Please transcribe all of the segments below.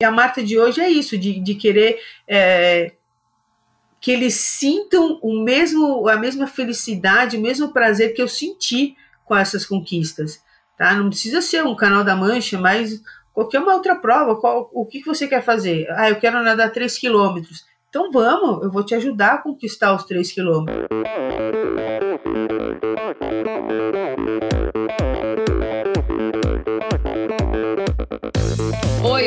E a Marta de hoje é isso, de, de querer é, que eles sintam o mesmo, a mesma felicidade, o mesmo prazer que eu senti com essas conquistas. Tá? Não precisa ser um canal da Mancha, mas qualquer uma outra prova. Qual, o que, você quer fazer? Ah, eu quero nadar 3 quilômetros. Então vamos, eu vou te ajudar a conquistar os 3 quilômetros.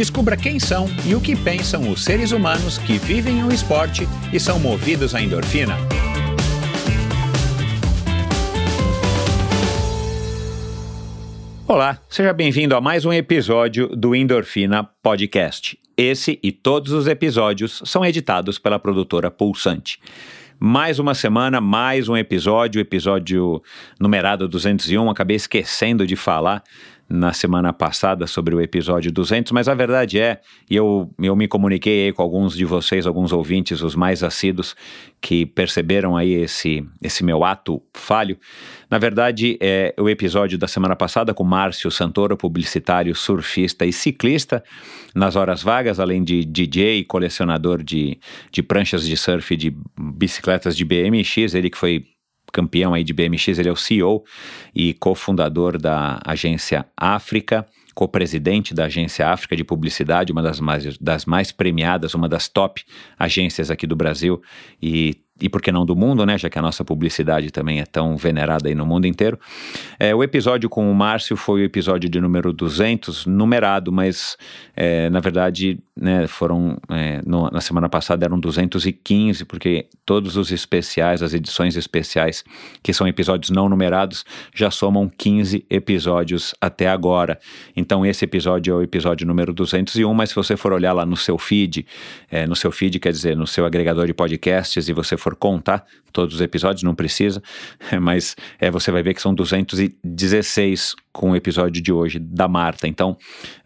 Descubra quem são e o que pensam os seres humanos que vivem o esporte e são movidos à endorfina. Olá, seja bem-vindo a mais um episódio do Endorfina Podcast. Esse e todos os episódios são editados pela produtora Pulsante. Mais uma semana, mais um episódio, episódio numerado 201. Acabei esquecendo de falar na semana passada sobre o episódio 200, mas a verdade é, e eu, eu me comuniquei aí com alguns de vocês, alguns ouvintes, os mais assíduos, que perceberam aí esse, esse meu ato falho. Na verdade, é o episódio da semana passada com Márcio Santoro, publicitário, surfista e ciclista, nas horas vagas, além de DJ e colecionador de, de pranchas de surf e de bicicletas de BMX, ele que foi campeão aí de BMX, ele é o CEO e cofundador da agência África, co-presidente da agência África de Publicidade, uma das mais, das mais premiadas, uma das top agências aqui do Brasil e e por que não do mundo, né? Já que a nossa publicidade também é tão venerada aí no mundo inteiro. É, o episódio com o Márcio foi o episódio de número 200, numerado, mas é, na verdade, né, foram é, no, na semana passada eram 215, porque todos os especiais, as edições especiais, que são episódios não numerados, já somam 15 episódios até agora. Então esse episódio é o episódio número 201, mas se você for olhar lá no seu feed, é, no seu feed, quer dizer, no seu agregador de podcasts, e você for for contar todos os episódios, não precisa, mas é, você vai ver que são 216 com o episódio de hoje da Marta. Então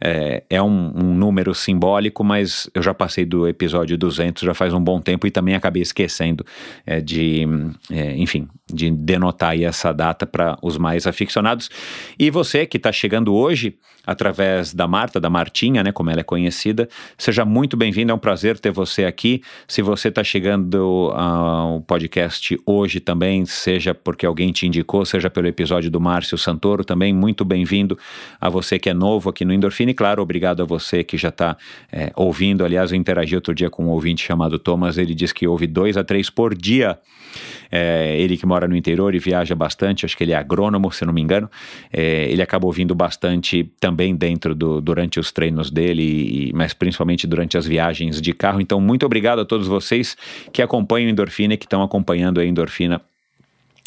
é, é um, um, número simbólico, mas eu já passei do episódio 200 já faz um bom tempo e também acabei esquecendo é, de, é, enfim, de denotar essa data para os mais aficionados. E você que está chegando hoje através da Marta, da Martinha, né, como ela é conhecida, seja muito bem-vindo, é um prazer ter você aqui. Se você está chegando ao podcast hoje também, seja porque alguém te indicou, seja pelo episódio do Márcio Santoro, também muito bem-vindo a você que é novo aqui no Endorfina e, claro, obrigado a você que já está é, ouvindo. Aliás, eu interagi outro dia com um ouvinte chamado Thomas, ele diz que ouve dois a três por dia. É, ele que mora no interior e viaja bastante, acho que ele é agrônomo, se não me engano. É, ele acaba ouvindo bastante também dentro do durante os treinos dele, e, mas principalmente durante as viagens de carro. Então, muito obrigado a todos vocês que acompanham Endorfina e que estão acompanhando a Endorfina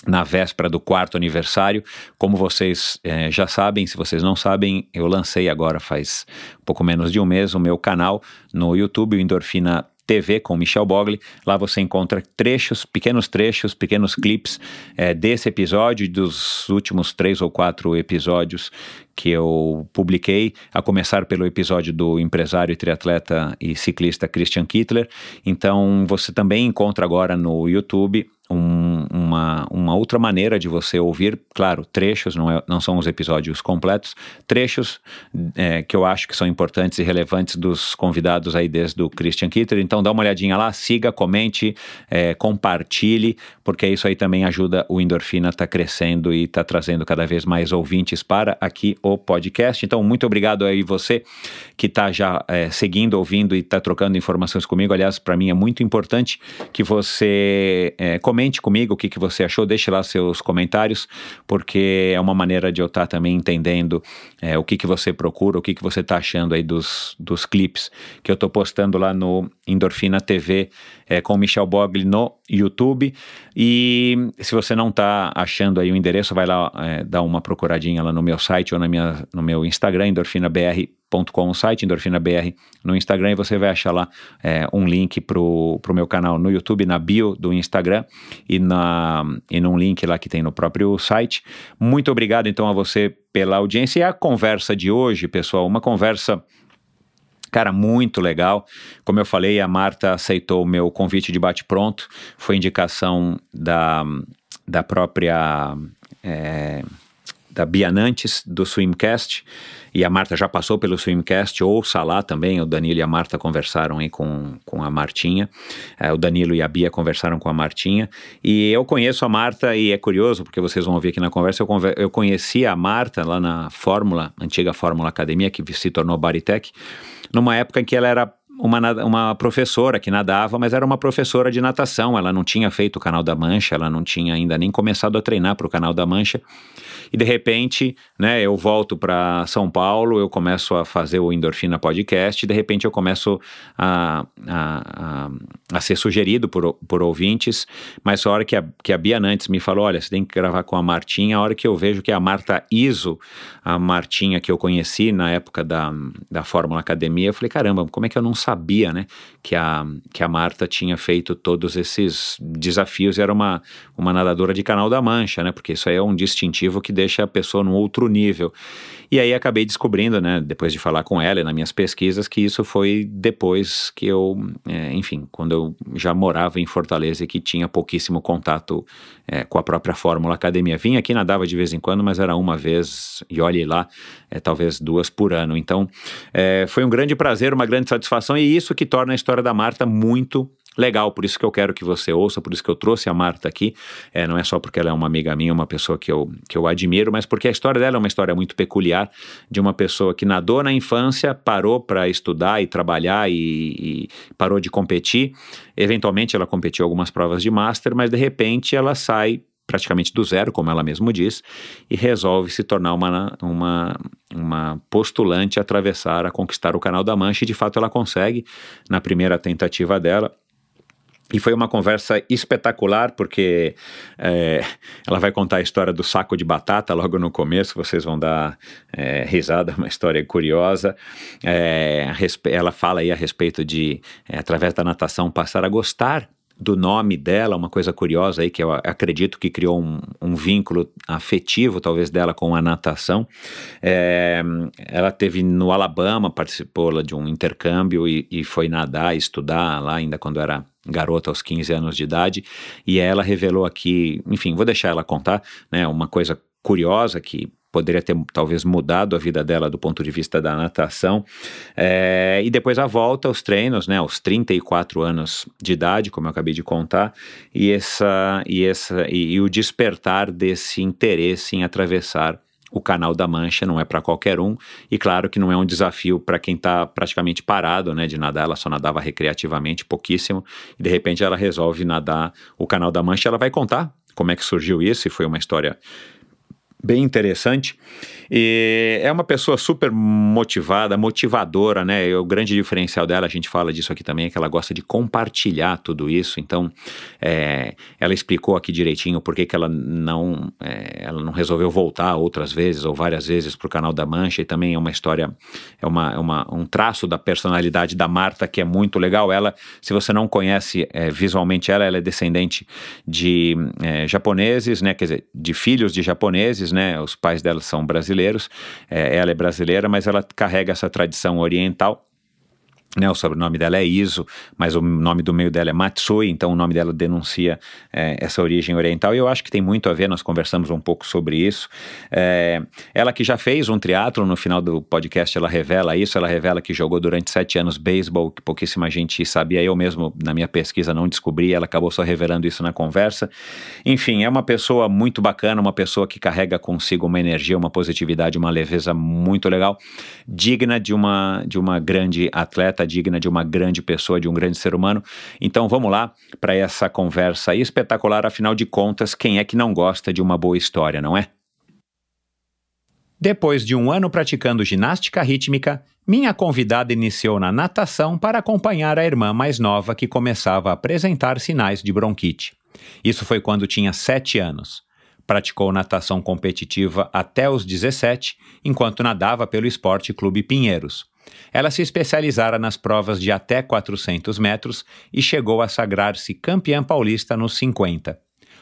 na véspera do quarto aniversário. Como vocês é, já sabem, se vocês não sabem, eu lancei agora faz pouco menos de um mês o meu canal no YouTube, o Endorfina TV com Michel Bogli. Lá você encontra trechos, pequenos trechos, pequenos clipes é, desse episódio e dos últimos três ou quatro episódios que eu publiquei, a começar pelo episódio do empresário, triatleta e ciclista Christian Kittler. Então você também encontra agora no YouTube um, uma, uma outra maneira de você ouvir, claro, trechos, não, é, não são os episódios completos, trechos é, que eu acho que são importantes e relevantes dos convidados aí desde o Christian Kitter. Então dá uma olhadinha lá, siga, comente, é, compartilhe, porque isso aí também ajuda o Endorfina a tá crescendo e está trazendo cada vez mais ouvintes para aqui o podcast. Então, muito obrigado aí você que está já é, seguindo, ouvindo e está trocando informações comigo. Aliás, para mim é muito importante que você é, comente comigo o que, que você achou, deixe lá seus comentários, porque é uma maneira de eu estar tá também entendendo é, o que, que você procura, o que, que você está achando aí dos, dos clipes que eu estou postando lá no Endorfina TV é, com o Michel Bogli no YouTube. E se você não está achando aí o endereço, vai lá é, dar uma procuradinha lá no meu site ou na minha, no meu Instagram, endorfinabr endorfinabr.com, o site endorfinabr no Instagram, e você vai achar lá é, um link para o meu canal no YouTube, na bio do Instagram e, na, e num link lá que tem no próprio site. Muito obrigado então a você pela audiência e a conversa de hoje, pessoal, uma conversa Cara, muito legal. Como eu falei, a Marta aceitou o meu convite de bate-pronto. Foi indicação da, da própria. É, da Bianantes, do Swimcast, e a Marta já passou pelo Swimcast, ouça lá também, o Danilo e a Marta conversaram aí com, com a Martinha, é, o Danilo e a Bia conversaram com a Martinha, e eu conheço a Marta, e é curioso, porque vocês vão ouvir aqui na conversa, eu, conver eu conheci a Marta lá na Fórmula, antiga Fórmula Academia, que se tornou Baritec, numa época em que ela era uma, uma professora que nadava, mas era uma professora de natação. Ela não tinha feito o Canal da Mancha, ela não tinha ainda nem começado a treinar para o Canal da Mancha e de repente, né, eu volto para São Paulo, eu começo a fazer o Endorfina Podcast, e de repente eu começo a, a, a, a ser sugerido por, por ouvintes, mas a hora que a, que a Bia Nantes me falou, olha, você tem que gravar com a Martinha, a hora que eu vejo que a Marta Iso, a Martinha que eu conheci na época da, da Fórmula Academia, eu falei, caramba, como é que eu não sabia, né, que a, que a Marta tinha feito todos esses desafios, era uma, uma nadadora de Canal da Mancha, né, porque isso aí é um distintivo que deixa a pessoa num outro nível. E aí acabei descobrindo, né, depois de falar com ela e nas minhas pesquisas, que isso foi depois que eu, é, enfim, quando eu já morava em Fortaleza e que tinha pouquíssimo contato é, com a própria Fórmula Academia. Vim aqui, nadava de vez em quando, mas era uma vez, e olhe lá, é, talvez duas por ano. Então, foi um grande prazer, uma grande satisfação, e isso que torna a história da Marta muito legal, por isso que eu quero que você ouça, por isso que eu trouxe a Marta aqui, é, não é só porque ela é uma amiga minha, uma pessoa que eu, que eu admiro, mas porque a história dela é uma história muito peculiar, de uma pessoa que nadou na infância, parou para estudar e trabalhar e, e parou de competir, eventualmente ela competiu algumas provas de Master, mas de repente ela sai praticamente do zero, como ela mesmo diz, e resolve se tornar uma, uma, uma postulante a atravessar, a conquistar o Canal da Mancha, e de fato ela consegue, na primeira tentativa dela, e foi uma conversa espetacular, porque é, ela vai contar a história do saco de batata logo no começo, vocês vão dar é, risada, uma história curiosa. É, ela fala aí a respeito de, é, através da natação, passar a gostar do nome dela, uma coisa curiosa aí que eu acredito que criou um, um vínculo afetivo, talvez, dela com a natação. É, ela teve no Alabama, participou de um intercâmbio e, e foi nadar, estudar lá ainda quando era garota aos 15 anos de idade, e ela revelou aqui, enfim, vou deixar ela contar, né, uma coisa curiosa que poderia ter talvez mudado a vida dela do ponto de vista da natação. É, e depois a volta aos treinos, né, aos 34 anos de idade, como eu acabei de contar, e, essa, e, essa, e, e o despertar desse interesse em atravessar o Canal da Mancha não é para qualquer um, e claro que não é um desafio para quem está praticamente parado né, de nadar, ela só nadava recreativamente, pouquíssimo, e de repente ela resolve nadar o Canal da Mancha. Ela vai contar como é que surgiu isso, e foi uma história bem interessante. E é uma pessoa super motivada, motivadora, né? E o grande diferencial dela, a gente fala disso aqui também, é que ela gosta de compartilhar tudo isso. Então, é, ela explicou aqui direitinho por que, que ela não é, ela não resolveu voltar outras vezes ou várias vezes para o canal da Mancha. E também é uma história, é uma, é uma, um traço da personalidade da Marta que é muito legal. Ela, se você não conhece é, visualmente ela, ela é descendente de é, japoneses, né? Quer dizer, de filhos de japoneses, né? Os pais dela são brasileiros brasileiros. É, ela é brasileira, mas ela carrega essa tradição oriental né, o sobrenome dela é Iso, mas o nome do meio dela é Matsui, então o nome dela denuncia é, essa origem oriental e eu acho que tem muito a ver, nós conversamos um pouco sobre isso. É, ela que já fez um triatlo no final do podcast, ela revela isso, ela revela que jogou durante sete anos beisebol, que pouquíssima gente sabia, eu mesmo na minha pesquisa não descobri, ela acabou só revelando isso na conversa. Enfim, é uma pessoa muito bacana, uma pessoa que carrega consigo uma energia, uma positividade, uma leveza muito legal, digna de uma, de uma grande atleta, digna de uma grande pessoa, de um grande ser humano. Então vamos lá para essa conversa espetacular, afinal de contas, quem é que não gosta de uma boa história, não é? Depois de um ano praticando ginástica rítmica, minha convidada iniciou na natação para acompanhar a irmã mais nova que começava a apresentar sinais de bronquite. Isso foi quando tinha sete anos. Praticou natação competitiva até os 17, enquanto nadava pelo Esporte Clube Pinheiros. Ela se especializara nas provas de até 400 metros e chegou a sagrar-se campeã paulista nos 50.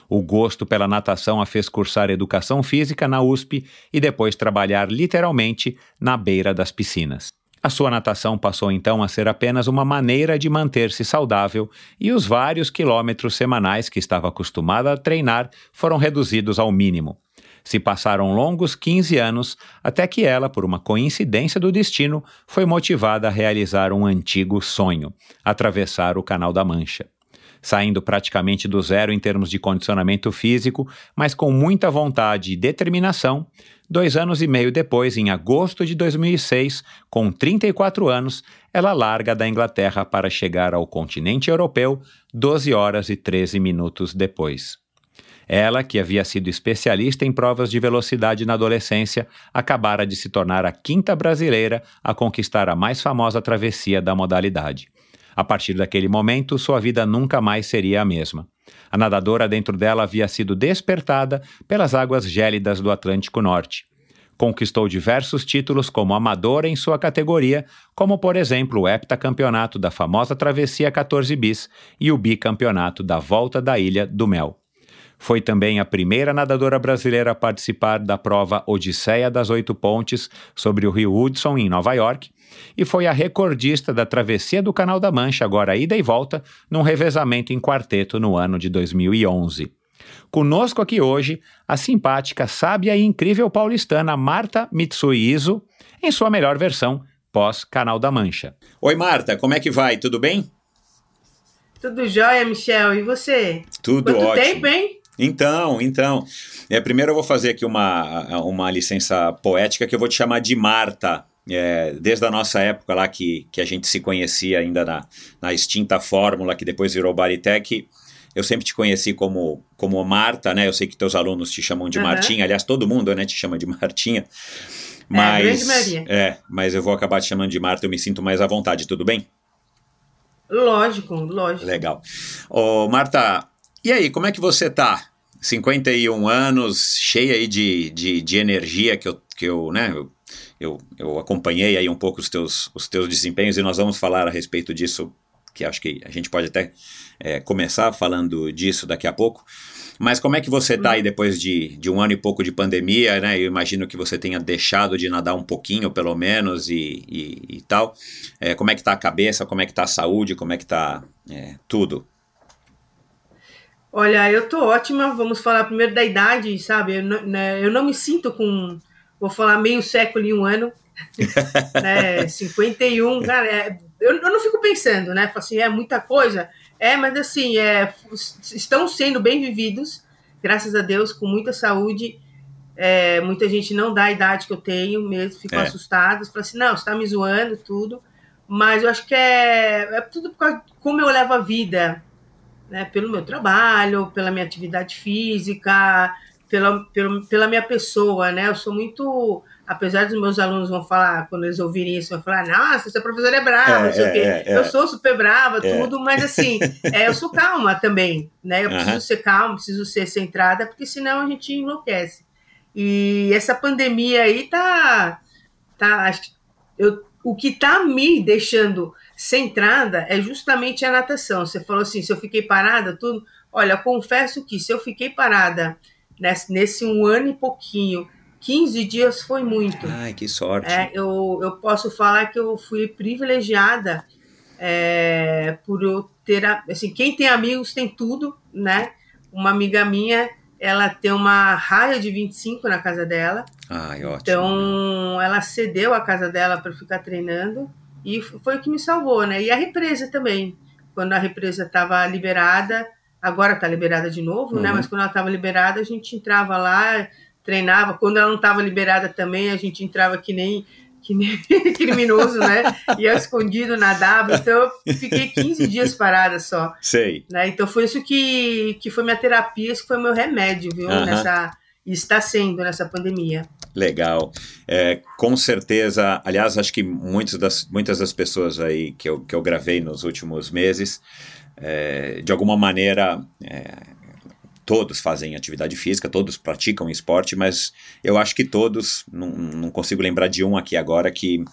O gosto pela natação a fez cursar educação física na USP e depois trabalhar literalmente na beira das piscinas. A sua natação passou então a ser apenas uma maneira de manter-se saudável e os vários quilômetros semanais que estava acostumada a treinar foram reduzidos ao mínimo. Se passaram longos 15 anos até que ela, por uma coincidência do destino, foi motivada a realizar um antigo sonho: atravessar o Canal da Mancha saindo praticamente do zero em termos de condicionamento físico, mas com muita vontade e determinação, dois anos e meio depois, em agosto de 2006, com 34 anos, ela larga da Inglaterra para chegar ao continente europeu 12 horas e 13 minutos depois. Ela, que havia sido especialista em provas de velocidade na adolescência, acabara de se tornar a quinta brasileira a conquistar a mais famosa travessia da modalidade. A partir daquele momento, sua vida nunca mais seria a mesma. A nadadora dentro dela havia sido despertada pelas águas gélidas do Atlântico Norte. Conquistou diversos títulos como amadora em sua categoria, como por exemplo o heptacampeonato da famosa Travessia 14 Bis e o bicampeonato da Volta da Ilha do Mel. Foi também a primeira nadadora brasileira a participar da prova Odisseia das Oito Pontes sobre o rio Hudson, em Nova York, e foi a recordista da travessia do Canal da Mancha, agora ida e volta, num revezamento em quarteto no ano de 2011. Conosco aqui hoje, a simpática, sábia e incrível paulistana Marta Mitsui Iso, em sua melhor versão, pós-Canal da Mancha. Oi, Marta, como é que vai? Tudo bem? Tudo jóia, Michel. E você? Tudo Quanto ótimo. tempo, hein? Então, então. É, primeiro eu vou fazer aqui uma, uma licença poética que eu vou te chamar de Marta. É, desde a nossa época lá que, que a gente se conhecia ainda na, na extinta fórmula que depois virou Baritec, eu sempre te conheci como, como Marta, né? Eu sei que teus alunos te chamam de Uhum. Martinha, aliás, todo mundo né, te chama de Martinha. É, Mas, maioria. é, mas eu vou acabar te chamando de Marta, eu me sinto mais à vontade, tudo bem? Lógico, lógico. Legal. Ô, Marta, e aí, como é que você tá? 51 anos, cheia aí de, de, de energia que eu, que eu né, eu, eu, eu acompanhei aí um pouco os teus, os teus desempenhos e nós vamos falar a respeito disso, que acho que a gente pode até é, começar falando disso daqui a pouco. Mas como é que você tá aí depois de, de um ano e pouco de pandemia, né? Eu imagino que você tenha deixado de nadar um pouquinho, pelo menos, e, e, e tal. É, como é que tá a cabeça, como é que tá a saúde, como é que tá é, tudo? Olha, eu tô ótima. Vamos falar primeiro da idade, sabe? Eu não, né, eu não me sinto com, vou falar, meio século e um ano. né, 51, cara, é, eu, eu não fico pensando, né? Falo assim, é muita coisa. É, mas assim, é, estão sendo bem vividos, graças a Deus, com muita saúde. É, muita gente não dá a idade que eu tenho mesmo, ficam É. assustados, falam assim, não, você tá me zoando, tudo. Mas eu acho que é, é tudo por causa de como eu levo a vida, né? Pelo meu trabalho, pela minha atividade física, pela, pela, pela minha pessoa, né? Eu sou muito. Apesar dos meus alunos vão falar, quando eles ouvirem isso, vão falar, nossa, essa professora é brava, É, não sei é, o quê. é, é. Eu sou super brava, É. tudo, mas assim, é, eu sou calma também, né? Eu preciso ser calma, preciso ser centrada, porque senão a gente enlouquece. E essa pandemia aí tá. tá eu, o que tá me deixando centrada é justamente a natação. Você falou assim, se eu fiquei parada, tudo. Olha, confesso que se eu fiquei parada nesse, nesse um ano e pouquinho, 15 dias foi muito. Ai, que sorte. É, eu, eu posso falar que eu fui privilegiada é, por eu ter. Assim, quem tem amigos tem tudo, né? Uma amiga minha, ela tem uma raia de 25 na casa dela. Ai, ótimo. Então, ela cedeu a casa dela para ficar treinando e foi o que me salvou, né? E a represa também. Quando a represa estava liberada, agora está liberada de novo, né? Uhum. Mas quando ela estava liberada, a gente entrava lá, treinava. Quando ela não estava liberada também, a gente entrava que nem, que nem criminoso, né? Ia escondido, nadava. Então, eu fiquei 15 dias parada só. Sei. Né? Então foi isso que, que foi minha terapia, isso que foi meu remédio, viu? Nessa, e está sendo nessa pandemia. Legal. É, com certeza, aliás, acho que muitas das, muitas das pessoas aí que eu, que eu gravei nos últimos meses, é, de alguma maneira, é, todos fazem atividade física, todos praticam esporte, mas eu acho que todos, não, não consigo lembrar de um aqui agora que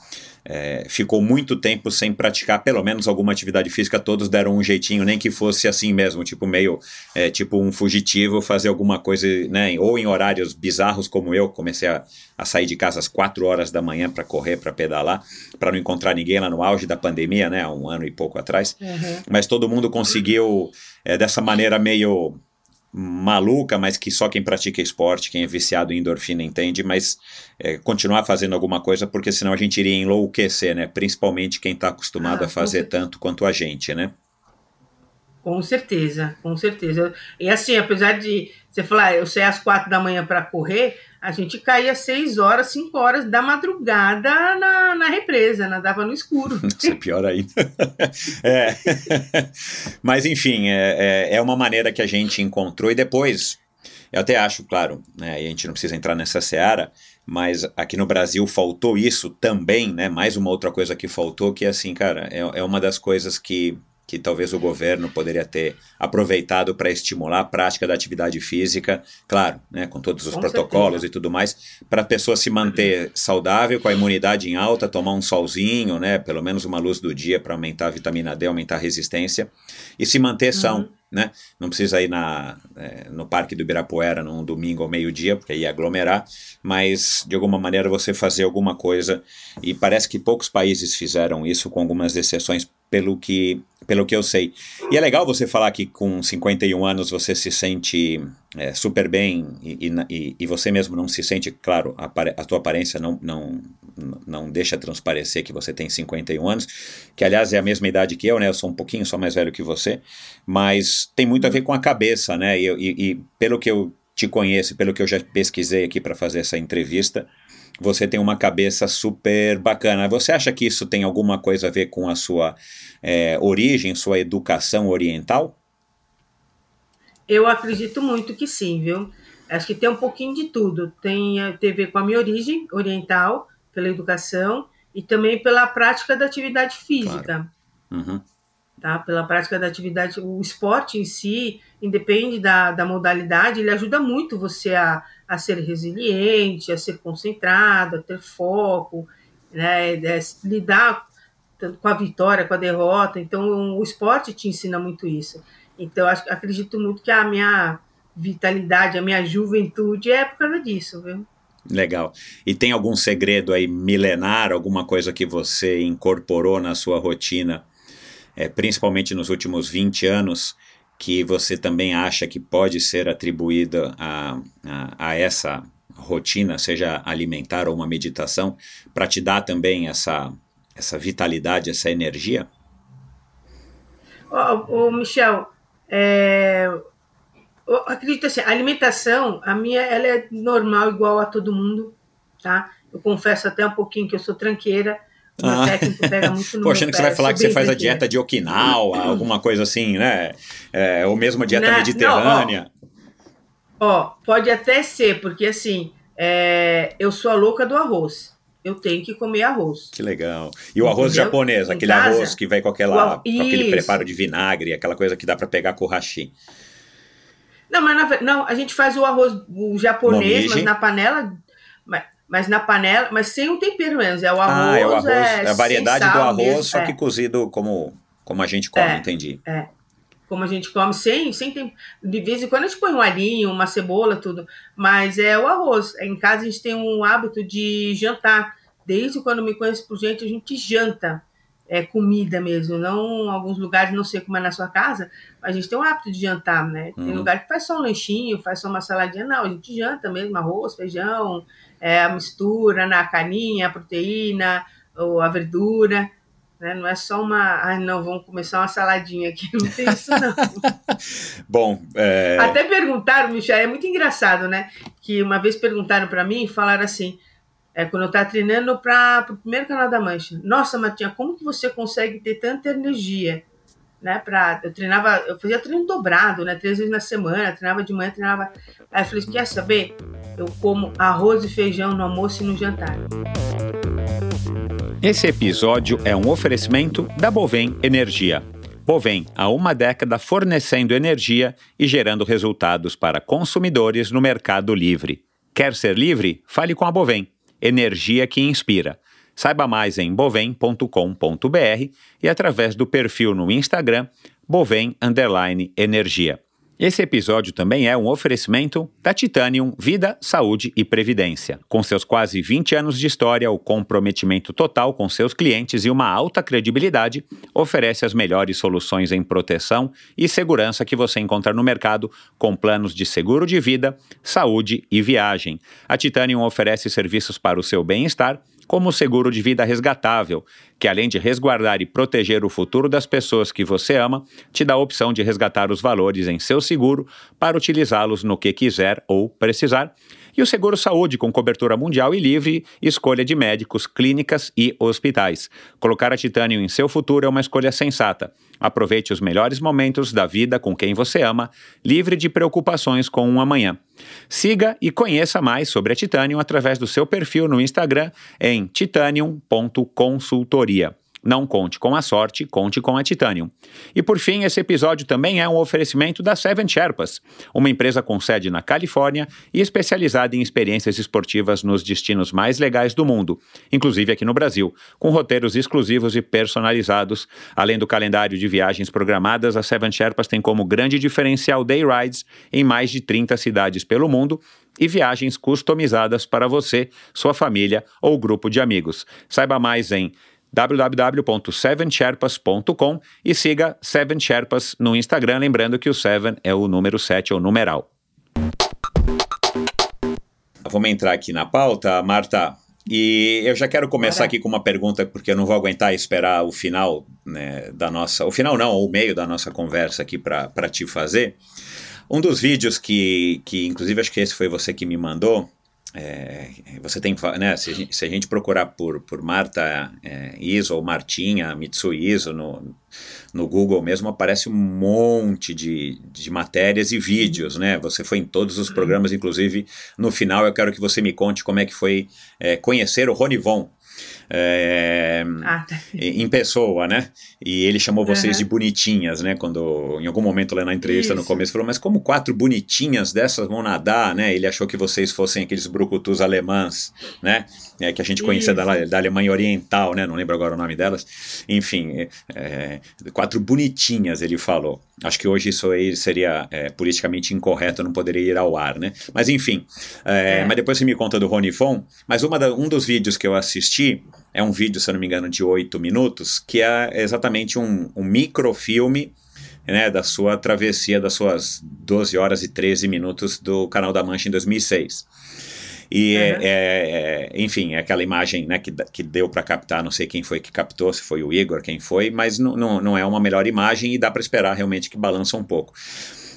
é, ficou muito tempo sem praticar pelo menos alguma atividade física, todos deram um jeitinho, nem que fosse assim mesmo, tipo meio, é, tipo um fugitivo, fazer alguma coisa, né, ou em horários bizarros como eu, comecei a, a sair de casa às 4 horas da manhã para correr, para pedalar, para não encontrar ninguém lá no auge da pandemia, né, há um ano e pouco atrás, uhum. mas todo mundo conseguiu, é, dessa maneira meio maluca, mas que só quem pratica esporte, quem é viciado em endorfina entende, mas é, continuar fazendo alguma coisa, porque senão a gente iria enlouquecer, né? Principalmente quem está acostumado ah, a fazer tanto quanto a gente, né? Com certeza, com certeza. E assim, apesar de você falar, ah, eu saí às quatro da manhã para correr, a gente caía seis horas, cinco horas da madrugada na, na represa, nadava no escuro. Isso é pior ainda. é. Mas enfim, é, é, é uma maneira que a gente encontrou e depois, eu até acho, claro, né, a gente não precisa entrar nessa seara, mas aqui no Brasil faltou isso também, né? Mais uma outra coisa que faltou, que é assim, cara, é, é uma das coisas que que talvez o governo poderia ter aproveitado para estimular a prática da atividade física, claro, né, com todos os com protocolos certeza. e tudo mais, para a pessoa se manter saudável, com a imunidade em alta, tomar um solzinho, né, pelo menos uma luz do dia para aumentar a vitamina D, aumentar a resistência, e se manter são. Uhum. Né? Não precisa ir na, é, no Parque do Ibirapuera num domingo ao meio-dia, porque ia aglomerar, mas de alguma maneira você fazer alguma coisa, e parece que poucos países fizeram isso, com algumas exceções, pelo que pelo que eu sei. E é legal você falar que com 51 anos você se sente é, super bem e, e, e, você mesmo não se sente, claro, a, a tua aparência não, não, não deixa transparecer que você tem 51 anos, que aliás é a mesma idade que eu, né? Eu sou um pouquinho só mais velho que você, mas tem muito a ver com a cabeça, né? E, e pelo que eu te conheço, pelo que eu já pesquisei aqui para fazer essa entrevista, você tem uma cabeça super bacana. Você acha que isso tem alguma coisa a ver com a sua é, origem, sua educação oriental? Eu acredito muito que sim, viu? Acho que tem um pouquinho de tudo. Tem a ver com a minha origem oriental, pela educação, e também pela prática da atividade física. Claro. Uhum. Tá? Pela prática da atividade, o esporte em si, independe da, da modalidade, ele ajuda muito você a, a ser resiliente, a ser concentrado, a ter foco, né, é, lidar com a vitória, com a derrota. Então, o esporte te ensina muito isso. Então, acredito muito que a minha vitalidade, a minha juventude é por causa disso, viu? Legal. E tem algum segredo aí milenar, alguma coisa que você incorporou na sua rotina, é, principalmente nos últimos 20 anos, que você também acha que pode ser atribuída a, a, essa rotina, seja alimentar ou uma meditação, para te dar também essa, essa vitalidade, essa energia? Ô, Michel, é, acredito assim, a alimentação, a minha, ela é normal, igual a todo mundo, tá? Eu confesso até um pouquinho que eu sou tranqueira, ah. técnico pega muito no Poxa, que você vai falar que você faz a dieta de Okinawa, alguma coisa assim, né? É, ou mesmo a dieta não, mediterrânea. Não, ó, ó, pode até ser, porque assim, é, eu sou a louca do arroz. Eu tenho que comer arroz. Que legal. E o arroz Entendeu? japonês, aquele casa, arroz que vai com, aquela, com aquele preparo de vinagre, aquela coisa que dá para pegar com o hashi. Não, mas na, não, a gente faz o arroz o japonês, mas na panela. Mas, na panela, mas sem o tempero mesmo. É o arroz. Ah, é o arroz. É, é a variedade do arroz, mesmo, só é. que cozido como, como a gente come, é, entendi. É. Como a gente come, sem, sem tempero. De vez em quando a gente põe um alhinho, uma cebola, tudo. Mas é o arroz. Em casa a gente tem um hábito de jantar. Desde quando me conheço por gente, a gente janta é, comida mesmo. Não alguns lugares, não sei como é na sua casa, mas a gente tem um hábito de jantar, né? Tem uhum. lugar que faz só um lanchinho, faz só uma saladinha. Não, a gente janta mesmo, arroz, feijão, é, a mistura na caninha, a proteína, ou a verdura. Né? Não é só uma. Ai, não, vamos começar uma saladinha aqui. Não tem isso, não. Bom. É... Até perguntaram, Michel, é muito engraçado, né? Que uma vez perguntaram para mim e falaram assim. É, quando eu estava treinando para o primeiro canal da Mancha. Nossa, Matinha, como que você consegue ter tanta energia? Né, pra, eu treinava, eu fazia treino dobrado, né? Três vezes na semana, treinava de manhã, treinava. Aí eu falei, quer saber? Eu como arroz e feijão no almoço e no jantar. Esse episódio é um oferecimento da Bovem Energia. Bovem, há uma década fornecendo energia e gerando resultados para consumidores no mercado livre. Quer ser livre? Fale com a Bovem. Energia que inspira. Saiba mais em bovem.com.br e através do perfil no Instagram Bovem Energia. Esse episódio também é um oferecimento da Titanium Vida, Saúde e Previdência. Com seus quase 20 anos de história, o comprometimento total com seus clientes e uma alta credibilidade oferece as melhores soluções em proteção e segurança que você encontra no mercado, com planos de seguro de vida, saúde e viagem. A Titanium oferece serviços para o seu bem-estar como o seguro de vida resgatável, que além de resguardar e proteger o futuro das pessoas que você ama, te dá a opção de resgatar os valores em seu seguro para utilizá-los no que quiser ou precisar e o seguro saúde com cobertura mundial e livre, escolha de médicos, clínicas e hospitais. Colocar a Titanium em seu futuro é uma escolha sensata. Aproveite os melhores momentos da vida com quem você ama, livre de preocupações com um amanhã. Siga e conheça mais sobre a Titanium através do seu perfil no Instagram em titanium.consultoria. Não conte com a sorte, conte com a Titanium. E por fim, esse episódio também é um oferecimento da Seven Sherpas, uma empresa com sede na Califórnia e especializada em experiências esportivas nos destinos mais legais do mundo, inclusive aqui no Brasil, com roteiros exclusivos e personalizados. Além do calendário de viagens programadas, a Seven Sherpas tem como grande diferencial day rides em mais de 30 cidades pelo mundo e viagens customizadas para você, sua família ou grupo de amigos. Saiba mais em www.sevensherpas.com e siga Seven Sherpas no Instagram, lembrando que o Seven é o número 7, é o numeral. Vamos entrar aqui na pauta, Marta. E eu já quero começar aqui com uma pergunta, porque eu não vou aguentar esperar o final né, da nossa. O final não, o meio da nossa conversa aqui para te fazer. Um dos vídeos que, que, inclusive, acho que esse foi você que me mandou, é, você tem, né, se a gente, se a gente procurar por, por Marta é, Iso ou Martinha Mitsui Iso no, no Google mesmo, aparece um monte de, de matérias e vídeos, né? Você foi em todos os programas, inclusive no final eu quero que você me conte como é que foi é, conhecer o Ronivon, é, ah, tá. em pessoa, né? E ele chamou vocês uhum. de bonitinhas, né? Quando em algum momento lá na entrevista Isso. no começo falou, mas como quatro bonitinhas dessas vão nadar, né? Ele achou que vocês fossem aqueles brucutus alemãs, né? É, que a gente conhecia da, da, Alemanha Oriental, né? Não lembro agora o nome delas. Enfim, é, quatro bonitinhas, ele falou. Acho que hoje isso aí seria é, politicamente incorreto, não poderia ir ao ar, né? Mas enfim, é, é. mas depois você me conta do Rony Fon. Mas uma da, um dos vídeos que eu assisti é um vídeo, se eu não me engano, de oito minutos, que é exatamente um, um microfilme né, da sua travessia, das suas 12 horas e 13 minutos do Canal da Mancha em 2006. E, uhum. é, é, enfim, é aquela imagem né, que, que deu para captar, não sei quem foi que captou, se foi o Igor, quem foi, mas não, não, não é uma melhor imagem e dá para esperar realmente que balança um pouco.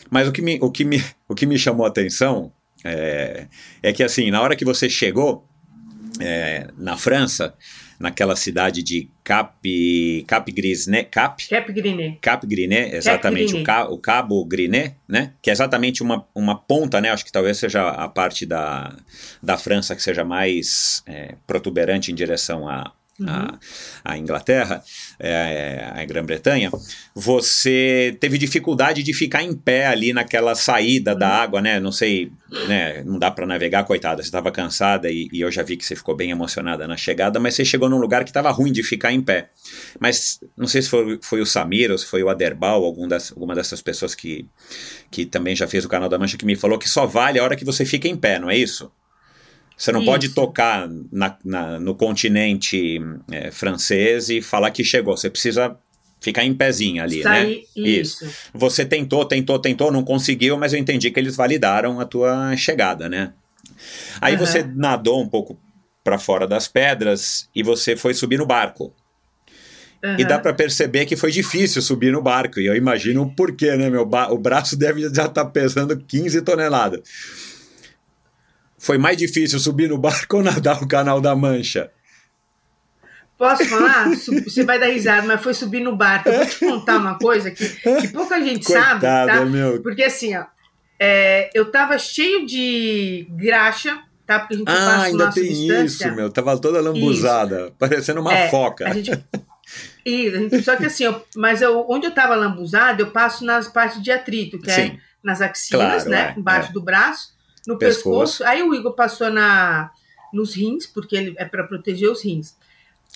Mas o que me, o que me, o que me chamou a atenção é, é que, assim, na hora que você chegou é, na França, naquela cidade de Cap, Cap Grisné, Cap, Cap Griné, Cap Griné, exatamente, Cap. O, o, Cabo Griné, né, que é exatamente uma, uma ponta, né, acho que talvez seja a parte da, da França que seja mais é, protuberante em direção a, uhum. a, a, Inglaterra, é, a Grã-Bretanha, você teve dificuldade de ficar em pé ali naquela saída uhum. da água, né? Não sei, né? Não dá para navegar, coitada. Você estava cansada e, e, eu já vi que você ficou bem emocionada na chegada, mas você chegou num lugar que estava ruim de ficar em pé. Mas não sei se foi, foi o Samir ou se foi o Aderbal, algum das, alguma dessas pessoas que, que também já fez o canal da Mancha, que me falou que só vale a hora que você fica em pé, não é isso? Você não Isso. pode tocar na, na, no continente é, francês e falar que chegou. Você precisa ficar em pezinho ali, né? Isso. Isso. Você tentou, tentou, tentou, não conseguiu, mas eu entendi que eles validaram a tua chegada, né? Aí uhum. você nadou um pouco para fora das pedras e você foi subir no barco. Uhum. E dá para perceber que foi difícil subir no barco. E eu imagino o porquê, né? Meu o braço deve já estar tá pesando 15 toneladas. Foi mais difícil subir no barco ou nadar o Canal da Mancha? Posso falar? Você vai dar risada, mas foi subir no barco. Eu vou te contar uma coisa que, que pouca gente Coitada, sabe, tá? Meu. Porque assim, ó, é, eu tava cheio de graxa, tá? Porque a gente ah, ainda tem isso, meu. Tava toda lambuzada, isso. parecendo uma é, foca. A gente, E, só que assim, eu, mas eu, onde eu estava lambuzada, eu passo nas partes de atrito, que é Sim. nas axilas, Claro, né? é, embaixo é. do braço, no Pescoço. pescoço. Aí o Igor passou na, nos rins, porque ele é para proteger os rins.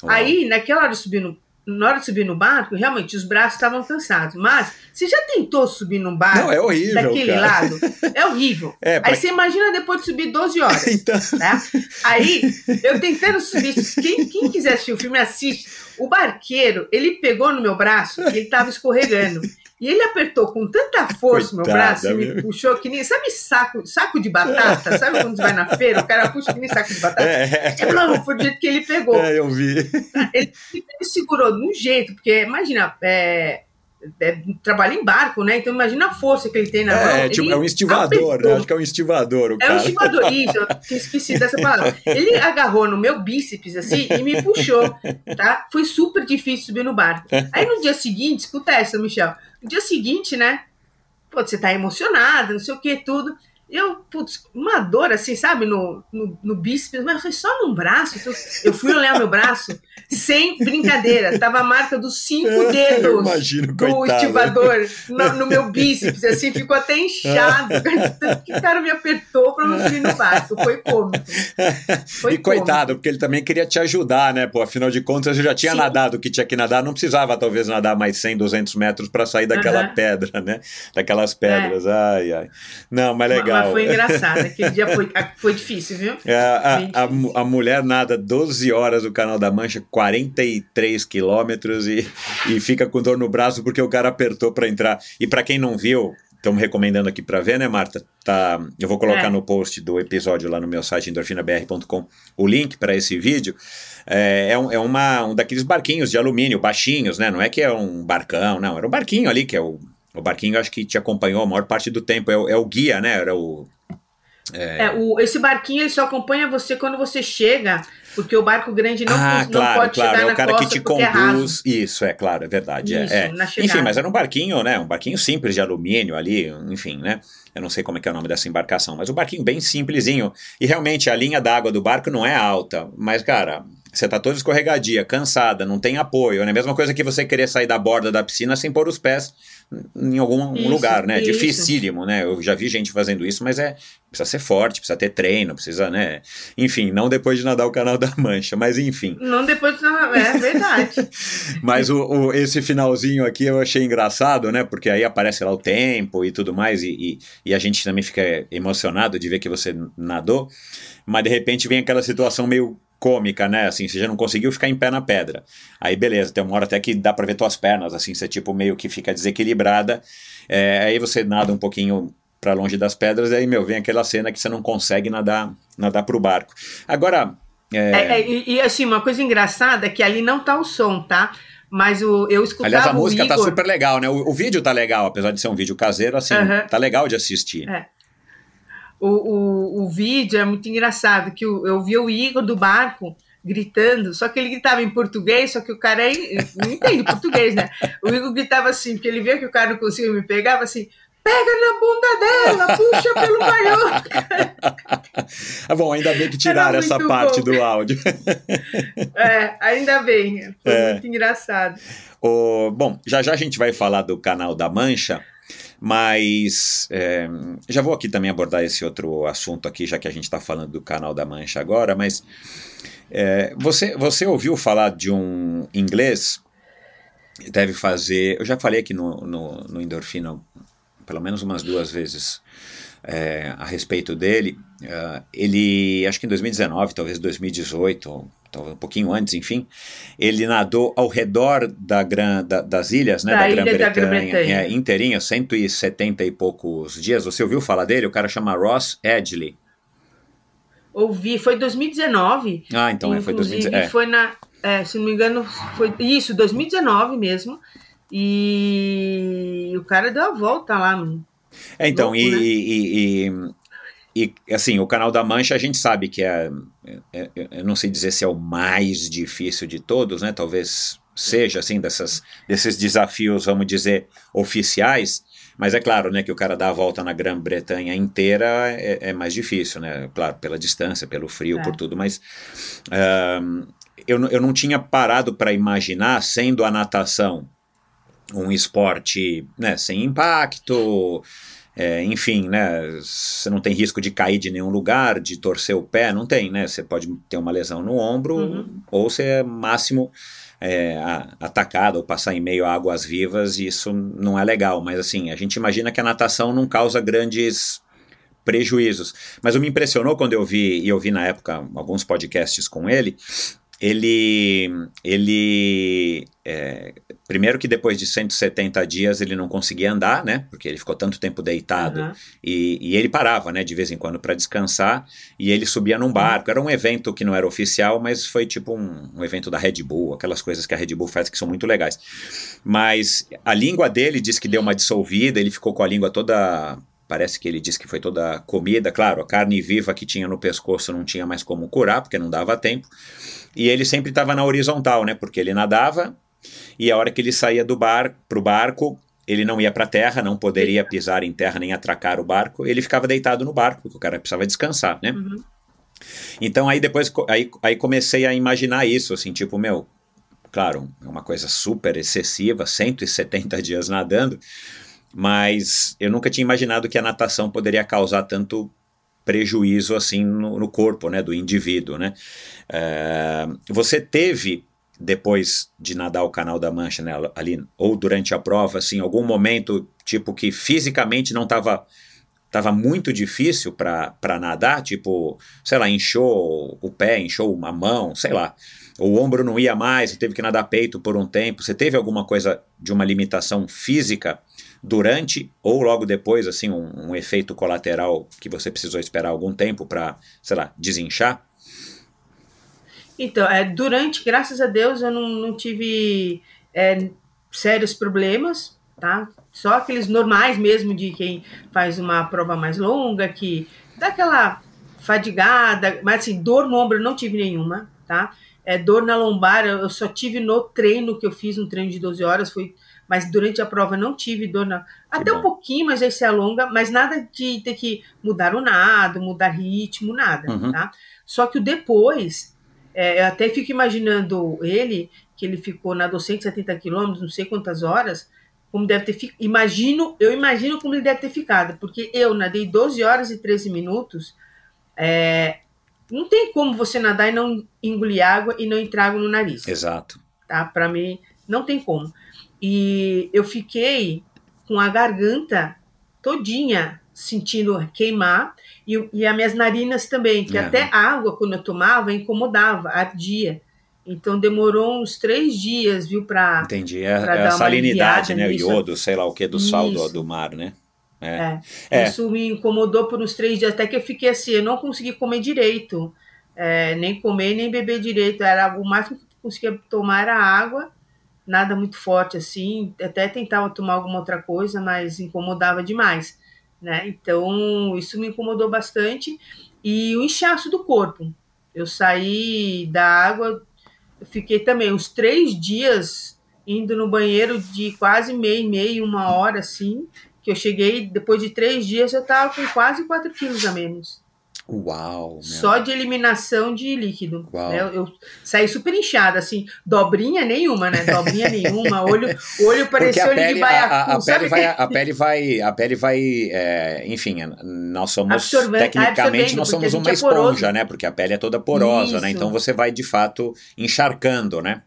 Uau. Aí, naquela hora de subir no. Na hora de subir no barco, realmente os braços estavam cansados. Mas você já tentou subir num barco Não, é horrível, daquele cara. lado? É horrível. É, pra- Aí você imagina depois de subir 12 horas. Então, Tá? Aí, eu tentando subir, quem, quem quiser assistir o filme, assiste. O barqueiro, ele pegou no meu braço e ele tava escorregando. E ele apertou com tanta força o meu braço e me puxou que nem. Sabe saco, saco de batata? Sabe quando você vai na feira? O cara puxa que nem saco de batata. é, É, não, foi do jeito que ele pegou. é, eu vi. Ele, ele segurou de um jeito, porque imagina, é, é, trabalha em barco, né? Então imagina a força que ele tem na mão. É, tipo, é um estivador, né? Acho que é um estivador o É um cara. estivador, isso, eu tinha esquecido dessa palavra. Ele agarrou no meu bíceps assim e me puxou, tá? Foi super difícil subir no barco. Aí no dia seguinte, escuta essa, Michel. No dia seguinte, né? Pô, você tá emocionada, não sei o que, tudo. Eu, putz, uma dor assim, sabe, no, no, no bíceps, mas foi só num braço. então eu fui olhar meu braço, sem brincadeira, tava a marca dos cinco dedos imagino, do coitado. estivador no, no meu bíceps, assim, ficou até inchado. Tanto que o cara me apertou para não subir no barco. Foi cômico. Foi e coitado, porque ele também queria te ajudar, né? Pô, afinal de contas, eu já tinha Sim. nadado o que tinha que nadar, não precisava talvez nadar mais 100, 200 metros para sair daquela pedra, né? Daquelas pedras. Ai, ai. Não, mas legal. Mas foi engraçado. Aquele dia foi, foi difícil, viu? É, a, a, mu- a mulher nada 12 horas do Canal da Mancha, 43 quilômetros e, e fica com dor no braço porque o cara apertou para entrar. E para quem não viu, estamos recomendando aqui para ver, né, Marta? Tá, eu vou colocar É. no post do episódio lá no meu site endorfinabr.com o link para esse vídeo. É, é, um, é uma, um daqueles barquinhos de alumínio baixinhos, né? Não é que é um barcão, não. Era um barquinho ali que é o. O barquinho acho que te acompanhou a maior parte do tempo. É o, é o guia, né? Era o. É, o, esse barquinho ele só acompanha você quando você chega, porque o barco grande não, ah, não claro, pode claro, chegar é na o cara que te é conduz. Isso, é claro, é verdade. é, Isso, é. Enfim, mas era um barquinho, né? Um barquinho simples de alumínio ali, enfim, né? Eu não sei como é que é o nome dessa embarcação, mas um barquinho bem simplesinho. E realmente a linha d'água do barco não é alta, mas, cara. Você tá toda escorregadia, cansada, não tem apoio. É a mesma coisa que você querer sair da borda da piscina sem pôr os pés em algum Isso, lugar, né? isso. Dificílimo, né? Eu já vi gente fazendo isso, mas é precisa ser forte, precisa ter treino, precisa, né? Enfim, não depois de nadar o Canal da Mancha, mas enfim. Não depois. não, É verdade. Mas o, o- esse finalzinho aqui eu achei engraçado, né? Porque aí aparece lá o tempo e tudo mais, e, e, e a gente também fica emocionado de ver que você nadou, mas de repente vem aquela situação meio cômica, né? Assim, você já não conseguiu ficar em pé na pedra. Aí beleza, tem uma hora até que dá pra ver tuas pernas, assim, você tipo meio que fica desequilibrada. É, aí você nada um pouquinho pra longe das pedras, e aí, meu, vem aquela cena que você não consegue nadar, nadar pro barco. Agora. é, É, é, e, e, assim, uma coisa engraçada é que ali não tá o som, tá? Mas o, eu escutava Aliás, a música Igor, tá super legal, né? O, o vídeo tá legal, apesar de ser um vídeo caseiro, assim, Aham. tá legal de assistir. É. o, o, o vídeo é muito engraçado, que o- eu vi o Igor do barco gritando, só que ele gritava em português, só que o cara é- não entende português, né? O Igor gritava assim, porque ele via que o cara não conseguia me pegar, falava assim, pega na bunda dela, puxa pelo maior. Ah, bom, ainda bem que tiraram essa parte bom. do áudio. É, ainda bem, foi É. muito engraçado. O- bom, já já a gente vai falar do canal da Mancha, mas é, já vou aqui também abordar esse outro assunto aqui, já que a gente está falando do canal da Mancha agora, mas é, você, você ouviu falar de um inglês? Deve fazer, eu já falei aqui no, no, no Endorfina pelo menos umas duas vezes é, a respeito dele, é, ele, acho que em 2019, talvez 2018, talvez um pouquinho antes, enfim, ele nadou ao redor da gran, da- das ilhas, né, Da da Grã-Bretanha, é, inteirinha, 170 e poucos dias. Você ouviu falar dele? O cara chama Ross Edgley. Ouvi, foi 2019. Ah, então é, foi Inclusive, 2019. É. foi na. é, se não me engano, foi isso, 2019 mesmo. E o cara deu a volta lá. mano. É, então, Louco, e, né? e, e- e, assim, o Canal da Mancha a gente sabe que é, é- é- eu não sei dizer se é o mais difícil de todos, né? Talvez seja, assim, dessas, desses desafios, vamos dizer, oficiais, mas é claro, né, que o cara dar a volta na Grã-Bretanha inteira é, é mais difícil, né? Claro, pela distância, pelo frio, É. por tudo, mas eu, eu não tinha parado para imaginar, sendo a natação um esporte né, sem impacto, é, enfim, né, você não tem risco de cair de nenhum lugar, de torcer o pé, não tem, né? Você pode ter uma lesão no ombro uhum. ou ser máximo é, atacado ou passar em meio a águas vivas, e isso não é legal. Mas assim, a gente imagina que a natação não causa grandes prejuízos. Mas o me impressionou quando eu vi, e eu vi na época alguns podcasts com ele, ele, ele é, primeiro que depois de 170 dias ele não conseguia andar, né? Porque ele ficou tanto tempo deitado uhum. e, e, ele parava, né? De vez em quando para descansar e ele subia num barco. Era um evento que não era oficial, mas foi tipo um, um, evento da Red Bull, aquelas coisas que a Red Bull faz que são muito legais. Mas a língua dele diz que deu uma dissolvida, ele ficou com a língua toda Parece que ele disse que foi toda comida, claro, a carne viva que tinha no pescoço não tinha mais como curar, porque não dava tempo. E ele sempre estava na horizontal, né? Porque ele nadava e a hora que ele saía do bar pro barco, ele não ia para a terra, não poderia pisar em terra nem atracar o barco. Ele ficava deitado no barco, porque o cara precisava descansar, né? Uhum. Então aí depois aí, aí comecei a imaginar isso, assim, tipo, meu, claro, é uma coisa super excessiva, 170 dias nadando, mas eu nunca tinha imaginado que a natação poderia causar tanto prejuízo assim no, no corpo, né, do indivíduo, né? É, você teve depois de nadar o Canal da Mancha, né, ali ou durante a prova, assim, algum momento tipo que fisicamente não estava tava muito difícil para nadar, tipo, sei lá, inchou o pé, inchou a mão, sei lá, o ombro não ia mais, teve que nadar peito por um tempo. Você teve alguma coisa de uma limitação física durante ou logo depois, assim, um, um efeito colateral que você precisou esperar algum tempo para, sei lá, desinchar? Então, é, durante, graças a Deus, eu não, não tive é, sérios problemas, tá? Só aqueles normais mesmo de quem faz uma prova mais longa, que dá aquela fadigada, mas assim, dor no ombro eu não tive nenhuma, tá? É, dor na lombar eu só tive no treino que eu fiz, um treino de 12 horas, foi mas durante a prova não tive dor, na... até um pouquinho, mas aí se alonga, mas nada de ter que mudar o nado, mudar ritmo, nada, uhum. tá? Só que o depois, é, eu até fico imaginando ele, que ele ficou na 270 quilômetros, não sei quantas horas, como deve ter ficado, imagino, eu imagino como ele deve ter ficado, porque eu nadei 12 horas e 13 minutos, é, não tem como você nadar e não engolir água e não entrar água no nariz. Exato. Tá? Para mim, não tem como. E eu fiquei com a garganta todinha sentindo queimar e, e as minhas narinas também, que é. até água, quando eu tomava, incomodava, ardia. Então demorou uns três dias, viu, para. Entendi. É, é a salinidade, né? O iodo, sei lá o que, do sal do, do mar, né? É. é. é. Isso me incomodou por uns três dias, até que eu fiquei assim, eu não consegui comer direito. É, nem comer, nem beber direito. Era o máximo que eu conseguia tomar era água nada muito forte assim, até tentava tomar alguma outra coisa, mas incomodava demais, né? Então, isso me incomodou bastante. E o inchaço do corpo. Eu saí da água, fiquei também uns três dias indo no banheiro de quase meio, meio, uma hora assim, que eu cheguei, depois de três dias eu estava com quase 4 quilos a menos. Uau! Meu. Só de eliminação de líquido. Uau. Né? Eu, saí super inchada, assim, dobrinha nenhuma, né? Dobrinha nenhuma, olho, olho parecia olho pele, de baiacu. A, a, a pele vai, a pele vai, a pele vai, é, enfim, nós somos Absorvendo, tecnicamente nós somos uma é esponja, né? Porque a pele é toda porosa, Isso. né? Então você vai de fato encharcando, né?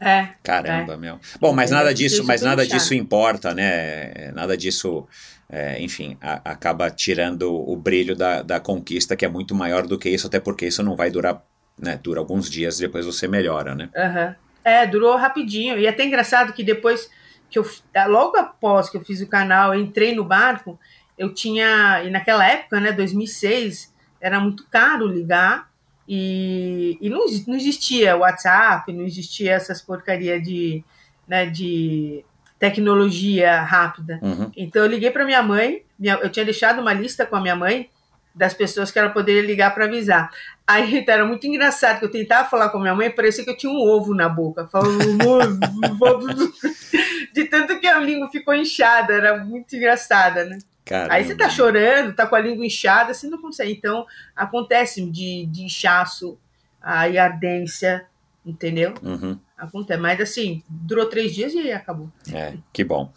É. Caramba, é. meu. Bom, mas nada disso, mas nada disso importa, né? Nada disso é, enfim, a, acaba tirando o brilho da, da conquista, que é muito maior do que isso, até porque isso não vai durar, né? Dura alguns dias e depois você melhora, né? Uhum. É, durou rapidinho. E é até engraçado que depois que eu, logo após que eu fiz o canal, eu entrei no barco, eu tinha, e naquela época, né, 2006, era muito caro ligar e, e não, não existia WhatsApp, não existia essas porcaria de, né, de tecnologia rápida. Uhum. Então eu liguei para minha mãe, minha, eu tinha deixado uma lista com a minha mãe das pessoas que ela poderia ligar para avisar. Aí então, era muito engraçado que eu tentava falar com a minha mãe, parecia que eu tinha um ovo na boca, falando de tanto que a língua ficou inchada, era muito engraçada, né? Caramba. Aí você tá chorando, tá com a língua inchada, você não consegue. Então acontece de, de inchaço, aí ardência, entendeu? Uhum. Acontece, mas assim, durou três dias e acabou. É, que bom.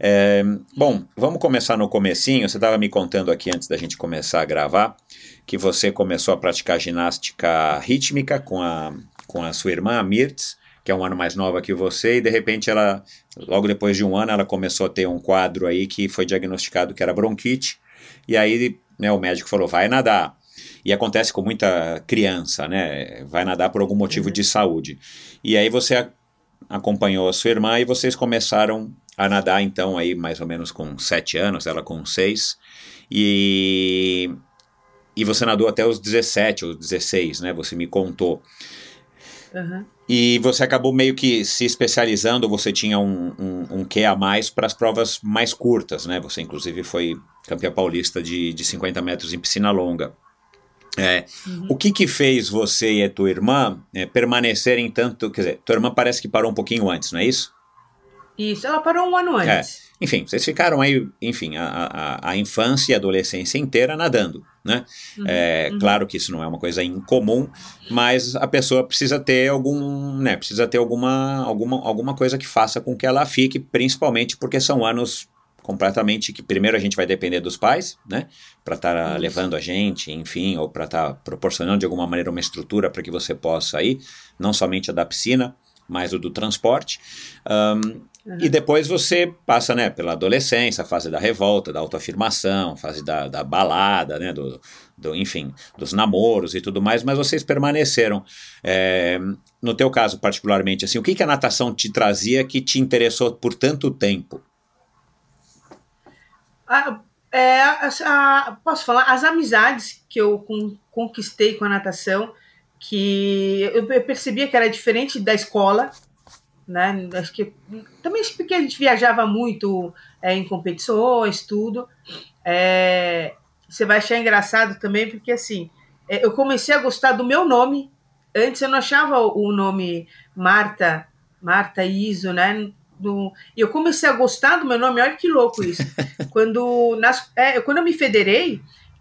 É, bom, vamos começar no comecinho. Você estava me contando aqui antes da gente começar a gravar que você começou a praticar ginástica rítmica com a, com a sua irmã, a Mirtz, que é um ano mais nova que você, e de repente ela, logo depois de um ano, ela começou a ter um quadro aí que foi diagnosticado que era bronquite, e aí né, o médico falou, vai nadar. E acontece com muita criança, né? Vai nadar por algum motivo de saúde. E aí você acompanhou a sua irmã e vocês começaram a nadar, então, aí mais ou menos com sete anos, ela com seis. E, e você nadou até os 17 ou 16, né? Você me contou. Uhum. E você acabou meio que se especializando, você tinha um, um, um quê a mais para as provas mais curtas, né? Você, inclusive, foi campeã paulista de, de 50 metros em piscina longa. É, uhum. O que que fez você e a tua irmã é, permanecerem tanto, quer dizer, tua irmã parece que parou um pouquinho antes, não é isso? Isso, ela parou um ano É. antes. Enfim, vocês ficaram aí, enfim, a, a, a infância e a adolescência inteira nadando, né? Uhum, É, uhum. Claro que isso não é uma coisa incomum, mas a pessoa precisa ter algum, né? Precisa ter alguma, alguma, alguma coisa que faça com que ela fique, principalmente porque são anos completamente que primeiro a gente vai depender dos pais, né, para estar Isso. levando a gente, enfim, ou para estar proporcionando de alguma maneira uma estrutura para que você possa ir, não somente a da piscina, mas o do transporte. Ahn, E depois você passa, né, pela adolescência, a fase da revolta, da autoafirmação, fase da, da balada, né, do, do, enfim, dos namoros e tudo mais, mas vocês permaneceram. É, no teu caso, particularmente, assim, o que, que a natação te trazia que te interessou por tanto tempo? A- é, a- posso falar? As amizades que eu con- conquistei com a natação, que eu eu percebia que era diferente da escola, né? Acho que também porque a gente viajava muito é, em competições, tudo. É, você vai achar engraçado também, porque assim, é, eu comecei a gostar do meu nome. Antes eu não achava o nome Marta, Marta Iso, né? Do, e eu comecei a gostar do meu nome, olha que louco isso. quando, nas, é, quando eu me federei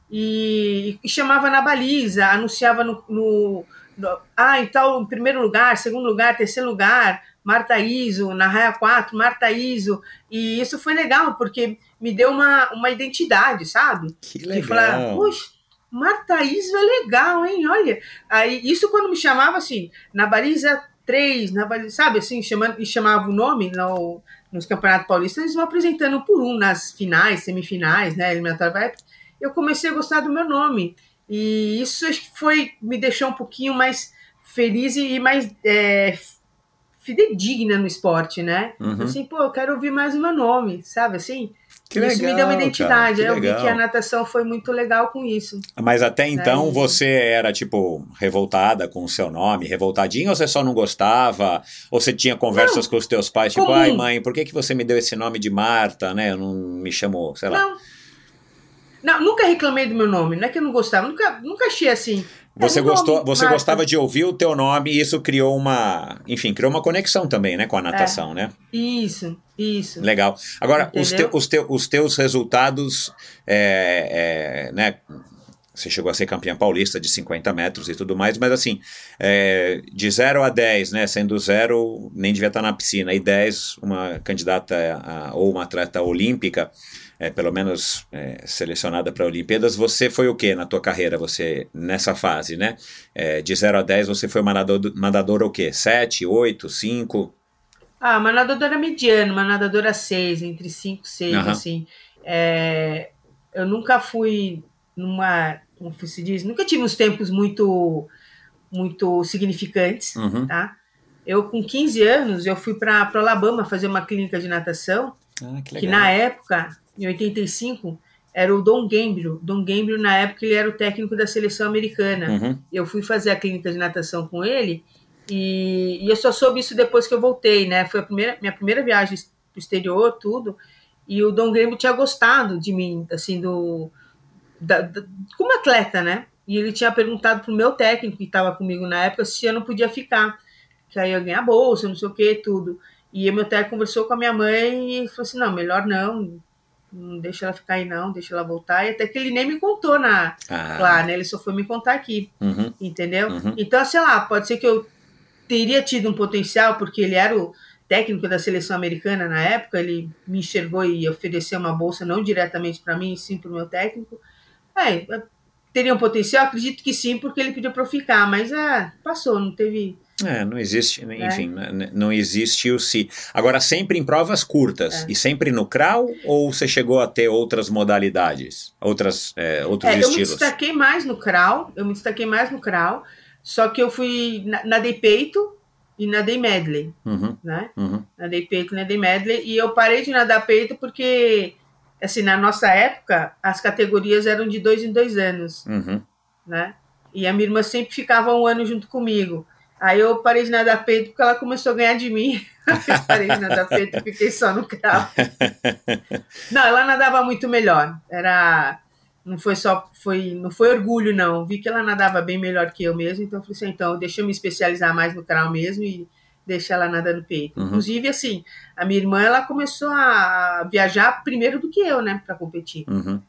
e, e chamava na baliza, anunciava no, no, no- Ah, então, em primeiro lugar, segundo lugar, terceiro lugar, Marta Iso, na raia 4, Marta Iso. E isso foi legal, porque me deu uma, uma identidade, sabe? Que De falar, puxa, Marta Iso é legal, hein? Olha. Aí, isso quando me chamava assim, na baliza 3, na baliza, sabe assim, chamando, e chamava o nome no, nos campeonatos paulistas, eles vão apresentando por um nas finais, semifinais, né? Eliminatória. Eu comecei a gostar do meu nome. E isso foi, me deixou um pouquinho mais feliz e mais é, fidedigna no esporte, né? Uhum. Assim, pô, eu quero ouvir mais o meu nome, sabe assim? Que isso me deu uma legal, identidade. cara, que eu vi legal. que a natação foi muito legal com isso. Mas até então Aí- você era, tipo, revoltada com o seu nome, revoltadinha, ou você só não gostava? Ou você tinha conversas com os teus pais, tipo, comum. ai mãe, por que, que você me deu esse nome de Marta, né? Eu não me chamo, sei lá. Não. Não, nunca reclamei do meu nome. Não é que eu não gostava. Nunca, nunca achei assim. É Você, gostou, você gostava de ouvir o teu nome e isso criou uma, enfim, criou uma conexão também, né, com a natação, né? Isso, isso. Legal. Agora, os, te- os, teu- os teus resultados, é, é, né? Você chegou a ser campeã paulista de 50 metros e tudo mais, mas assim, é, de 0 a 10, né? Sendo 0, nem devia estar na piscina, e 10, uma candidata a- ou uma atleta olímpica, é, pelo menos é, selecionada para Olimpíadas, você foi o que na tua carreira? Você, nessa fase, né? É, de 0 a 10, você foi uma nadador, nadadora o quê? 7, 8, 5? Ah, uma nadadora mediana, uma nadadora 6, entre 5 e 6, Aham. assim. É, eu nunca fui numa, como se diz, nunca tive uns tempos muito, muito significantes, Uhum. tá? Eu, com 15 anos, eu fui para Alabama fazer uma clínica de natação, Ah, que que na época, em 85, era o Don Gambriel. Don Gambriel, na época, ele era o técnico da seleção americana. Uhum. Eu fui fazer a clínica de natação com ele e, e eu só soube isso depois que eu voltei, né? Foi a primeira, minha primeira viagem pro exterior, tudo. E o Dom Grêmio tinha gostado de mim, assim, do. Da, da- como atleta, né? E ele tinha perguntado pro meu técnico, que estava comigo na época, se eu não podia ficar. Que aí eu ganhar bolsa, não sei o que, tudo. E o meu técnico conversou com a minha mãe e falou assim: não, melhor não. Não deixa ela ficar aí, não, deixa ela voltar. E até que ele nem me contou na, Ah, lá, né? Ele só foi me contar aqui uhum. entendeu? Uhum. Então, sei lá, pode ser que eu teria tido um potencial, porque ele era o técnico da seleção americana na época, ele me enxergou e ofereceu uma bolsa não diretamente para mim, sim para o meu técnico. É, teria um potencial? Acredito que sim, porque ele pediu para eu ficar, mas é, passou, não teve. É, não existe, enfim, é. não existe o se. Agora, sempre em provas curtas é. e sempre no crawl ou você chegou a ter outras modalidades, outras, é, outros é, estilos? Eu me destaquei mais no crawl, eu me destaquei mais no crawl, só que eu fui, nadei peito e nadei medley, uhum, né? Uhum. Nadei peito, nadei medley e eu parei de nadar peito porque assim, na nossa época, as categorias eram de dois em dois anos, uhum. né? E a minha irmã sempre ficava um ano junto comigo. Aí eu parei de nadar peito porque ela começou a ganhar de mim. eu parei de nadar peito e fiquei só no carro. não, ela nadava muito melhor. Era não foi só foi não foi orgulho não. Vi que ela nadava bem melhor que eu mesmo, então eu falei assim, então deixa eu me especializar mais no crawl mesmo e deixar ela nadando peito. Uhum. Inclusive, assim, a minha irmã ela começou a viajar primeiro do que eu, né, para competir. Uhum.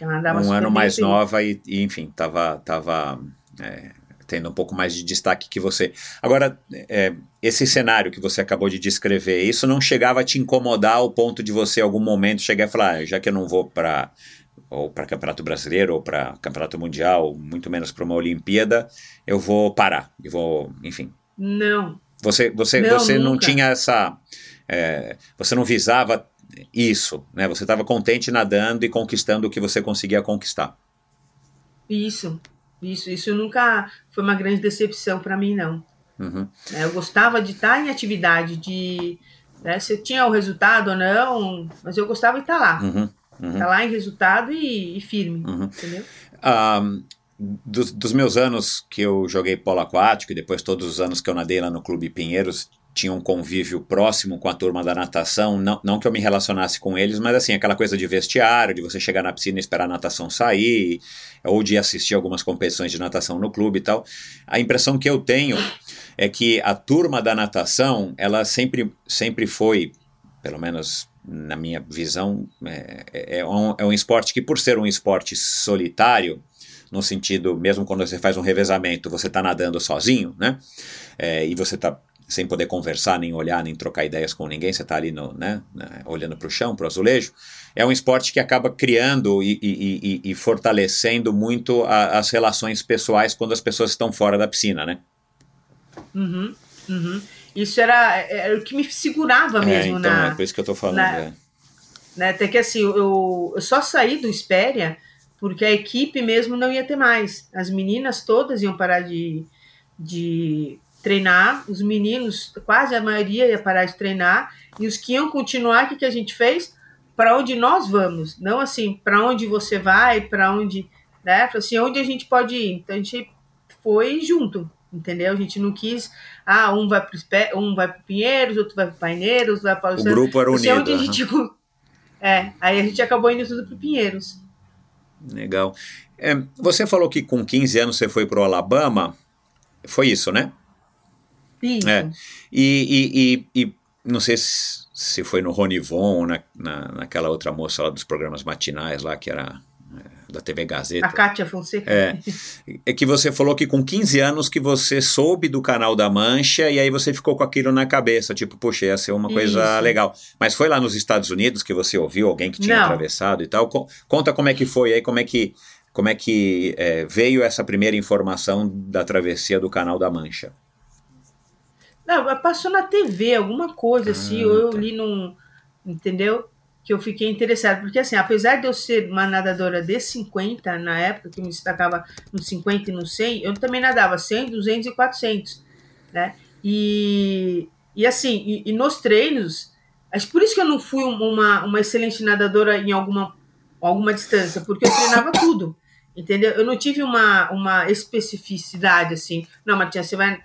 Ela nadava um ano mais peito. nova e, e, enfim, tava, tava é, tendo um pouco mais de destaque que você. Agora, é, esse cenário que você acabou de descrever, isso não chegava a te incomodar ao ponto de você, em algum momento, chegar e falar, ah, já que eu não vou para ou para Campeonato Brasileiro, ou para Campeonato Mundial, muito menos para uma Olimpíada, eu vou parar, e vou, enfim, não. Você, você, não, você não tinha essa. É, você não visava isso, né? Você estava contente nadando e conquistando o que você conseguia conquistar. Isso, isso, isso nunca foi uma grande decepção para mim, não. Uhum. É, eu gostava de estar em atividade, de né, se eu tinha o resultado ou não, mas eu gostava de estar lá. Uhum. Uhum. Estar lá em resultado e, e firme, uhum. entendeu? Um, dos, dos, meus anos que eu joguei polo aquático e depois todos os anos que eu nadei lá no Clube Pinheiros, tinha um convívio próximo com a turma da natação, não, não que eu me relacionasse com eles, mas assim, aquela coisa de vestiário, de você chegar na piscina e esperar a natação sair, ou de assistir algumas competições de natação no clube e tal. A impressão que eu tenho é que a turma da natação, ela sempre, sempre foi, pelo menos na minha visão, é, é, é um, é um esporte que, por ser um esporte solitário, no sentido, mesmo quando você faz um revezamento, você está nadando sozinho, né? É, e você está sem poder conversar, nem olhar, nem trocar ideias com ninguém, você está ali no, né, né olhando para o chão, para o azulejo, é um esporte que acaba criando e, e, e, e fortalecendo muito a, as relações pessoais quando as pessoas estão fora da piscina, né? Uhum, uhum. Isso era, era o que me segurava é, mesmo então, na... É por isso que eu estou falando. Na, é. né, até que assim, eu, eu só saí do Espéria porque a equipe mesmo não ia ter mais. As meninas todas iam parar de, de treinar, os meninos, quase a maioria ia parar de treinar, e os que iam continuar, o que, que a gente fez? Para onde nós vamos, não assim, para onde você vai, para onde, né? Assim, onde a gente pode ir. Então a gente foi junto, entendeu? A gente não quis, ah, um vai para um vai para Pinheiros, outro vai para Paineiros, vai para o grupo era unido. Onde a gente, é, aí a gente acabou indo tudo para Pinheiros. Legal. É, você falou que com 15 anos você foi para o Alabama. Foi isso, né? Isso. É. E, e, e, e não sei se, foi no Ronivon, na, na, naquela outra moça lá dos programas matinais lá, que era da TV Gazeta. A Kátia Fonseca. É, é que você falou que com 15 anos que você soube do canal da Mancha e aí você ficou com aquilo na cabeça, tipo, poxa, ia ser uma coisa Isso. legal. Mas foi lá nos Estados Unidos que você ouviu alguém que tinha Não. atravessado e tal? Conta como é que foi aí, como é que, como é que é, veio essa primeira informação da travessia do canal da Mancha? Não, passou na TV, alguma coisa Ah, assim, ou eu tá. li num. Entendeu? Que eu fiquei interessada. Porque, assim, apesar de eu ser uma nadadora de 50 na época, que me destacava nos 50 e no 100, eu também nadava 100, 200 e 400. Né? E, e assim, e, e nos treinos, acho por isso que eu não fui um, uma, uma excelente nadadora em alguma, alguma distância, porque eu treinava tudo. Entendeu? Eu não tive uma, uma especificidade assim. Não, Matinha, você vai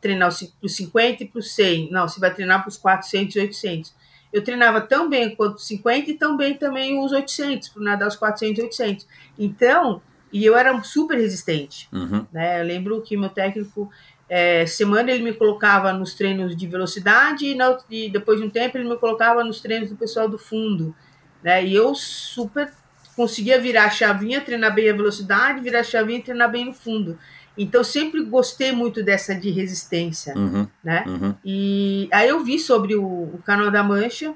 treinar para os 50 e para os 100. Não, você vai treinar para os 400 e 800. Eu treinava tão bem quanto os 50 e tão bem também os 800, para nadar os 400 e 800. Então, e eu era super resistente. Uhum. Né? Eu lembro que meu técnico, é, semana ele me colocava nos treinos de velocidade e, na, e depois de um tempo ele me colocava nos treinos do pessoal do fundo. Né? E eu super conseguia virar a chavinha, treinar bem a velocidade, virar a chavinha e treinar bem no fundo. Então, sempre gostei muito dessa de resistência, Uhum, né? uhum. E aí eu vi sobre o, o Canal da Mancha,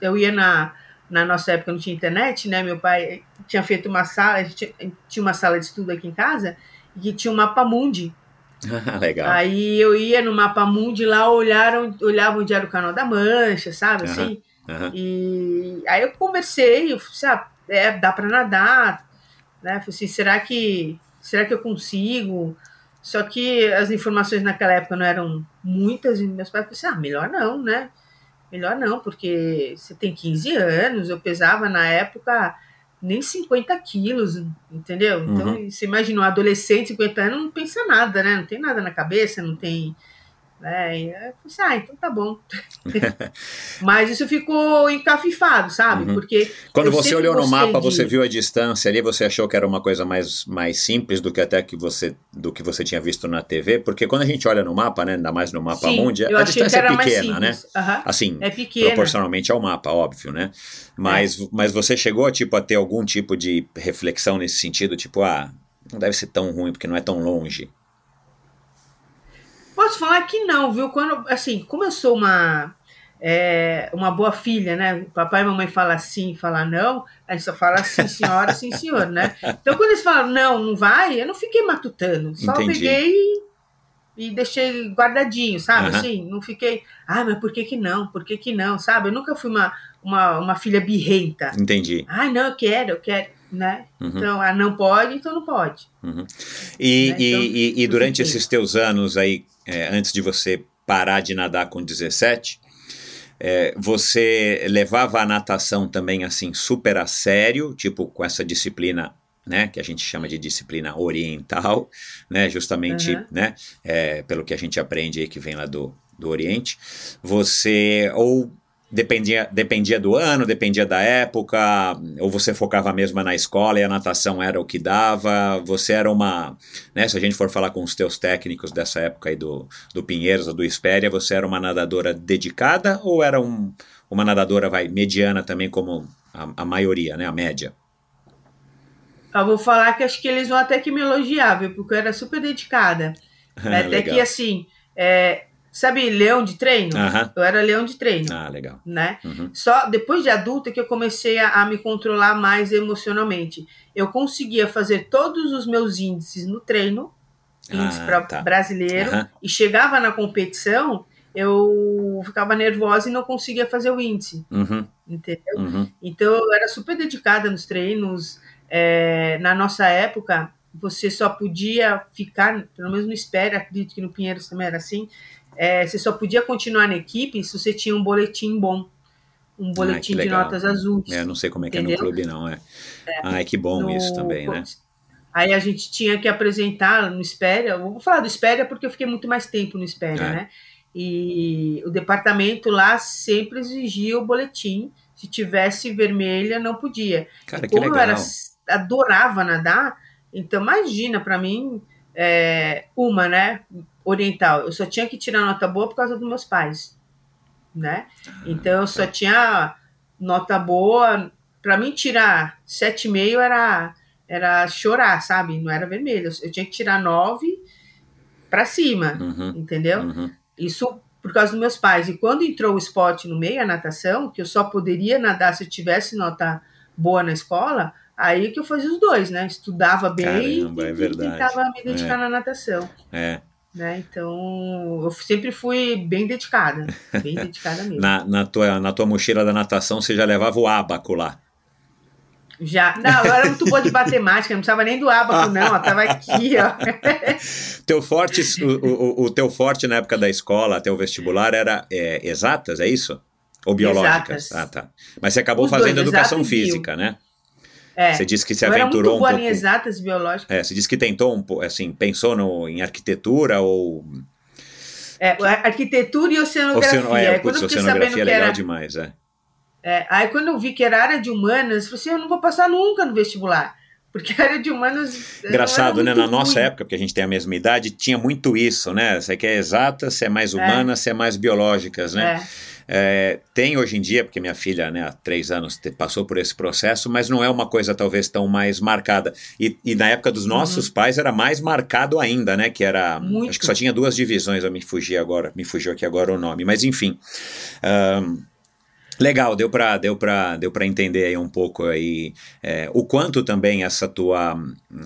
eu ia na, na nossa época não tinha internet, né? Meu pai tinha feito uma sala, a gente tinha uma sala de estudo aqui em casa, e que tinha um mapa mundi. Legal. Aí eu ia no mapa mundi lá, olharam, olhava onde era o Canal da Mancha, sabe? Aham. Assim, e aí eu conversei, eu falei assim, ah, é, dá para nadar, né? Falei assim, será que, será que eu consigo? Só que as informações naquela época não eram muitas, e meus pais falaram assim, ah, melhor não, né? Melhor não, porque você tem 15 anos, eu pesava na época nem 50 quilos, entendeu? Então, você imagina, um adolescente, 50 anos, não pensa nada, né? Não tem nada na cabeça, não tem. Né? E eu falei assim, ah, então tá bom. Mas isso ficou encafifado, sabe? Uhum. Porque. Quando você olhou no mapa, de- você viu a distância ali, você achou que era uma coisa mais, mais simples do que até que você do que você tinha visto na TV? Porque quando a gente olha no mapa, né, ainda mais no mapa Sim, mundi, a distância é pequena, né? Aham. Assim, É pequena. proporcionalmente ao mapa, óbvio, né? Mas, mas você chegou tipo, a ter algum tipo de reflexão nesse sentido, tipo, ah, não deve ser tão ruim porque não é tão longe. Posso falar que não, viu? Quando, assim, como eu sou uma, é, uma boa filha, né? Papai e mamãe falam sim, falam não, a gente só fala sim, senhora, sim, senhor, né? Então, quando eles falam não, não vai, eu não fiquei matutando. Só Entendi. peguei e, deixei guardadinho, sabe? Aham. Assim, não fiquei, ah, mas por que que não? Por que que não? Sabe? Eu nunca fui uma, uma, uma filha birrenta. Entendi. Ah, não, eu quero, eu quero, né? Uhum. Então, ah, não pode, então não pode. Uhum. E, Né, e- então, e- e durante fiquei. esses teus anos aí, é, antes de você parar de nadar com 17, é, você levava a natação também assim super a sério, tipo com essa disciplina, né, que a gente chama de disciplina oriental, né, justamente, Uhum. né, é, pelo que a gente aprende aí que vem lá do, do Oriente. Você ou dependia, dependia do ano, dependia da época, ou você focava mesmo na escola e a natação era o que dava, você era uma, né, se a gente for falar com os teus técnicos dessa época aí do, do Pinheiros ou do Espéria, você era uma nadadora dedicada ou era um, uma nadadora, vai, mediana também como a, a maioria, né, a média? Eu vou falar que acho que eles vão até que me elogiar, viu? Porque eu era super dedicada. até Legal. que, assim, é, sabe, leão de treino? Aham. Eu era leão de treino, Ah, legal. né? Uhum. Só depois de adulta que eu comecei a, a me controlar mais emocionalmente. Eu conseguia fazer todos os meus índices no treino, índice Ah, tá. brasileiro, Aham. e chegava na competição, eu ficava nervosa e não conseguia fazer o índice, Uhum. entendeu? Uhum. Então eu era super dedicada nos treinos. É, na nossa época, você só podia ficar, pelo menos no Espera, acredito que no Pinheiros também era assim, é, você só podia continuar na equipe se você tinha um boletim bom. Um boletim de Ah, legal. notas azuis. É, não sei como é que é Entendeu? no clube, não, é. Ai, que bom No- isso também, né? Aí a gente tinha que apresentar no Espéria, vou falar do Espéria porque eu fiquei muito mais tempo no Espéria, É. né? E o departamento lá sempre exigia o boletim. Se tivesse vermelha, não podia. Cara, E que como legal. eu era, adorava nadar, então imagina para mim, é, uma, né, oriental, eu só tinha que tirar nota boa por causa dos meus pais, né? Então eu só tinha nota boa, para mim tirar 7,5 era era chorar, sabe? Não era vermelho, eu tinha que tirar 9 para cima, Uhum. entendeu? Uhum. Isso por causa dos meus pais. E quando entrou o esporte no meio, a natação, que eu só poderia nadar se eu tivesse nota boa na escola, aí que eu fazia os dois, né? Estudava bem Caramba, e, é e verdade. tentava me dedicar na natação. É. Né? Então, eu sempre fui bem dedicada. Bem dedicada mesmo. Na, na, tua, na tua mochila da natação, você já levava o abaco lá. Já. Não, eu era muito boa de matemática, não precisava nem do abaco, não. Ó, tava aqui, ó. Teu forte, o, o, o teu forte na época da escola, até o vestibular, era é, exatas, é isso? Ou biológicas? Exatas. Ah, tá. Mas você acabou Os dois, fazendo educação exato e bio. física, né? É. Você disse que se aventurou um pouco. em exatas biológicas. É, você disse que tentou um pouco, assim, pensou no, em arquitetura ou. É, arquitetura e oceanografia. Oceano, é, Aí putz, oceanografia é legal era demais, é. É, aí quando eu vi que era área de humanas, eu falei assim, eu não vou passar nunca no vestibular. Porque a área de humanas. eu Engraçado, né? Na nossa ruim. época, porque a gente tem a mesma idade, tinha muito isso, né? Você quer exata, se é mais humana, se é mais biológicas, né? é, tem hoje em dia, porque minha filha né, há três anos passou por esse processo, mas não é uma coisa talvez tão mais marcada. E, e na época dos nossos uhum. pais era mais marcado ainda, né? Que era. Muito. Acho que só tinha duas divisões, eu me fugi agora, me fugiu aqui agora o nome. Mas enfim. Um, Legal, deu para deu para deu para entender aí um pouco aí é, o quanto também essa tua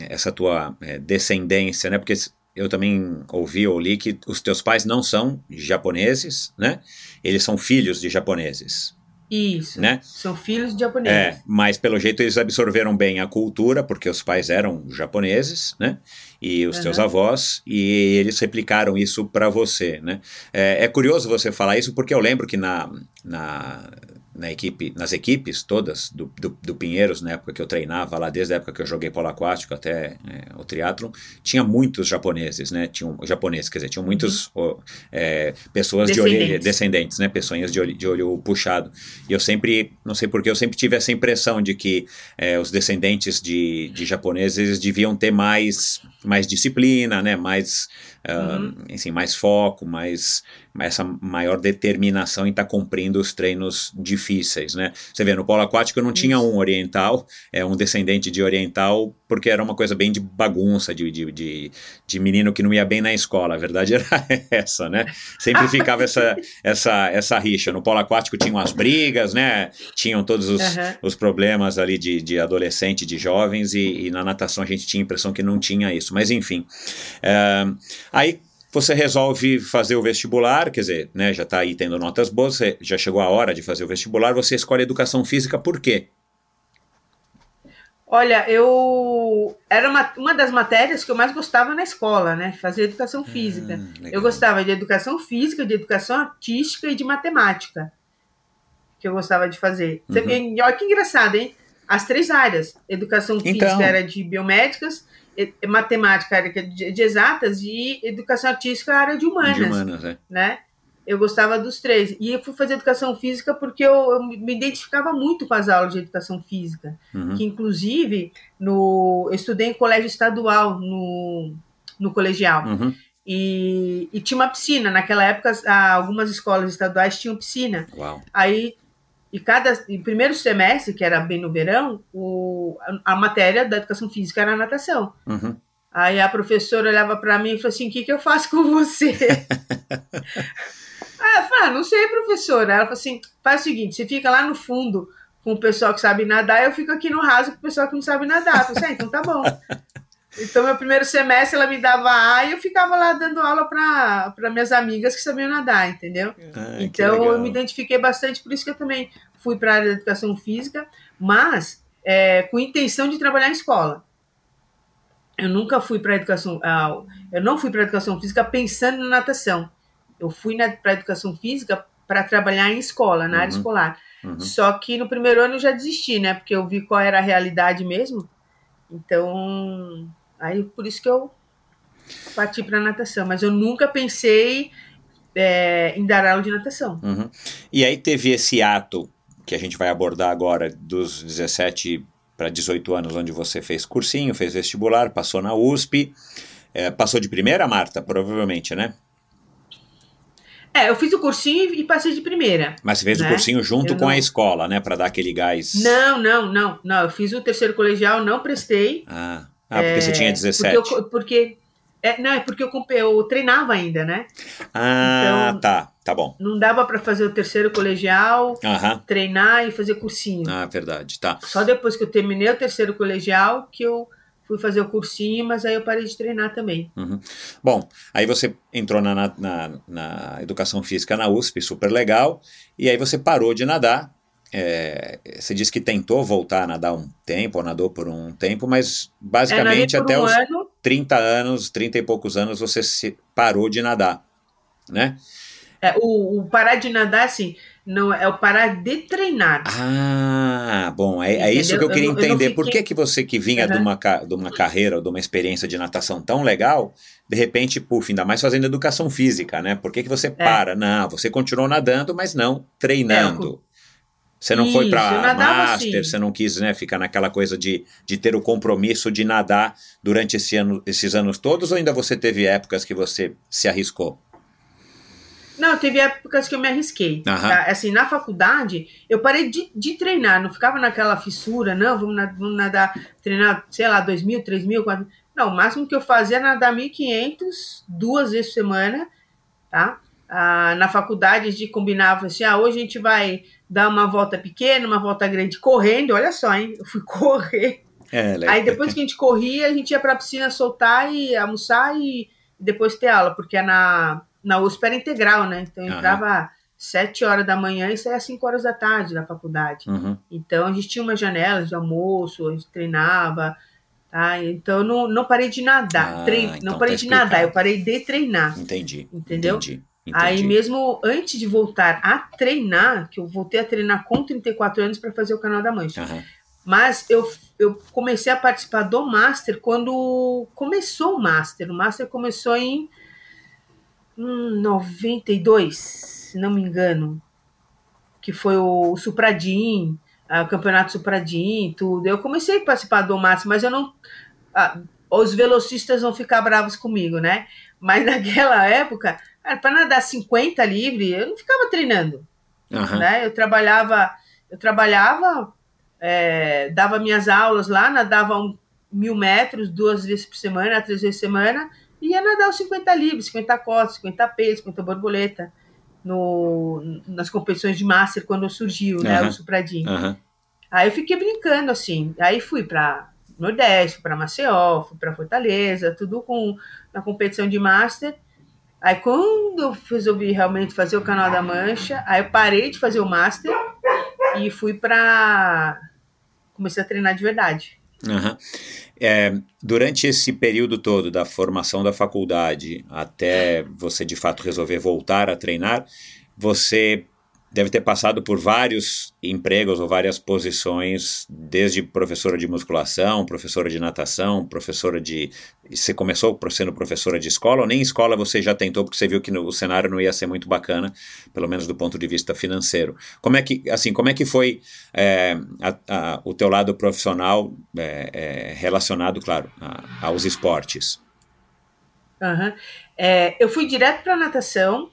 essa tua é, descendência, né? Porque eu também ouvi ou li que os teus pais não são japoneses, né? Eles são filhos de japoneses. Isso. Né? São filhos de japoneses. É, mas pelo jeito eles absorveram bem a cultura, porque os pais eram japoneses, né? E os uhum. teus avós, e eles replicaram isso para você, né? É, é, curioso você falar isso, porque eu lembro que na, na na equipe, nas equipes todas do, do, do, Pinheiros, na época que eu treinava lá, desde a época que eu joguei polo aquático até é, o triatlon, tinha muitos japoneses, né? Tinham japoneses, quer dizer, tinham muitos uhum. é, pessoas de olho descendentes, né? Pessoas de olho, de olho puxado. E eu sempre, não sei porquê, eu sempre tive essa impressão de que é, os descendentes de, de japoneses deviam ter mais, mais disciplina, né? Mais, uhum. uh, assim, mais foco, mais essa maior determinação em estar tá cumprindo os treinos difíceis, né? Você vê, no polo aquático não tinha um oriental, é um descendente de oriental, porque era uma coisa bem de bagunça, de, de, de, de menino que não ia bem na escola, a verdade era essa, né? Sempre ficava essa, essa, essa rixa. No polo aquático tinham as brigas, né? Tinham todos os, uhum. os problemas ali de, de adolescente, de jovens, e, e, na natação a gente tinha a impressão que não tinha isso. Mas enfim. Uh, aí você resolve fazer o vestibular, quer dizer, né, já está aí tendo notas boas, já chegou a hora de fazer o vestibular, você escolhe educação física por quê? Olha, eu era uma, uma das matérias que eu mais gostava na escola, né? Fazer educação física. Hum, eu gostava de educação física, de educação artística e de matemática. Que eu gostava de fazer. Uhum. Você, olha que engraçado, hein? As três áreas. Educação então. física era de biomédicas, matemática, área de, de, exatas, e educação artística, área de humanas. De humanas, é. Né? Eu gostava dos três. E eu fui fazer educação física porque eu, eu me identificava muito com as aulas de educação física. Uhum. Que, inclusive, no, eu estudei em colégio estadual, no, no colegial. Uhum. E, e, tinha uma piscina. Naquela época, algumas escolas estaduais tinham piscina. Uau. Aí e cada em primeiro semestre, que era bem no verão, o, a, a matéria da educação física era a natação. Uhum. Aí a professora olhava para mim e falou assim: O que, que eu faço com você? Aí eu falei: ah, Não sei, professora. Ela falou assim: Faz o seguinte, você fica lá no fundo com o pessoal que sabe nadar, eu fico aqui no raso com o pessoal que não sabe nadar. Eu falei assim: ah, Então tá bom. Então, meu primeiro semestre, ela me dava A e eu ficava lá dando aula para minhas amigas que sabiam nadar, entendeu? Ah, então, eu me identifiquei bastante, por isso que eu também fui para a área da educação física, mas é, com intenção de trabalhar em escola. Eu nunca fui para a educação, ah, eu não fui para a educação física pensando na natação. Eu fui para educação física para trabalhar em escola, na uhum. área escolar. Uhum. Só que no primeiro ano eu já desisti, né? Porque eu vi qual era a realidade mesmo. Então, Aí por isso que eu parti para natação, mas eu nunca pensei é, em dar aula de natação. Uhum. E aí teve esse ato que a gente vai abordar agora dos 17 para 18 anos, onde você fez cursinho, fez vestibular, passou na USP, é, passou de primeira, Marta, provavelmente, né? É, eu fiz o cursinho e passei de primeira. Mas você fez né? o cursinho junto eu com não... a escola, né? Para dar aquele gás. Não, não, não, não. Eu fiz o terceiro colegial, não prestei. Ah. Ah, porque é, você tinha 17. Porque, eu, porque é, não, é porque eu, eu treinava ainda, né? Ah, então, tá, tá bom. Não dava para fazer o terceiro colegial, treinar e fazer cursinho. Ah, verdade, tá. Só depois que eu terminei o terceiro colegial que eu fui fazer o cursinho, mas aí eu parei de treinar também. Uhum. Bom, aí você entrou na, na, na educação física na USP, super legal, e aí você parou de nadar é, você disse que tentou voltar a nadar um tempo, ou nadou por um tempo, mas basicamente é, até um os ano. 30 anos, 30 e poucos anos, você se parou de nadar, né? É, o, o, parar de nadar, assim, não é o parar de treinar. Ah, bom, é, é isso que eu queria eu, entender. Eu fiquei... Por que, que você que vinha uhum. de, uma, de uma carreira, de uma experiência de natação tão legal, de repente, puf, ainda mais fazendo educação física, né? Por que, que você é. para? Não, você continuou nadando, mas não treinando. É, você não Isso, foi para master, assim. você não quis né, ficar naquela coisa de, de ter o compromisso de nadar durante esse ano, esses anos todos, ou ainda você teve épocas que você se arriscou? Não, teve épocas que eu me arrisquei. Aham. tá? Assim, na faculdade, eu parei de, de treinar, não ficava naquela fissura, não, vamos, na- vamos nadar, treinar, sei lá, 2 mil, 3 mil, 4 Não, o máximo que eu fazia era nadar 1.500 duas vezes por semana, tá? Ah, na faculdade a gente combinava assim, ah, hoje a gente vai dar uma volta pequena, uma volta grande, correndo, olha só, hein? Eu fui correr. É, legal. Aí depois que a gente corria, a gente ia pra piscina soltar e almoçar e depois ter aula, porque na, na USP era integral, né? Então eu entrava às 7 horas da manhã e saía às 5 horas da tarde da faculdade. Uhum. Então a gente tinha umas janelas de almoço, a gente treinava, tá? Então eu não, não parei de nadar, Ah, então não parei tá de nadar, eu parei de treinar. Entendi. Entendeu? Entendi. Aí entendi. mesmo antes de voltar a treinar, que eu voltei a treinar com 34 anos para fazer o canal da Mancha. Aham. Mas eu, eu comecei a participar do Master quando começou o Master. O Master começou em hum, 92, se não me engano. Que foi o Supradim, o Campeonato Supradim, tudo. Eu comecei a participar do Master, mas eu não. ah, os velocistas vão ficar bravos comigo, né? Mas naquela época, para nadar 50 livre, eu não ficava treinando Aham. né? Eu trabalhava, eu trabalhava, é, dava minhas aulas lá, nadava um, mil metros duas vezes por semana, três vezes por semana, ia nadar os 50 livres, 50 costas, 50 pesos, 50 borboleta, no, nas competições de Master quando surgiu, né? Aham. O Supradinho. Aham. Aí eu fiquei brincando assim. Aí fui para Nordeste, para Maceió, fui para Fortaleza, tudo com na competição de Master. Aí quando eu resolvi realmente fazer o canal da Mancha, aí eu parei de fazer o Master e fui para comecei a treinar de verdade. Aham. É, durante esse período todo da formação da faculdade até você de fato resolver voltar a treinar, você deve ter passado por vários empregos ou várias posições, desde professora de musculação, professora de natação, professora de. Você começou sendo professora de escola, ou nem escola você já tentou, porque você viu que no- o cenário não ia ser muito bacana, pelo menos do ponto de vista financeiro. Como é que, assim, como é que foi é, a- a- o teu lado profissional é, é, relacionado, claro, a- aos esportes? É, eu fui direto para natação,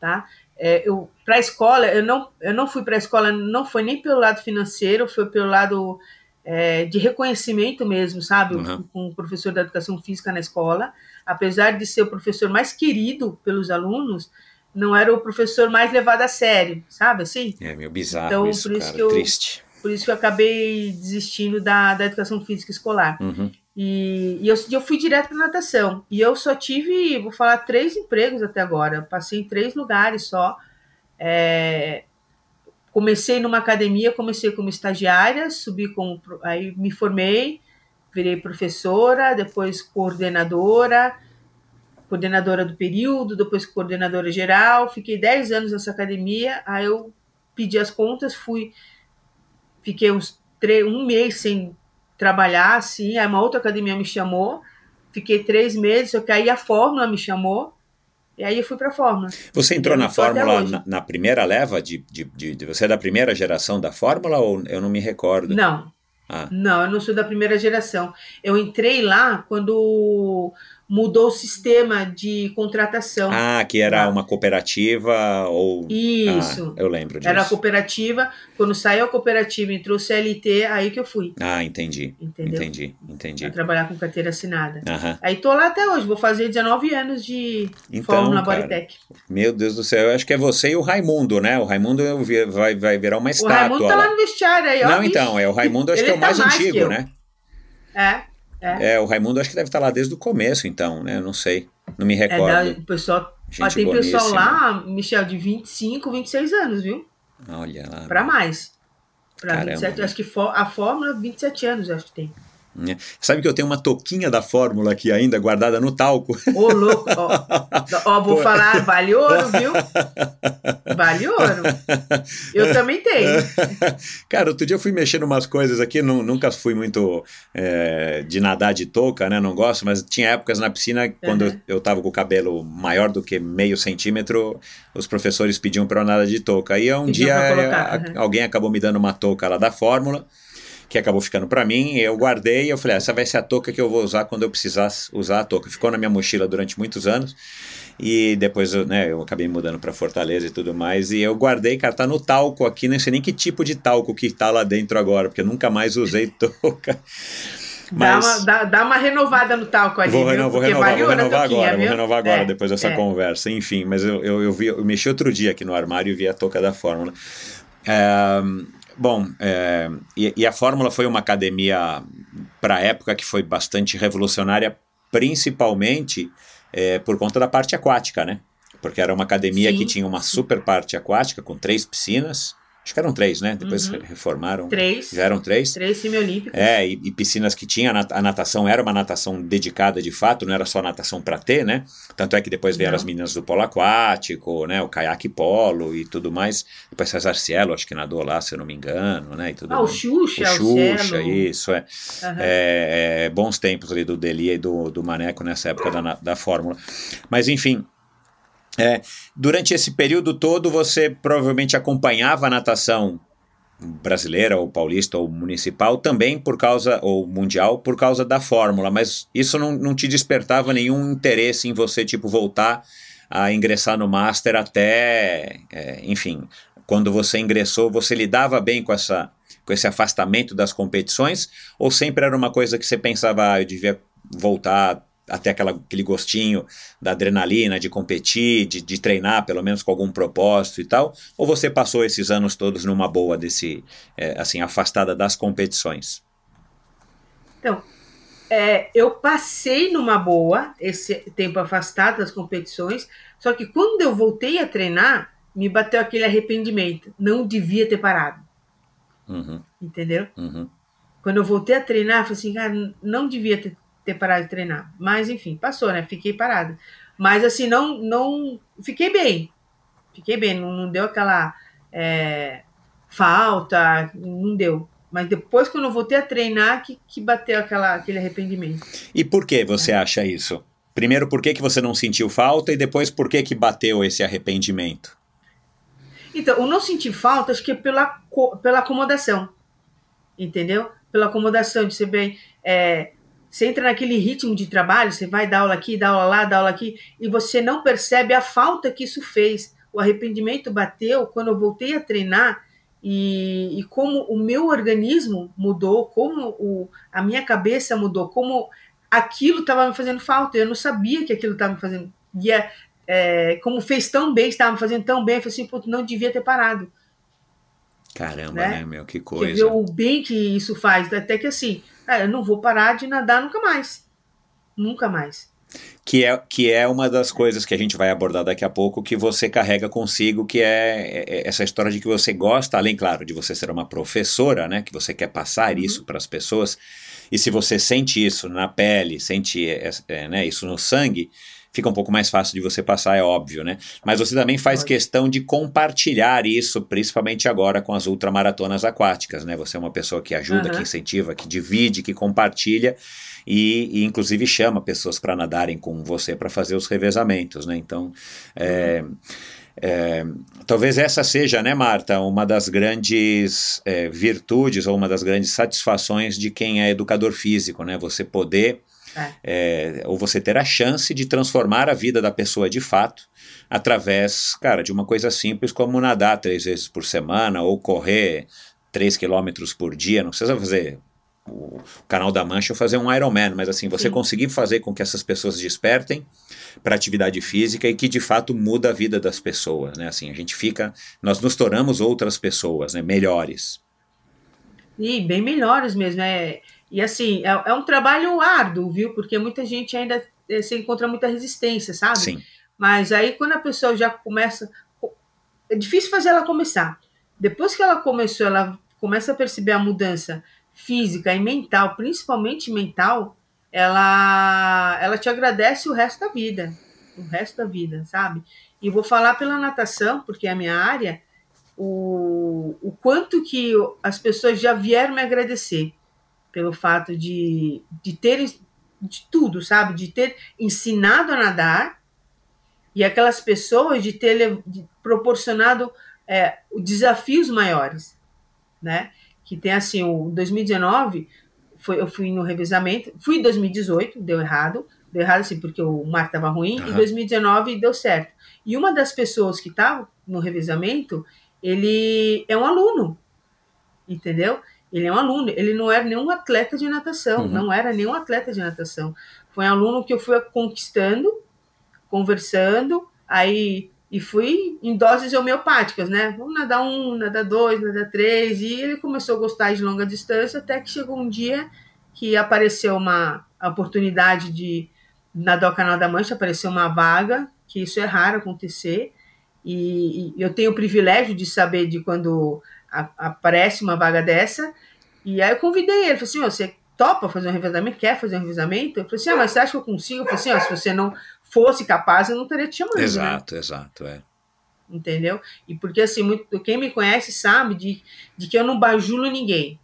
tá? É, eu para a escola, eu não, eu não fui para a escola, não foi nem pelo lado financeiro, foi pelo lado é, de reconhecimento mesmo, sabe? Uhum. Com o professor da educação física na escola, apesar de ser o professor mais querido pelos alunos, não era o professor mais levado a sério, sabe? Assim, É meio bizarro Então, isso, por isso cara, que eu- triste. por isso que eu acabei desistindo da, da educação física escolar. Uhum. E, e eu, eu fui direto para natação. E eu só tive, vou falar, três empregos até agora. Eu passei em três lugares só. É, comecei numa academia, comecei como estagiária, subi como. Aí me formei, virei professora, depois coordenadora, coordenadora do período, depois coordenadora geral. Fiquei 10 anos nessa academia. Aí eu pedi as contas, fui. Fiquei uns tre- um mês sem trabalhar, assim. Aí uma outra academia me chamou. Fiquei três meses, só que aí a Fórmula me chamou. E aí eu fui para a Fórmula. Você entrou na Fórmula na, na primeira leva? De, de, de- de- você é da primeira geração da Fórmula ou eu não me recordo? Não, Ah, não, eu não sou da primeira geração. Eu entrei lá quando mudou o sistema de contratação. Ah, que era Tá. uma cooperativa ou. Isso. Ah, eu lembro disso. Era a cooperativa. Quando saiu a cooperativa, entrou o CLT, aí que eu fui, Ah, entendi. entendeu? Entendi, entendi. Pra trabalhar com carteira assinada. Aham. Aí tô lá até hoje, vou fazer 19 anos de Então, Fórmula cara, Bodytech. Meu Deus do céu, eu acho que é você e o Raimundo, né? O Raimundo vai, vai virar uma O estátua. Raimundo tá lá. no vestiário aí, ó. Não, então, é o Raimundo acho Ele que é o tá mais, mais antigo, né? É, É, o Raimundo acho que deve estar lá desde o começo, então, né? Eu Não sei, não me é recordo. o pessoal. Ó, tem pessoal boníssima. lá, Michel, de 25, 26 anos, viu? Olha lá. Pra mais. Pra Caramba. 27, acho que a Fórmula, 27 anos, acho que tem. Né? Sabe que eu tenho uma touquinha da Fórmula aqui ainda, guardada no talco. Ô, louco, ó, ó, vou Pô. falar, vale ouro, viu? Vale ouro. Eu também tenho. Cara, outro dia eu fui mexendo umas coisas aqui, nu- nunca fui muito é, de nadar de touca, né? Não gosto, mas tinha épocas na piscina, quando Uhum. eu, tava com o cabelo maior do que meio centímetro, os professores pediam para eu nadar de touca. E um Pediam dia colocar, a- uhum. alguém acabou me dando uma touca lá da Fórmula, que acabou ficando para mim. Eu guardei e eu falei, ah, essa vai ser a touca que eu vou usar quando eu precisar usar a touca. Ficou na minha mochila durante muitos anos. E depois né, eu acabei mudando para Fortaleza e tudo mais. E eu guardei, cara, tá no talco aqui, não sei nem que tipo de talco que tá lá dentro agora, porque eu nunca mais usei touca. Mas... Dá, uma, dá, dá uma renovada no talco ali. Vou, reno, vou renovar, vou renovar agora, vou renovar agora é, depois dessa é. conversa. Enfim, mas eu, eu, eu, vi, eu mexi outro dia aqui no armário e vi a touca da Fórmula. É, bom, é, e, e, a Fórmula foi uma academia para a época que foi bastante revolucionária, principalmente é, por conta da parte aquática, né? Porque era uma academia sim, que tinha uma super parte aquática com três piscinas Acho que eram três, né? Depois uhum. reformaram. Três. Já eram três. Três semiolímpicos. É, e, e, piscinas que tinha, a natação era uma natação dedicada de fato, não era só natação para ter, né? Tanto é que depois vieram não. as meninas do polo aquático, né? O caiaque polo e tudo mais. Depois César Cielo, acho que nadou lá, se eu não me engano, né? E tudo ah, o Xuxa, o Xuxa, isso, é. Uhum. é, é. Bons tempos ali do Delia e do, do Maneco nessa época da, da Fórmula. Mas, enfim, é, durante esse período todo, você provavelmente acompanhava a natação brasileira ou paulista ou municipal também por causa ou mundial por causa da fórmula, mas isso não, não te despertava nenhum interesse em você tipo voltar a ingressar no master até, é, enfim, quando você ingressou, você lidava bem com essa com esse afastamento das competições? Ou sempre era uma coisa que você pensava, ah, eu devia voltar até aquela, aquele gostinho da adrenalina, de competir, de, de, treinar, pelo menos com algum propósito e tal? Ou você passou esses anos todos numa boa desse, é, assim, afastada das competições? Então, é, eu passei numa boa esse tempo afastado das competições, só que quando eu voltei a treinar, me bateu aquele arrependimento. Não devia ter parado. Uhum. Entendeu? Uhum. Quando eu voltei a treinar, eu falei assim, cara, não devia ter ter parado de treinar. Mas, enfim, passou, né? Fiquei parada. Mas, assim, não. não fiquei bem. Fiquei bem. Não, não deu aquela é, falta, não deu. Mas depois, quando eu voltei a treinar, que, que bateu aquela, aquele arrependimento. E por que você é. acha isso? Primeiro, por que, que você não sentiu falta? E depois, por que, que bateu esse arrependimento? Então, o não sentir falta, acho que é pela, pela acomodação. Entendeu? Pela acomodação de ser bem. É, você entra naquele ritmo de trabalho, você vai dar aula aqui, dar aula lá, dar aula aqui, e você não percebe a falta que isso fez. O arrependimento bateu quando eu voltei a treinar e, e como o meu organismo mudou, como o, a minha cabeça mudou, como aquilo estava me fazendo falta. Eu não sabia que aquilo estava me fazendo. E é, é, como fez tão bem, estava me fazendo tão bem, eu falei assim, não devia ter parado. Caramba, né, né meu? Que coisa. Ver o bem que isso faz. Até que assim, eu não vou parar de nadar nunca mais. Nunca mais. Que é, que é uma das coisas que a gente vai abordar daqui a pouco, que você carrega consigo, que é, é essa história de que você gosta, além, claro, de você ser uma professora, né? Que você quer passar uhum. isso para as pessoas. E se você sente isso na pele, sente é, é, né, isso no sangue, fica um pouco mais fácil de você passar, é óbvio, né? Mas você também faz questão de compartilhar isso, principalmente agora com as ultramaratonas aquáticas, né? Você é uma pessoa que ajuda, uhum. que incentiva, que divide, que compartilha e, e inclusive chama pessoas para nadarem com você para fazer os revezamentos, né? Então, é, uhum. É, talvez essa seja, né, Marta, uma das grandes é, virtudes ou uma das grandes satisfações de quem é educador físico, né? Você poder é. É, ou você ter a chance de transformar a vida da pessoa de fato através, cara, de uma coisa simples como nadar três vezes por semana ou correr três quilômetros por dia. Não precisa fazer o canal da Mancha ou fazer um Ironman, mas assim, você Sim. conseguir fazer com que essas pessoas despertem para atividade física e que de fato muda a vida das pessoas, né? Assim, a gente fica, nós nos tornamos outras pessoas, né? Melhores. E bem melhores mesmo, é. E assim, é, é, um trabalho árduo, viu? Porque muita gente ainda eh, se encontra muita resistência, sabe? Sim. Mas aí quando a pessoa já começa. É difícil fazer ela começar. Depois que ela começou, ela começa a perceber a mudança física e mental, principalmente mental, ela, ela te agradece o resto da vida. O resto da vida, sabe? E vou falar pela natação, porque é a minha área, o, o quanto que as pessoas já vieram me agradecer pelo fato de, de ter de tudo, sabe? De ter ensinado a nadar e aquelas pessoas de ter de, proporcionado é, desafios maiores, né? que tem assim, o 2019, foi, eu fui no revezamento, fui em 2018, deu errado, deu errado assim, porque o mar estava ruim, Aham. e 2019 deu certo. E uma das pessoas que estava no revezamento, ele é um aluno, entendeu? Ele é um aluno, ele não era nenhum atleta de natação, Uhum. não era nenhum atleta de natação. Foi um aluno que eu fui conquistando, conversando, aí e fui em doses homeopáticas, né? Vamos nadar um, nadar dois, nadar três, e ele começou a gostar de longa distância, até que chegou um dia que apareceu uma oportunidade de nadar o Canal da Mancha, apareceu uma vaga, que isso é raro acontecer, e, e eu tenho o privilégio de saber de quando aparece uma vaga dessa, e aí eu convidei ele, falei assim, "Ó, você topa fazer um revezamento, quer fazer um revezamento? Eu falei assim, ah, mas você acha que eu consigo? Eu falei assim, ó, se você não fosse capaz, eu não estaria te chamando, né? Exato, exato. É. entendeu? E porque assim, muito, quem me conhece sabe de, de que eu não bajulo ninguém.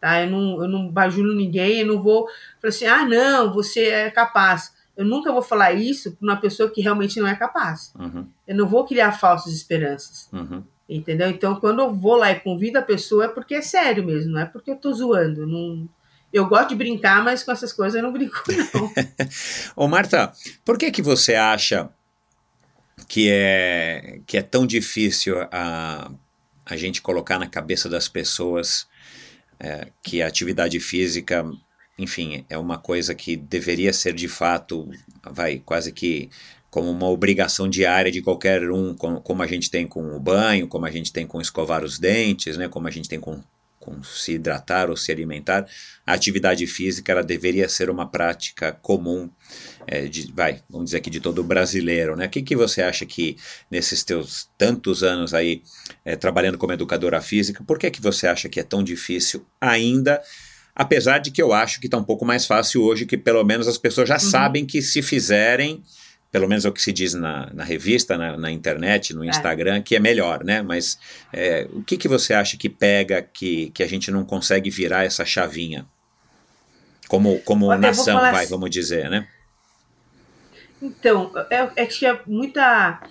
Tá? Eu não, eu não bajulo ninguém, eu não vou falar assim, ah, não, você é capaz. Eu nunca vou falar isso para uma pessoa que realmente não é capaz. Uhum, Eu não vou criar falsas esperanças. uhum. Entendeu? Então, quando eu vou lá e convido a pessoa, é porque é sério mesmo, não é porque eu tô zoando. Não... Eu gosto de brincar, mas com essas coisas eu não brinco, não. Ô Marta, por que que você acha que é, que é tão difícil a, a gente colocar na cabeça das pessoas é, que a atividade física, enfim, é uma coisa que deveria ser de fato, vai, quase que como uma obrigação diária de qualquer um, como, como a gente tem com o banho, como a gente tem com escovar os dentes, né, como a gente tem com, com se hidratar ou se alimentar, a atividade física ela deveria ser uma prática comum, é, de, vai, vamos dizer aqui de todo brasileiro, né? O que, que você acha que nesses teus tantos anos aí é, trabalhando como educadora física, por que que você acha que é tão difícil ainda? Apesar de que eu acho que está um pouco mais fácil hoje, que pelo menos as pessoas já sabem que se fizerem, pelo menos é o que se diz na, na revista, na, na internet, no Instagram, que é melhor, né? Mas é, o que, que você acha que pega que, que a gente não consegue virar essa chavinha? Como, como nação, vai, assim- vamos dizer, né? Então, é, é que é muita.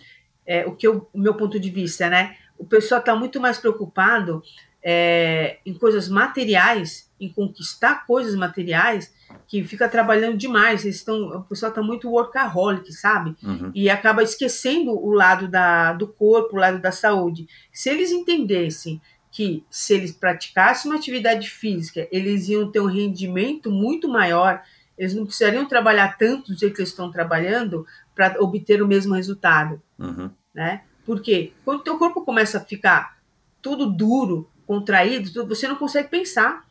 É, o que eu, o meu ponto de vista, né? O pessoal está muito mais preocupado é, em coisas materiais, em conquistar coisas materiais, que fica trabalhando demais. Eles estão, o pessoal está muito workaholic, sabe? Uhum, E acaba esquecendo o lado da, do corpo, o lado da saúde. Se eles entendessem que se eles praticassem uma atividade física, eles iam ter um rendimento muito maior, eles não precisariam trabalhar tanto do jeito que eles estão trabalhando para obter o mesmo resultado, uhum, né? Porque quando o teu corpo começa a ficar tudo duro, contraído, você não consegue pensar.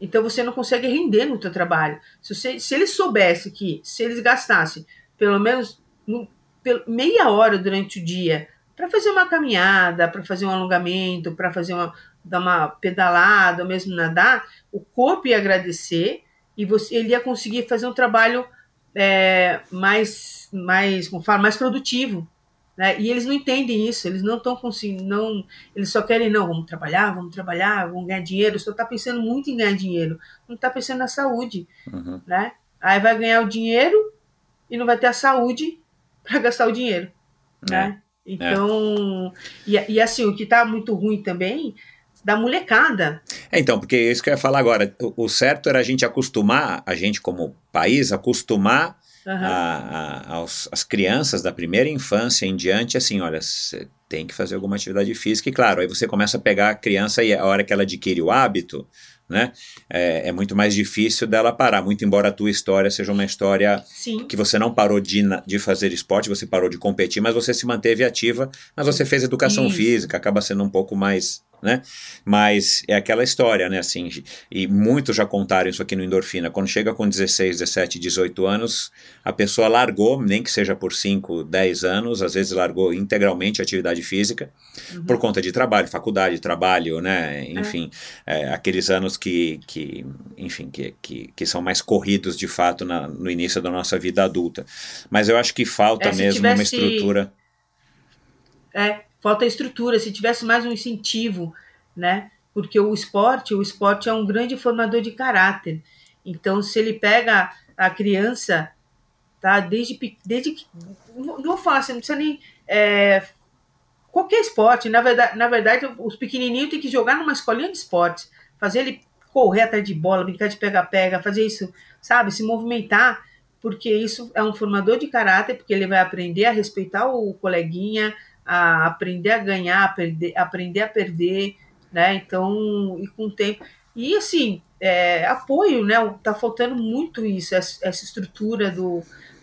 Então você não consegue render no teu trabalho. Se, você, se eles soubessem que se eles gastassem pelo menos no- pel- meia hora durante o dia para fazer uma caminhada, para fazer um alongamento, para fazer uma dar uma pedalada, ou mesmo nadar, o corpo ia agradecer e você ele ia conseguir fazer um trabalho é, mais mais como fala, mais produtivo. Né? E eles não entendem isso, eles não estão conseguindo, não, eles só querem, não, vamos trabalhar, vamos trabalhar, vamos ganhar dinheiro, só está pensando muito em ganhar dinheiro, não está pensando na saúde, uhum. né? Aí vai ganhar o dinheiro e não vai ter a saúde para gastar o dinheiro, né? Então, e, e assim, o que está muito ruim também, da molecada, É, então, porque é isso que eu ia falar agora. O, o certo era a gente acostumar, a gente como país, acostumar Aham. a- a- aos- as crianças da primeira infância em diante, assim, olha, você tem que fazer alguma atividade física, e claro, aí você começa a pegar a criança e a hora que ela adquire o hábito, né, é, é muito mais difícil dela parar, muito embora a tua história seja uma história sim, que você não parou de, de fazer esporte, você parou de competir, mas você se manteve ativa, mas você fez educação Isso. física, acaba sendo um pouco mais, né? Mas é aquela história, né, assim, e muitos já contaram isso aqui no Endorfina, quando chega com 16, 17, 18 anos, a pessoa largou, nem que seja por 5, 10 anos, às vezes largou integralmente a atividade física, Uhum. por conta de trabalho, faculdade, trabalho, né, enfim, é, aqueles anos que, que enfim, que, que, que são mais corridos de fato na- no início da nossa vida adulta. Mas eu acho que falta É, mesmo uma tivesse- estrutura. É, falta estrutura, se tivesse mais um incentivo, né? Porque o esporte, o esporte é um grande formador de caráter. Então, se ele pega a criança, tá? Desde, desde que. Não vou falar assim, não precisa nem é, qualquer esporte. Na verdade, na verdade, os pequenininhos têm que jogar numa escolinha de esportes, fazer ele correr atrás de bola, brincar de pega-pega, fazer isso, sabe, se movimentar, porque isso é um formador de caráter, porque ele vai aprender a respeitar o coleguinha, a aprender a ganhar, a perder, aprender a perder, né? Então, e com o tempo. E assim, é, apoio, né? Tá faltando muito isso, essa, essa estrutura do,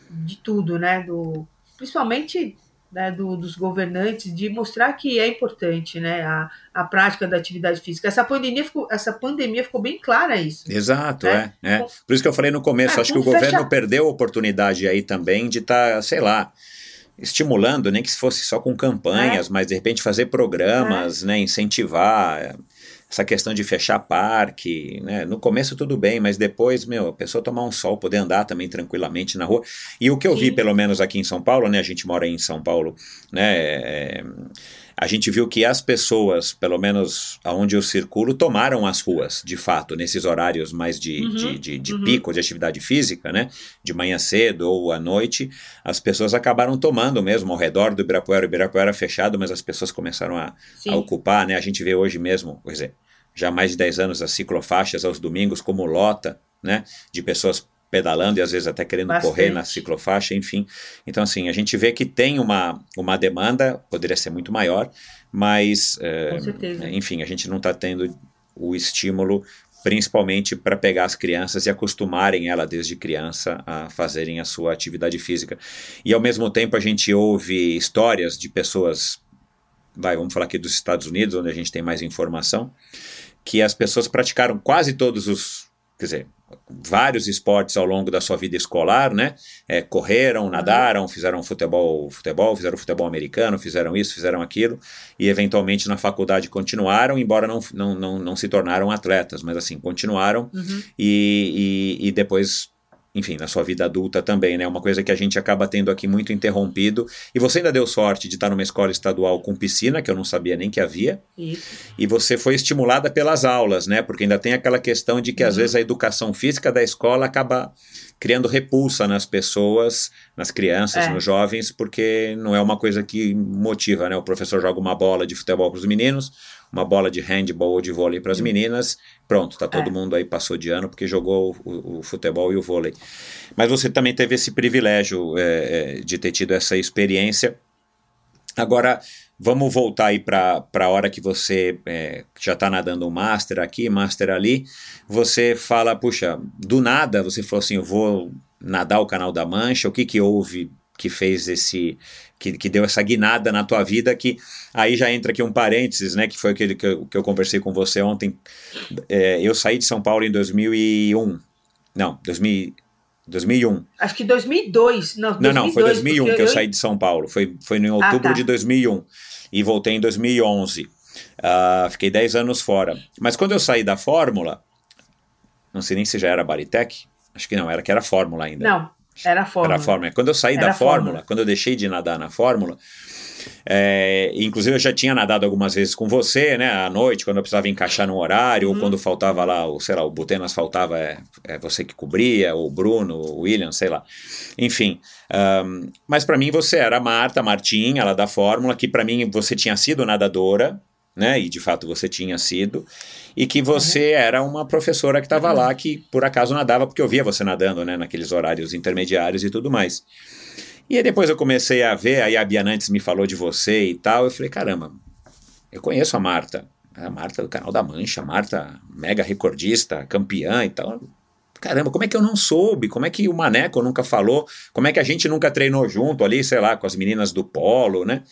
de tudo, né? Do, principalmente né, do, dos governantes de mostrar que é importante né, a, a prática da atividade física. Essa pandemia ficou, essa pandemia ficou bem clara isso. Exato, né? é, é. Por isso que eu falei no começo, é, acho que o fecha... governo perdeu a oportunidade aí também de estar, tá, sei lá, estimulando, nem que fosse só com campanhas, é. mas de repente fazer programas, é. né, incentivar essa questão de fechar parque, né? No começo tudo bem, mas depois, meu, a pessoa tomar um sol, poder andar também tranquilamente na rua. E o que eu Sim. vi, pelo menos aqui em São Paulo, né? A gente mora em São Paulo, né? É, a gente viu que as pessoas, pelo menos aonde eu circulo, tomaram as ruas, de fato, nesses horários mais de, uhum, de, de, de uhum. pico de atividade física, né? De manhã cedo ou à noite, as pessoas acabaram tomando mesmo ao redor do Ibirapuera. O Ibirapuera fechado, mas as pessoas começaram a, a ocupar, né? A gente vê hoje mesmo, quer dizer, já há mais de 10 anos as ciclofaixas aos domingos como lota, né? De pessoas pedalando e às vezes até querendo Bastante. correr na ciclofaixa, enfim. Então, assim, a gente vê que tem uma, uma demanda, poderia ser muito maior, mas, é, enfim, a gente não está tendo o estímulo principalmente para pegar as crianças e acostumarem ela desde criança a fazerem a sua atividade física. E ao mesmo tempo a gente ouve histórias de pessoas, vai, vamos falar aqui dos Estados Unidos, onde a gente tem mais informação, que as pessoas praticaram quase todos os, quer dizer, vários esportes ao longo da sua vida escolar, né? É, correram, nadaram, fizeram futebol, futebol, fizeram futebol americano, fizeram isso, fizeram aquilo, e eventualmente na faculdade continuaram, embora não, não, não, não se tornaram atletas, mas assim, continuaram uhum. e, e, e depois enfim, na sua vida adulta também, né? Uma coisa que a gente acaba tendo aqui muito interrompido. E você ainda deu sorte de estar numa escola estadual com piscina, que eu não sabia nem que havia. Isso. E você foi estimulada pelas aulas, né? Porque ainda tem aquela questão de que uhum. às vezes a educação física da escola acaba criando repulsa nas pessoas, nas crianças, é. nos jovens, porque não é uma coisa que motiva, né? O professor joga uma bola de futebol para os meninos, uma bola de handball ou de vôlei para as meninas, pronto, tá todo é. mundo aí passou de ano porque jogou o, o, futebol e o vôlei. Mas você também teve esse privilégio é, é de ter tido essa experiência. Agora, vamos voltar aí para a hora que você é, já está nadando um master aqui, master ali. Você fala, puxa, do nada você falou assim: eu vou nadar o Canal da Mancha. O que, que houve que fez esse que, que deu essa guinada na tua vida, que aí já entra aqui um parênteses, né, que foi aquele que eu, que eu conversei com você ontem. É, eu saí de São Paulo em 2001. Não, 2000, 2001. Acho que 2002. Não, 2002, não, não foi 2001 que eu, eu, saí de São Paulo. Foi, foi em outubro ah, tá. de 2001. E voltei em 2011. Uh, ah, fiquei 10 anos fora. Mas quando eu saí da Fórmula, não sei nem se já era Baritec, acho que não, era que era Fórmula ainda. Não, era a Fórmula. Era a Fórmula. Quando eu saí Era da fórmula, fórmula, quando eu deixei de nadar na Fórmula, é, inclusive eu já tinha nadado algumas vezes com você, né, à noite, quando eu precisava encaixar no horário, uhum. ou quando faltava lá, o, sei lá, o Butenas faltava, é, é você que cobria, o Bruno, o William, sei lá. Enfim, um, mas para mim você era a Marta, a Martinha, ela da Fórmula, que para mim você tinha sido nadadora, né? E de fato você tinha sido, e que você uhum. era uma professora que estava uhum. lá que por acaso nadava, porque eu via você nadando, né? Naqueles horários intermediários e tudo mais. E aí depois eu comecei a ver, aí a Bianantes me falou de você e tal, eu falei, caramba, eu conheço a Marta, a Marta do canal da Mancha, a Marta mega recordista, campeã e tal. Caramba, como é que eu não soube? Como é que o Maneco nunca falou? Como é que a gente nunca treinou junto ali, sei lá, com as meninas do polo, né?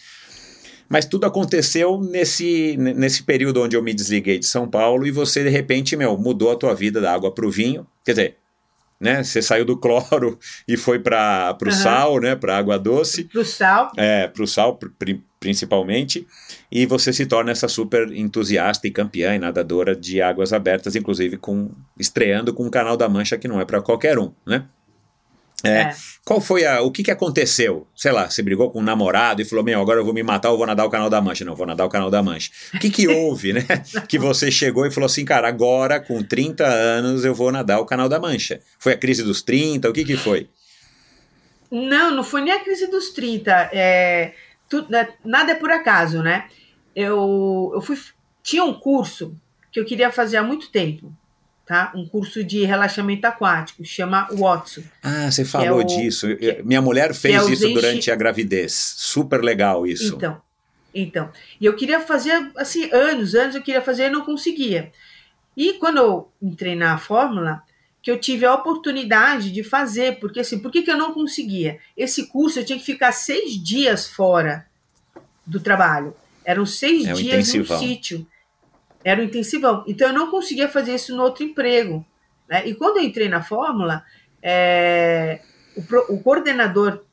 Mas tudo aconteceu nesse, nesse período onde eu me desliguei de São Paulo e você, de repente, meu, mudou a tua vida da água para o vinho. Quer dizer, né? Você saiu do cloro e foi para o uhum. sal, né? Para água doce. Para o sal. É, para o sal principalmente. E você se torna essa super entusiasta e campeã e nadadora de águas abertas, inclusive com estreando com o Canal da Mancha, que não é para qualquer um, né? É, é. Qual foi a. O que, que aconteceu? Sei lá, você brigou com um namorado e falou: Meu, agora eu vou me matar, eu vou nadar o canal da Mancha. Não, vou nadar o canal da Mancha. O que, que houve, né? que você chegou e falou assim: Cara, agora com 30 anos eu vou nadar o canal da Mancha. Foi a crise dos 30? O que, que foi? Não, não foi nem a crise dos 30. É, tudo, né, nada é por acaso, né? Eu, eu fui, tinha um curso que eu queria fazer há muito tempo, tá? Um curso de relaxamento aquático, chama Watson. Ah, você falou é o, disso. Que, Minha mulher fez é isso durante a gravidez. Super legal isso. Então, então. E eu queria fazer, assim, anos, anos eu queria fazer e não conseguia. E quando eu entrei na fórmula, que eu tive a oportunidade de fazer, porque assim, por que, que eu não conseguia? Esse curso eu tinha que ficar seis dias fora do trabalho. Eram seis é dias no sítio. Era um intensivão. Então eu não conseguia fazer isso no outro emprego. Né? E quando eu entrei na Fórmula, é, o, o, coordenador,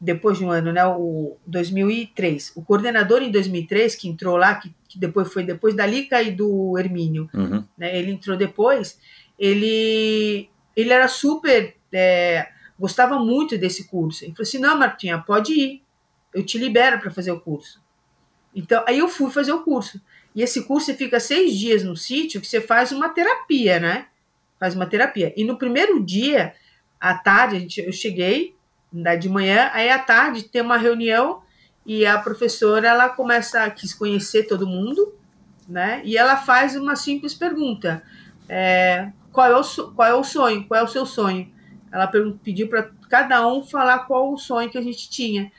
depois de um ano, né, o 2003, o coordenador em 2003, que entrou lá, que, que depois foi depois da Lica e do Hermínio, uhum. né, ele entrou depois, ele, ele era super. É, gostava muito desse curso. Ele falou assim: não, Martinha, pode ir, eu te libero para fazer o curso. Então, aí eu fui fazer o curso. E esse curso você fica seis dias no sítio que você faz uma terapia, né? Faz uma terapia. E no primeiro dia, à tarde, a gente, eu cheguei de manhã, aí à tarde tem uma reunião e a professora ela começa a quis conhecer todo mundo, né? E ela faz uma simples pergunta: é, qual é o, qual é o sonho? Qual é o seu sonho? Ela pediu para cada um falar qual o sonho que a gente tinha.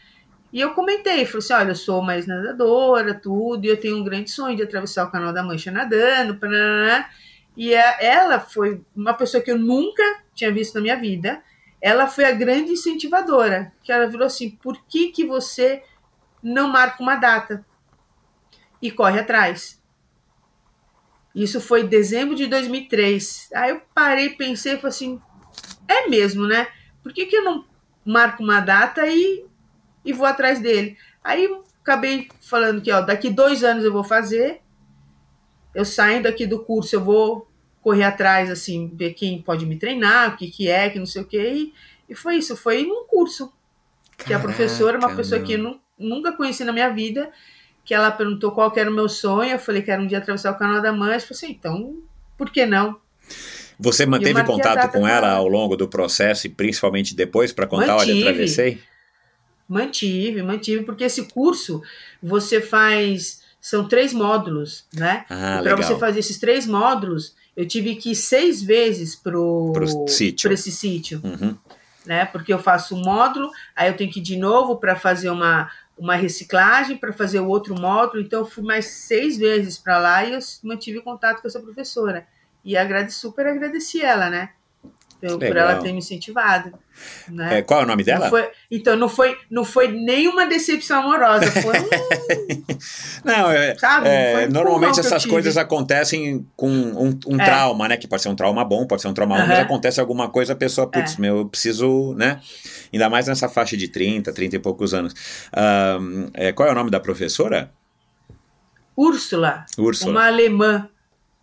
E eu comentei, falei assim: olha, eu sou mais nadadora, tudo, e eu tenho um grande sonho de atravessar o Canal da Mancha nadando. Paraná. E é, ela foi uma pessoa que eu nunca tinha visto na minha vida. Ela foi a grande incentivadora, que ela virou assim: por que, que você não marca uma data e corre atrás? Isso foi em dezembro de 2003. Aí eu parei, pensei, falei assim: é mesmo, né? Por que, que eu não marco uma data e, e vou atrás dele? Aí acabei falando que ó, daqui dois anos eu vou fazer. Eu saindo aqui do curso, eu vou correr atrás, assim, ver quem pode me treinar, o que, que é, que não sei o quê. E, e foi isso, foi num curso. Caraca, que a professora, uma pessoa meu. que eu nunca conheci na minha vida, que ela perguntou qual era o meu sonho, eu falei que era um dia atravessar o Canal da Mancha, eu falei assim, então, por que não? Você manteve contato com ela ao longo do processo e principalmente depois para contar, mantive, olha, atravessei? Mantive, mantive, porque esse curso você faz, são três módulos, né? Ah, para você fazer esses três módulos, eu tive que ir seis vezes para esse sítio. Uhum. Né? Porque eu faço um módulo, aí eu tenho que ir de novo para fazer uma, uma reciclagem para fazer o outro módulo, então eu fui mais seis vezes para lá e eu mantive contato com essa professora. E agradeci, super agradeci ela, né? Por, por ela ter me incentivado. Né? É, qual é o nome dela? Não foi, então não foi, não foi nenhuma decepção amorosa, foi um. não, é, sabe, é, normalmente essas coisas acontecem com um, um é. trauma, né? Que pode ser um trauma bom, pode ser um trauma ruim, mas acontece alguma coisa, a pessoa, putz, é. meu, eu preciso, né? Ainda mais nessa faixa de 30, 30 e poucos anos. Um, qual é o nome da professora? Úrsula. Úrsula. Uma alemã.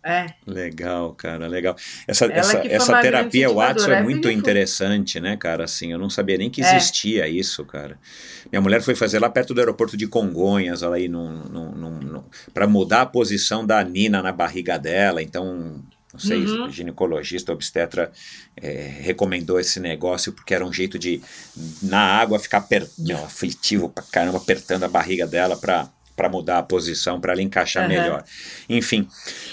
É. Legal, cara, legal. Essa, essa, essa terapia Watson é, é muito interessante, né, cara? Assim, eu não sabia nem que é. existia é. isso, cara. Minha mulher foi fazer lá perto do aeroporto de Congonhas, ela aí para mudar a posição da Nina na barriga dela. Então, não sei, uhum. ginecologista, obstetra é, recomendou esse negócio porque era um jeito de, na água, ficar aflitivo pra caramba, apertando a barriga dela para para mudar a posição, para ela encaixar uhum. melhor. Enfim,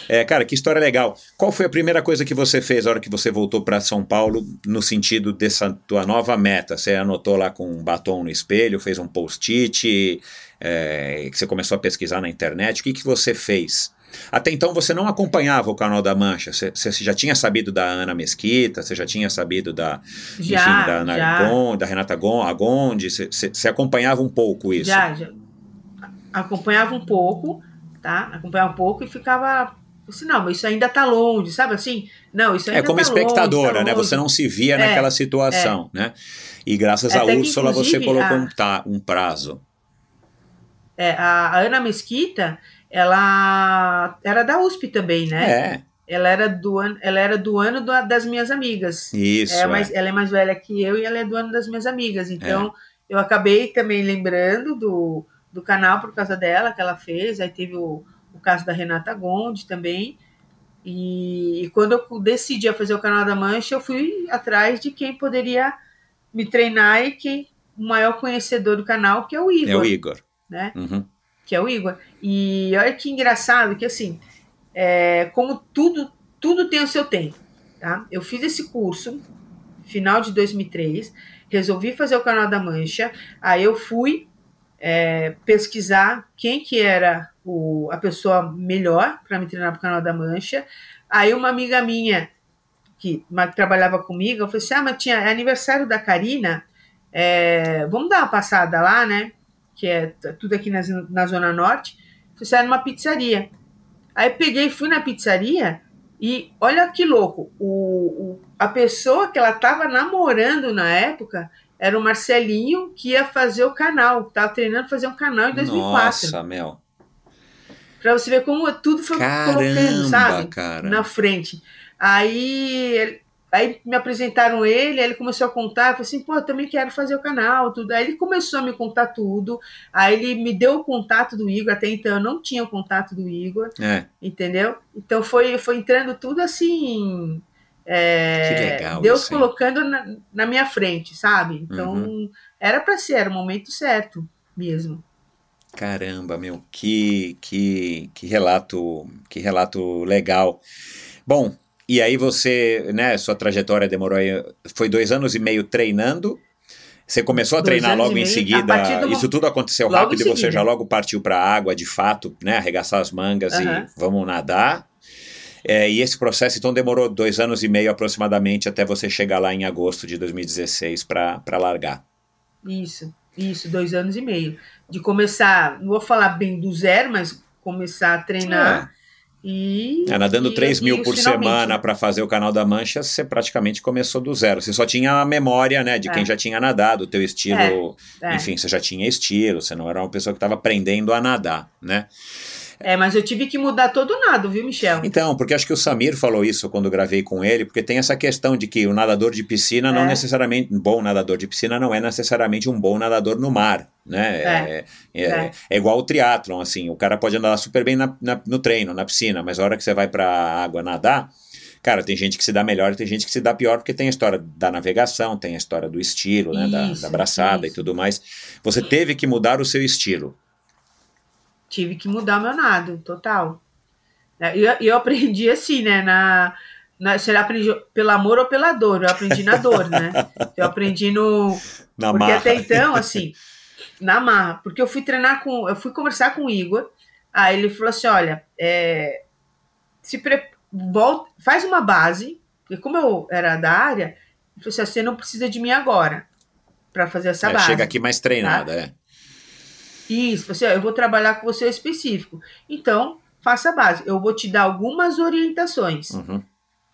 é, cara, que história legal. Qual foi a primeira coisa que você fez na hora que você voltou para São Paulo, no sentido dessa tua nova meta? Você anotou lá com um batom no espelho, fez um post-it, é, que você começou a pesquisar na internet. O que, que você fez? Até então você não acompanhava o canal da Mancha. Você, já tinha sabido da Ana Mesquita, você já tinha sabido da, já, enfim, da Ana Gon, da Renata Gon, Agonde, você acompanhava um pouco isso? Já, já acompanhava um pouco, tá? Acompanhava um pouco e ficava assim, não, mas isso ainda está longe, sabe assim? Não, isso ainda É como tá espectadora, longe, tá né? Longe. Você não se via é, naquela situação, é. né? E graças a Úrsula você colocou a, um, tá, um prazo. É, a, a, Ana Mesquita, ela era da USP também, né? É. Ela era do ano, ela era do ano do, das minhas amigas. Isso. É, mas ela é mais velha que eu e ela é do ano das minhas amigas. Então, é. eu acabei também lembrando do do canal por causa dela, que ela fez. Aí teve o, o caso da Renata Gondi também. E, e, quando eu decidi fazer o canal da Mancha, eu fui atrás de quem poderia me treinar e quem o maior conhecedor do canal, que é o Igor. É o Igor. né? Uhum. Que é o Igor. E olha que engraçado que assim, é, como tudo, tudo tem o seu tempo, tá? Eu fiz esse curso final de 2003, resolvi fazer o canal da Mancha, aí eu fui é, pesquisar quem que era o, a pessoa melhor para me treinar para o canal da Mancha. Aí uma amiga minha que, uma, trabalhava comigo, eu falei assim, ah, mas tinha é aniversário da Karina, é, vamos dar uma passada lá, né? Que é tudo aqui na, na Zona Norte. Você sai numa pizzaria. Aí peguei, fui na pizzaria e olha que louco, o, o a pessoa que ela estava namorando na época era o Marcelinho que ia fazer o canal, estava treinando fazer um canal em 2004. Nossa, Mel. Pra você ver como tudo foi Caramba, colocando, sabe? cara. Na frente. Aí, aí me apresentaram ele, aí ele começou a contar, eu falei assim, pô, eu também quero fazer o canal, tudo. Aí ele começou a me contar tudo, aí ele me deu o contato do Igor, até então eu não tinha o contato do Igor, É, entendeu? Então foi, foi entrando tudo assim... é, Que legal Deus isso, colocando na, na minha frente, sabe? Então Uhum. era para ser, era o momento certo mesmo. caramba, meu, que, que, que relato, que relato legal. Bom, e aí você, né, sua trajetória demorou aí, foi dois anos e meio treinando. Você começou a Dois treinar logo em meio, seguida. do Isso tudo aconteceu Logo rápido e você já logo partiu para a água, de fato, né? Arregaçar as mangas Aham. e vamos nadar. É, e esse processo então demorou dois anos e meio aproximadamente até você chegar lá em agosto de 2016 para largar. Isso, isso, dois anos e meio. De começar, não vou falar bem do zero, mas começar a treinar e. É, nadando e- 3 e mil os por finalmente. semana para fazer o canal da Mancha, você praticamente começou do zero. Você só tinha a memória, né, de É. quem já tinha nadado, o teu estilo, É. enfim, você já tinha estilo, você não era uma pessoa que estava aprendendo a nadar, né? É, mas eu tive que mudar todo o nado, viu, Michel? Então, porque acho que o Samir falou isso quando gravei com ele, porque tem essa questão de que o nadador de piscina não É. necessariamente, um bom nadador de piscina não é necessariamente um bom nadador no mar, né? É, é, É. é igual o triatlon, assim, o cara pode nadar super bem na- na- no treino, na piscina, mas a hora que você vai pra água nadar, cara, tem gente que se dá melhor e tem gente que se dá pior, porque tem a história da navegação, tem a história do estilo, né? Da, Isso, da braçada e isso. tudo mais. Você teve que mudar o seu estilo. Tive que mudar meu nado, total. É, E eu, eu aprendi assim, né? Na, na, você aprende pelo amor ou pela dor? Eu aprendi na dor, né? Eu aprendi no. Na porque marra. até então, assim, na marra, porque eu fui treinar com. Eu fui conversar com o Igor, aí ele falou assim: olha, é, se pre, volta, faz uma base, porque como eu era da área, ele falou assim: você não precisa de mim agora para fazer essa É, base. chega aqui mais treinada, Tá. é. Isso, você, ó, eu vou trabalhar com você específico. Então, faça a base. Eu vou te dar algumas orientações, Uhum.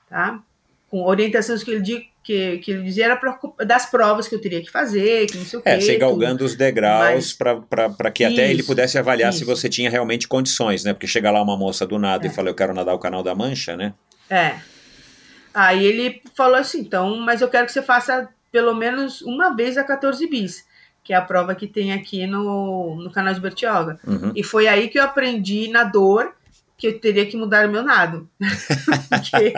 tá? Com orientações que ele, que, que ele dizia era pra, das provas que eu teria que fazer, que não sei o quê. É, você tudo. galgando os degraus para que até ele Isso, pudesse avaliar se isso. você tinha realmente condições, né? Porque chega lá uma moça do nada É. e fala, eu quero nadar o canal da Mancha, né? É. Aí ele falou assim, então, mas eu quero que você faça pelo menos uma vez a 14 bis, que é a prova que tem aqui no, no canal de Bertioga. Uhum. E foi aí que eu aprendi na dor que eu teria que mudar o meu nado. Porque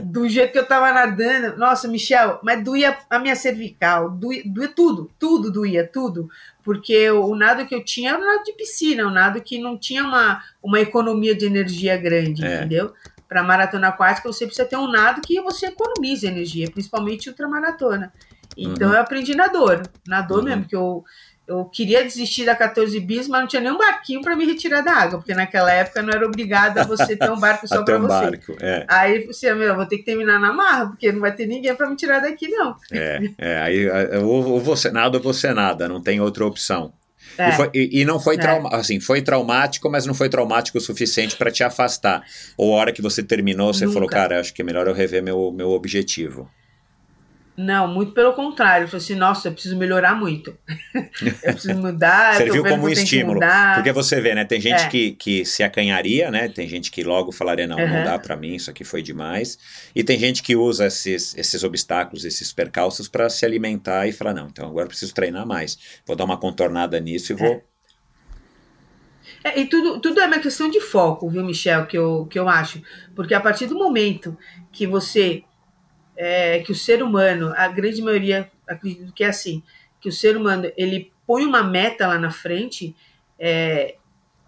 do jeito que eu tava nadando, nossa, Michel, mas doía a minha cervical, doía, doía tudo, tudo doía, tudo. Porque o, o nado que eu tinha era um nado de piscina, um nado que não tinha uma, uma economia de energia grande, É. entendeu? Para maratona aquática, você precisa ter um nado que você economize energia, principalmente ultramaratona. Então Uhum. eu aprendi na dor, na dor Uhum. mesmo, que eu, eu queria desistir da 14 bis, mas não tinha nenhum barquinho para me retirar da água, porque naquela época não era obrigado a você ter um barco só para um você. barco, é. Aí você, meu, eu vou ter que terminar na marra, porque não vai ter ninguém para me tirar daqui, não. É, é, aí é, ou, ou você nada ou você nada, não tem outra opção. É, E, foi- e- e não foi É. trauma, assim, foi traumático, mas não foi traumático o suficiente para te afastar. Ou a hora que você terminou, você Nunca. falou, cara, acho que é melhor eu rever meu, meu objetivo. Não, muito pelo contrário. Eu falei assim, nossa, eu preciso melhorar muito. eu preciso mudar, Serviu como que estímulo. Porque você vê, né? Tem gente É. que, que se acanharia, né? Tem gente que logo falaria, não, não Uhum. dá pra mim, isso aqui foi demais. E tem gente que usa esses, esses obstáculos, esses percalços para se alimentar e falar, não, então agora eu preciso treinar mais. Vou dar uma contornada nisso e vou. É, e tudo, tudo é uma questão de foco, viu, Michel, que eu, que eu acho. Porque a partir do momento que você. É, que o ser humano, a grande maioria acredito que é assim, que o ser humano ele põe uma meta lá na frente, é,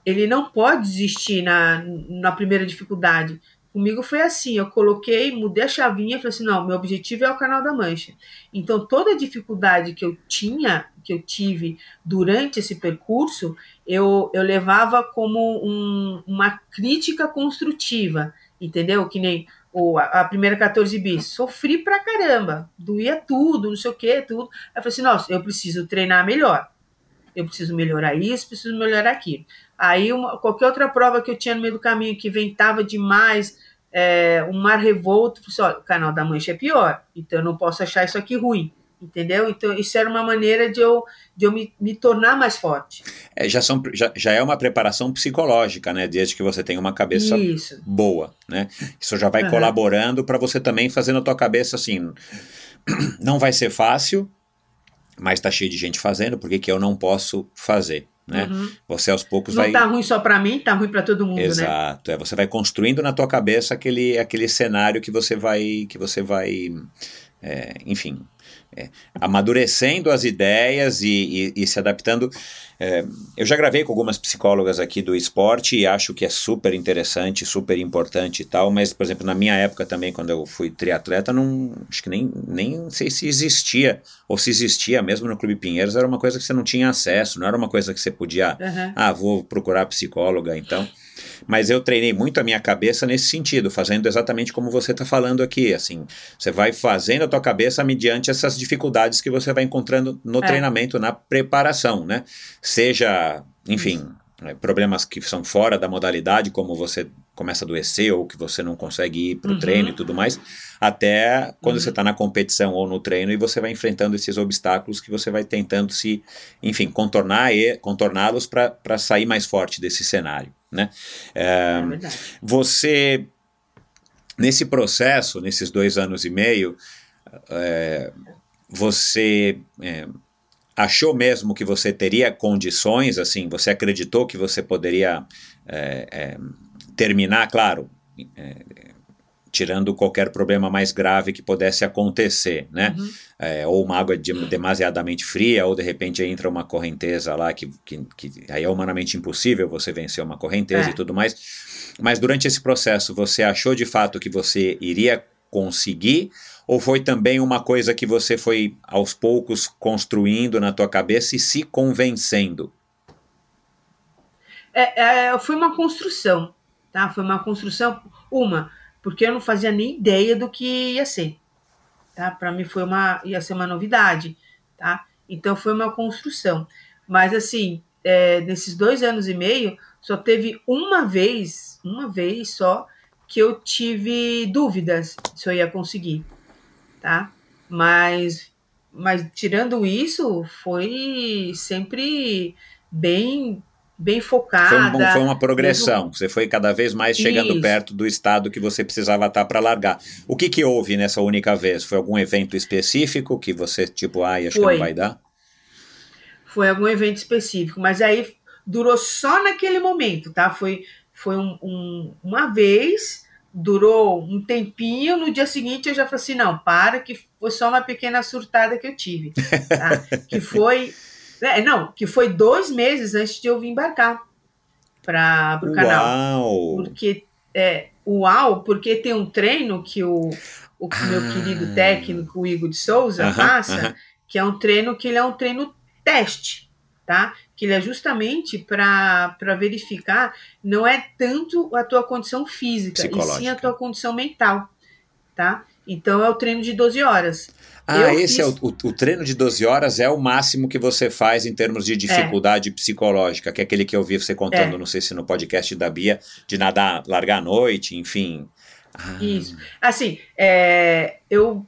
ele não pode desistir na, na primeira dificuldade. Comigo foi assim, eu coloquei, mudei a chavinha falei assim, não, meu objetivo é o canal da Mancha. Então, toda a dificuldade que eu tinha, que eu tive durante esse percurso, eu, eu levava como um, uma crítica construtiva, entendeu? Que nem o, a primeira 14 bis, sofri pra caramba, doía tudo, não sei o que, tudo. Aí eu falei assim, nossa, eu preciso treinar melhor. Eu preciso melhorar isso, preciso melhorar aquilo. Aí, uma, qualquer outra prova que eu tinha no meio do caminho que ventava demais, é, um mar revolto, assim, olha, o canal da Mancha é pior, então eu não posso achar isso aqui ruim, entendeu? Então isso era uma maneira de eu, de eu me, me tornar mais forte. É, já, são, já, já é uma preparação psicológica, né? Desde que você tem uma cabeça isso. boa, né? Isso já vai uhum. colaborando para você também fazer na tua cabeça assim, não vai ser fácil, mas tá cheio de gente fazendo, por que, que eu não posso fazer? né? Uhum. Você aos poucos não vai. Não tá ruim só para mim, tá ruim para todo mundo, Exato. né? Exato. É, você vai construindo na tua cabeça aquele, aquele cenário que você vai que você vai, é, enfim, é, amadurecendo as ideias e, e, e se adaptando. É, eu já gravei com algumas psicólogas aqui do esporte e acho que é super interessante, super importante e tal, mas, por exemplo, na minha época também, quando eu fui triatleta, não, acho que nem, nem sei se existia, ou se existia mesmo no Clube Pinheiros, era uma coisa que você não tinha acesso, não era uma coisa que você podia, uhum. ah, vou procurar psicóloga, então. Mas eu treinei muito a minha cabeça nesse sentido, fazendo exatamente como você está falando aqui. Assim, você vai fazendo a tua cabeça mediante essas dificuldades que você vai encontrando no é. treinamento, na preparação, né? Seja, enfim, é, problemas que são fora da modalidade, como você começa a adoecer ou que você não consegue ir para o uhum. treino e tudo mais, até quando uhum. você está na competição ou no treino e você vai enfrentando esses obstáculos que você vai tentando se, enfim, contornar e contorná-los para sair mais forte desse cenário. Né? É, é você, nesse processo, nesses dois anos e meio, é, você é, achou mesmo que você teria condições, assim, você acreditou que você poderia é, é, terminar, claro, tirando qualquer problema mais grave que pudesse acontecer, né? Uhum. É, ou uma água de, demasiadamente fria, ou de repente entra uma correnteza lá que, que, que aí é humanamente impossível você vencer uma correnteza é. e tudo mais. Mas durante esse processo, você achou de fato que você iria conseguir? Ou foi também uma coisa que você foi aos poucos construindo na tua cabeça e se convencendo? É, é, foi uma construção, tá? Foi uma construção, uma, porque eu não fazia nem ideia do que ia ser, tá? Para mim foi uma ia ser uma novidade, tá? Então foi uma construção. Mas assim, é, nesses dois anos e meio, só teve uma vez, uma vez só, que eu tive dúvidas se eu ia conseguir, tá? Mas, mas tirando isso, foi sempre bem bem focada. Foi, um, foi uma progressão. Mesmo... Você foi cada vez mais chegando Isso. perto do estado que você precisava estar para largar. O que, que houve nessa única vez? Foi algum evento específico que você, tipo, ai, acho foi. que não vai dar? Foi algum evento específico, mas aí durou só naquele momento, tá? Foi, foi um, um, uma vez, durou um tempinho, no dia seguinte eu já falei assim, não, para, que foi só uma pequena surtada que eu tive, tá? que foi é, não, que foi dois meses antes de eu vir embarcar para o canal. Uau! Porque, é, uau, porque tem um treino que o, o ah. meu querido técnico, o Igor de Souza, uh -huh, passa, uh -huh. que é um treino que ele é um treino teste, tá? Que ele é justamente para verificar, não é tanto a tua condição física, e sim a tua condição mental, tá? Então é o treino de 12 horas. Ah, eu esse fiz... é o, o, o, treino de 12 horas é o máximo que você faz em termos de dificuldade é. psicológica, que é aquele que eu vi você contando, é. não sei se no podcast da Bia, de nadar, largar à noite, enfim. Ah. Isso. Assim, é, eu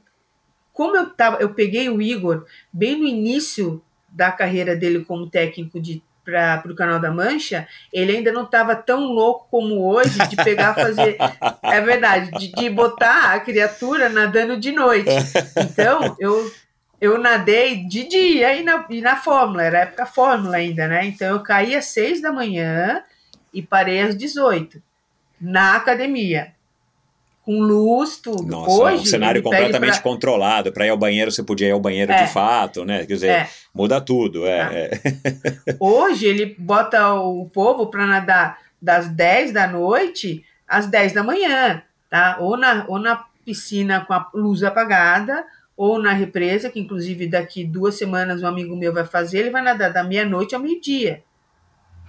como eu tava, eu peguei o Igor bem no início da carreira dele como técnico de para o canal da Mancha, ele ainda não estava tão louco como hoje de pegar fazer. é verdade, de, de botar a criatura nadando de noite. Então, eu, eu nadei de dia e na, e na Fórmula, era época Fórmula ainda, né? Então, eu caí às seis da manhã e parei às 18 na academia. Com luz, tudo. Nossa, Hoje, um cenário completamente pra- controlado. Para ir ao banheiro, você podia ir ao banheiro É. de fato, né? Quer dizer, É. muda tudo. É, Tá. é. Hoje ele bota o povo para nadar das 10 da noite às 10 da manhã, tá? Ou na, ou na piscina com a luz apagada, ou na represa, que inclusive daqui duas semanas um amigo meu vai fazer, ele vai nadar da meia-noite ao meio-dia.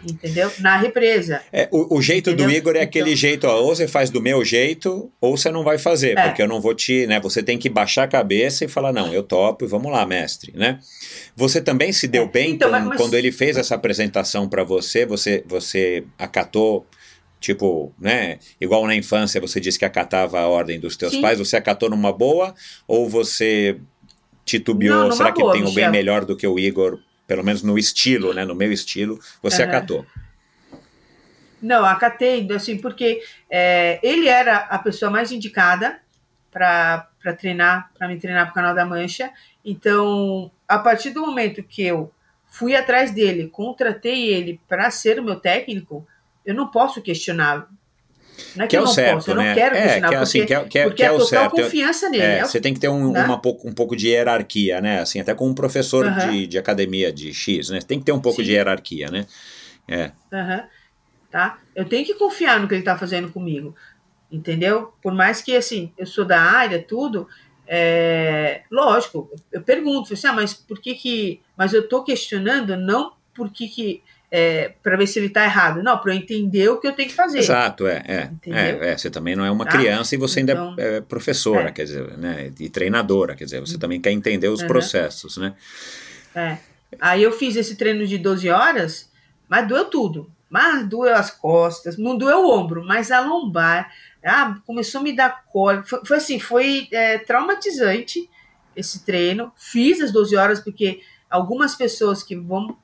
Entendeu? Na represa. É, o, o jeito do Entendeu? Igor é Então- aquele jeito, ó, ou você faz do meu jeito, ou você não vai fazer, É. porque eu não vou te, né? Você tem que baixar a cabeça e falar, não, eu topo e vamos lá, mestre, né? Você também se deu É, bem então, com- mas- quando ele fez essa apresentação para você, você, você acatou, tipo, né? Igual na infância você disse que acatava a ordem dos teus Sim. pais, você acatou numa boa ou você titubeou? Não, Será que boa, tenho bem Michel. melhor do que o Igor? Pelo menos no estilo, né? No meu estilo, você Aham. acatou. Não, acatei, assim, porque é, ele era a pessoa mais indicada para treinar, para me treinar para o canal da Mancha. Então, a partir do momento que eu fui atrás dele, contratei ele para ser o meu técnico, eu não posso questioná-lo. Não é que, Que é eu o não certo, posso, eu né? não quero é, que é porque, assim, que é, que é, porque que é é total certo. confiança nele. É, é você tem que ter um, né? uma pouco, um pouco de hierarquia, né? Assim, até com um professor Aham. de, de academia de X, né? Tem que ter um pouco Sim. de hierarquia, né? É. Aham. tá? Eu tenho que confiar no que ele está fazendo comigo, entendeu? Por mais que, assim, eu sou da área, tudo, é, lógico, eu pergunto, assim, ah, mas por que que... Mas eu estou questionando não por que que... É, para ver se ele está errado, não, para eu entender o que eu tenho que fazer. Exato, é, é, é, é. Você também não é uma Tá? criança e você ainda Então, é professora, é. quer dizer, né? E treinadora, quer dizer, você também quer entender os Uhum. processos, né? É. Aí eu fiz esse treino de 12 horas, mas doeu tudo. Mas doeu as costas, não doeu o ombro, mas a lombar. Ah, começou a me dar cólica. Foi, foi assim, foi é, traumatizante esse treino. Fiz as 12 horas, porque algumas pessoas que vão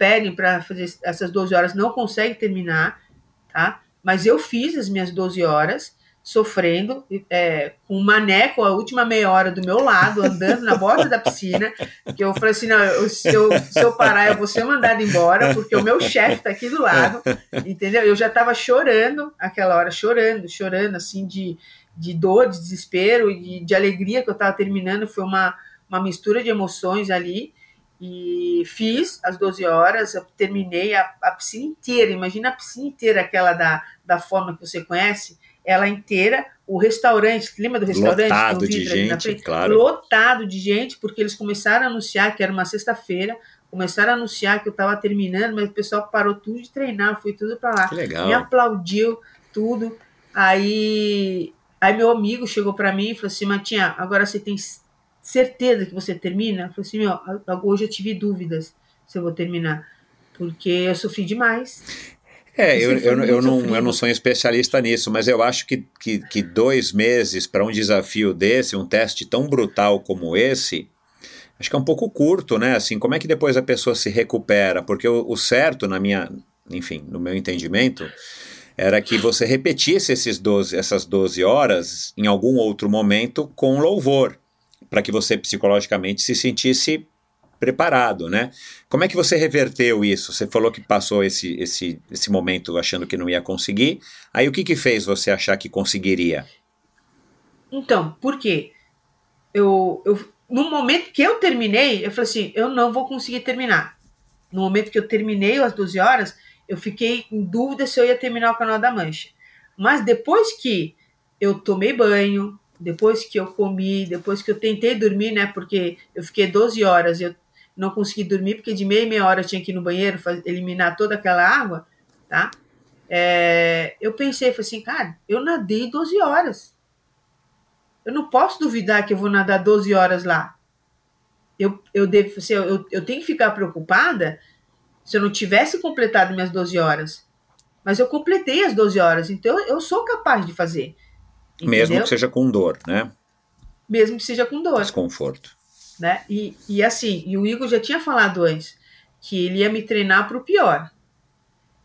pedem para fazer essas 12 horas não conseguem terminar, tá? Mas eu fiz as minhas 12 horas, sofrendo, é, com um maneco a última meia hora do meu lado, andando na borda da piscina, que eu falei assim, não, se, eu, se eu parar, eu vou ser mandado embora, porque o meu chefe está aqui do lado, entendeu? Eu já estava chorando aquela hora, chorando, chorando, assim, de, de dor, de desespero de, de alegria que eu estava terminando, foi uma, uma mistura de emoções ali, e fiz as 12 horas, eu terminei a, a piscina inteira, imagina a piscina inteira, aquela da, da forma que você conhece, ela inteira, o restaurante, lembra do restaurante? Lotado de gente, claro. Lotado de gente, porque eles começaram a anunciar que era uma sexta-feira, começaram a anunciar que eu estava terminando, mas o pessoal parou tudo de treinar, foi tudo para lá. Que legal. Me aplaudiu, tudo. Aí, aí meu amigo chegou para mim e falou assim, Matinha, agora você tem certeza que você termina? Eu falei assim, meu, hoje eu tive dúvidas se eu vou terminar, porque eu sofri demais. É, eu, eu, eu, não, eu não sou um especialista nisso, mas eu acho que, que, que dois meses para um desafio desse, um teste tão brutal como esse, acho que é um pouco curto, né? Assim, como é que depois a pessoa se recupera? Porque o, o certo, na minha, enfim, no meu entendimento, era que você repetisse esses 12, essas 12 horas em algum outro momento com louvor, para que você psicologicamente se sentisse preparado, né? Como é que você reverteu isso? Você falou que passou esse, esse, esse momento achando que não ia conseguir. Aí o que, que fez você achar que conseguiria? Então, por quê? Eu, eu, no momento que eu terminei, eu falei assim, eu não vou conseguir terminar. No momento que eu terminei as 12 horas, eu fiquei em dúvida se eu ia terminar o Canal da Mancha. Mas depois que eu tomei banho, depois que eu comi, depois que eu tentei dormir, né? Porque eu fiquei 12 horas, eu não consegui dormir, porque de meia e meia hora eu tinha que ir no banheiro, eliminar toda aquela água, tá? É, eu pensei, falei assim, cara, eu nadei 12 horas. Eu não posso duvidar que eu vou nadar 12 horas lá. Eu, eu, devo, assim, eu, eu tenho que ficar preocupada se eu não tivesse completado minhas 12 horas. Mas eu completei as 12 horas, então eu sou capaz de fazer. Mesmo entendeu? que seja com dor, né? Mesmo que seja com dor. Desconforto. né? E, e assim, e o Igor já tinha falado antes que ele ia me treinar para o pior,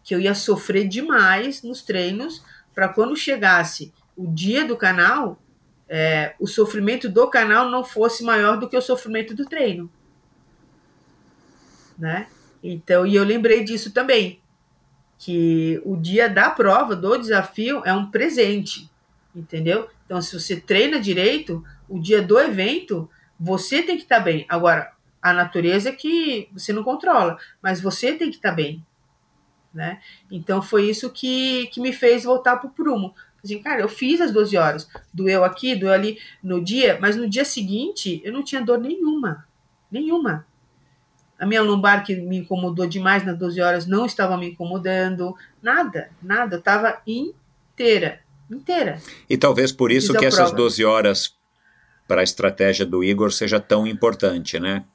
que eu ia sofrer demais nos treinos para quando chegasse o dia do canal, é, o sofrimento do canal não fosse maior do que o sofrimento do treino, né? Então, e eu lembrei disso também, que o dia da prova, do desafio, é um presente. Entendeu? Então, se você treina direito, o dia do evento, você tem que estar tá bem. Agora, a natureza é que você não controla, mas você tem que estar tá bem, né? Então, foi isso que, que me fez voltar para o prumo. Assim, cara, eu fiz as 12 horas, doeu aqui, doeu ali no dia, mas no dia seguinte eu não tinha dor nenhuma, nenhuma. A minha lombar que me incomodou demais nas 12 horas não estava me incomodando, nada, nada, eu estava inteira, inteira. E talvez por isso Fiz que essas 12 horas para a estratégia do Igor seja tão importante, né?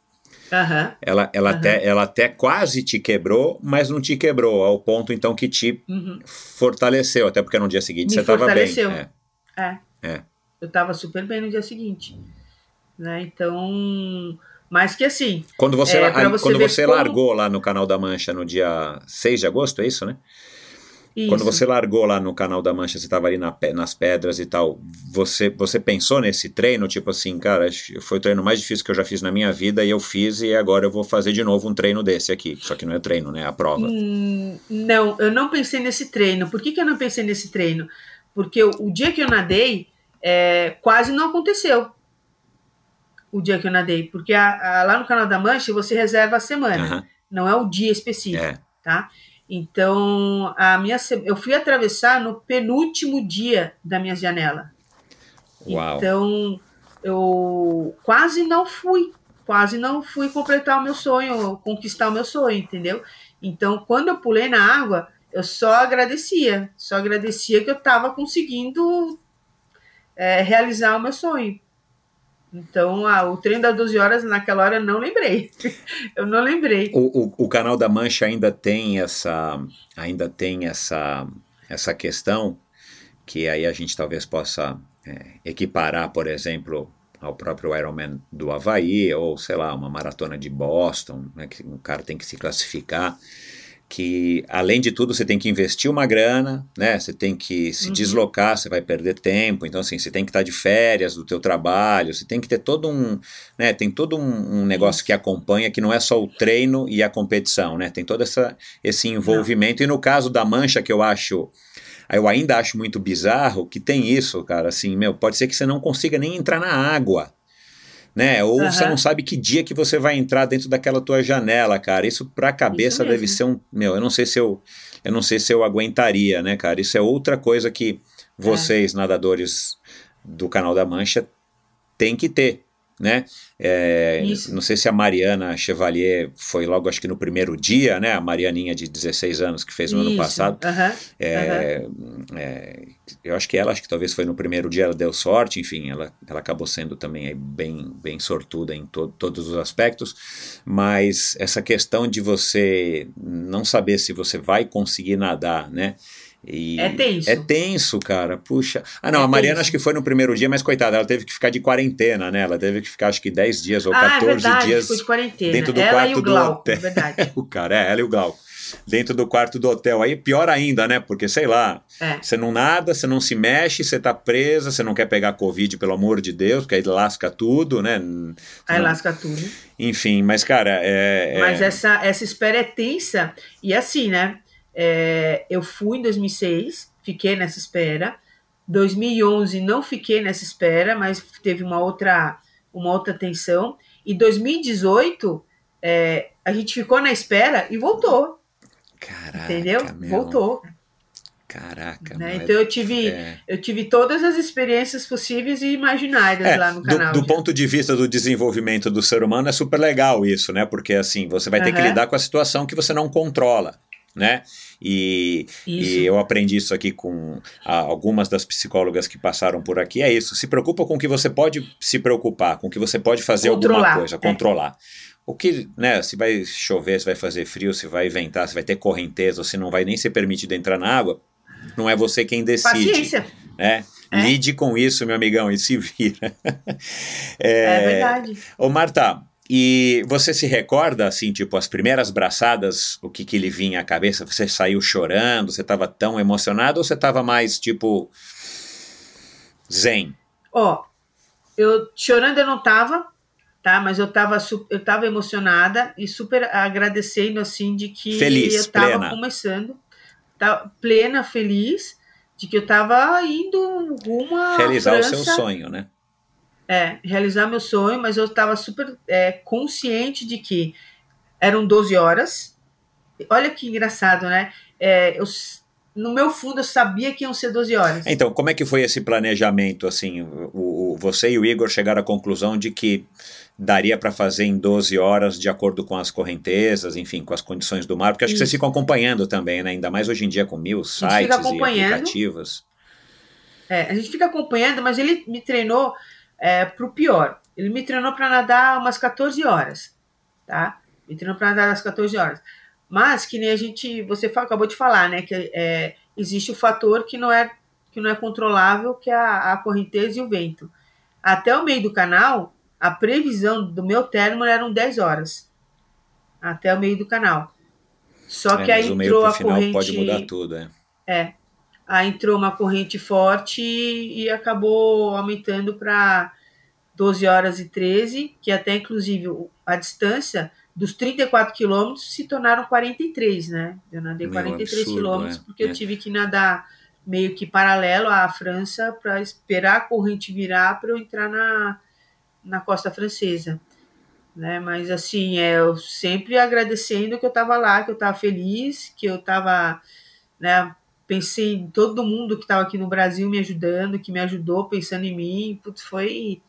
Uhum. Ela, ela, uhum. até, ela até quase te quebrou, mas não te quebrou, ao ponto então que te uhum. fortaleceu, até porque no dia seguinte Me você estava bem. É. é. é. Eu estava super bem no dia seguinte. Né? Então. Mas que assim. Quando você, é, você quando você como... largou lá no canal da Mancha no dia 6 de agosto, é isso, né? Isso. Quando você largou lá no canal da Mancha, você estava ali na, nas pedras e tal, você, você pensou nesse treino, tipo assim, cara, foi o treino mais difícil que eu já fiz na minha vida e eu fiz e agora eu vou fazer de novo um treino desse aqui. Só que não é treino, né? É a prova. Hum, não, eu não pensei nesse treino. Por que, que eu não pensei nesse treino? Porque o, o dia que eu nadei, é, quase não aconteceu. O dia que eu nadei. Porque a, a, lá no canal da Mancha você reserva a semana, uhum. não é o dia específico, é. tá? Então, a minha, eu fui atravessar no penúltimo dia da minha janela. Uau. Então, eu quase não fui, quase não fui completar o meu sonho, conquistar o meu sonho, entendeu? Então, quando eu pulei na água, eu só agradecia, só agradecia que eu estava conseguindo é, realizar o meu sonho. Então, o treino das 12 horas, naquela hora, não lembrei. eu não lembrei. O, o, o, canal da Mancha ainda tem essa, ainda tem essa, essa questão que aí a gente talvez possa é, equiparar, por exemplo, ao próprio Ironman do Havaí, ou sei lá, uma maratona de Boston, né, que o cara tem que se classificar que além de tudo você tem que investir uma grana, né? Você tem que se uhum. deslocar, você vai perder tempo. Então assim, você tem que estar de férias do teu trabalho, você tem que ter todo um, né? Tem todo um, um negócio que acompanha que não é só o treino e a competição, né? Tem todo essa, esse envolvimento. Não. E no caso da mancha que eu acho eu ainda acho muito bizarro que tem isso, cara, assim, meu, pode ser que você não consiga nem entrar na água, né? Ou uhum. você não sabe que dia que você vai entrar dentro daquela tua janela, cara. Isso pra cabeça deve ser um, meu, eu não sei se eu, eu não sei se eu aguentaria, né, cara? Isso é outra coisa que vocês, é. nadadores do canal da Mancha, têm que ter, né? É, não sei se a Mariana Chevalier foi logo, acho que no primeiro dia, né? A Marianinha de 16 anos que fez no Isso. ano passado. Uhum. É, uhum. É, eu acho que ela, acho que talvez foi no primeiro dia, ela deu sorte, enfim, ela, ela acabou sendo também bem, bem sortuda em to todos os aspectos, mas essa questão de você não saber se você vai conseguir nadar, né? E é tenso. É tenso, cara. Puxa. Ah, não, é a Mariana tenso. acho que foi no primeiro dia, mas coitada, ela teve que ficar de quarentena, né? Ela teve que ficar acho que 10 dias ou 14 ah, é verdade, dias ficou de quarentena. dentro do ela quarto e o Glauco, do hotel. É verdade. o cara, é, ela e o Glauco. Dentro do quarto do hotel. Aí pior ainda, né? Porque, sei lá, é. você não nada, você não se mexe, você tá presa, você não quer pegar Covid, pelo amor de Deus, porque aí lasca tudo, né? Aí não... lasca tudo. Enfim, mas, cara, é. é mas essa, essa espera é tensa. E assim, né? É, eu fui em 2006, fiquei nessa espera. 2011 não fiquei nessa espera, mas teve uma outra, uma outra tensão. E 2018 é, a gente ficou na espera e voltou. Caraca, entendeu? Meu. Voltou. Caraca, né? Então eu tive, é... eu tive todas as experiências possíveis e imaginárias é, lá no canal. Do, do ponto de vista do desenvolvimento do ser humano é super legal isso, né? Porque assim você vai ter uhum. que lidar com a situação que você não controla né? E, e, eu aprendi isso aqui com a, algumas das psicólogas que passaram por aqui. É isso. Se preocupa com o que você pode se preocupar, com o que você pode fazer controlar, alguma coisa, é. controlar. O que, né? Se vai chover, se vai fazer frio, se vai ventar, se vai ter correnteza, ou se não vai nem ser permitido entrar na água, não é você quem decide. Paciência. Né? É. Lide com isso, meu amigão, e se vira. é, é verdade. Ô, Marta, e você se recorda, assim, tipo, as primeiras braçadas, o que, que lhe vinha à cabeça? Você saiu chorando, você estava tão emocionado ou você estava mais, tipo, zen? Ó, oh, eu chorando eu não estava, tá? Mas eu estava eu tava emocionada e super agradecendo, assim, de que feliz, eu estava começando. Tá, plena, feliz, de que eu estava indo rumo a Realizar França, o seu sonho, né? É, realizar meu sonho, mas eu estava super é, consciente de que eram 12 horas. Olha que engraçado, né? É, eu, no meu fundo eu sabia que iam ser 12 horas. Então, como é que foi esse planejamento? Assim, o, o você e o Igor chegaram à conclusão de que daria para fazer em 12 horas de acordo com as correntezas, enfim, com as condições do mar, porque acho Isso. que vocês ficam acompanhando também, né? Ainda mais hoje em dia com mil sites e aplicativos. É, a gente fica acompanhando, mas ele me treinou é, para o pior. Ele me treinou para nadar umas 14 horas, tá? Me treinou para nadar às 14 horas. Mas que nem a gente, você acabou de falar, né? Que é, existe o fator que não é que não é controlável, que é a, a correnteza e o vento. Até o meio do canal, a previsão do meu término eram 10 horas. Até o meio do canal. Só É, que aí entrou a corrente. pode mudar tudo, é. É. Aí entrou uma corrente forte e, e acabou aumentando para 12 horas e 13, que até inclusive a distância dos 34 quilômetros se tornaram 43, né? Eu nadei Meu, 43 absurdo, quilômetros é, porque é. eu tive que nadar meio que paralelo à França para esperar a corrente virar para eu entrar na, na costa francesa. Né? Mas assim, é, eu sempre agradecendo que eu estava lá, que eu estava feliz, que eu estava né, pensei em todo mundo que estava aqui no Brasil me ajudando, que me ajudou, pensando em mim. Putz, foi,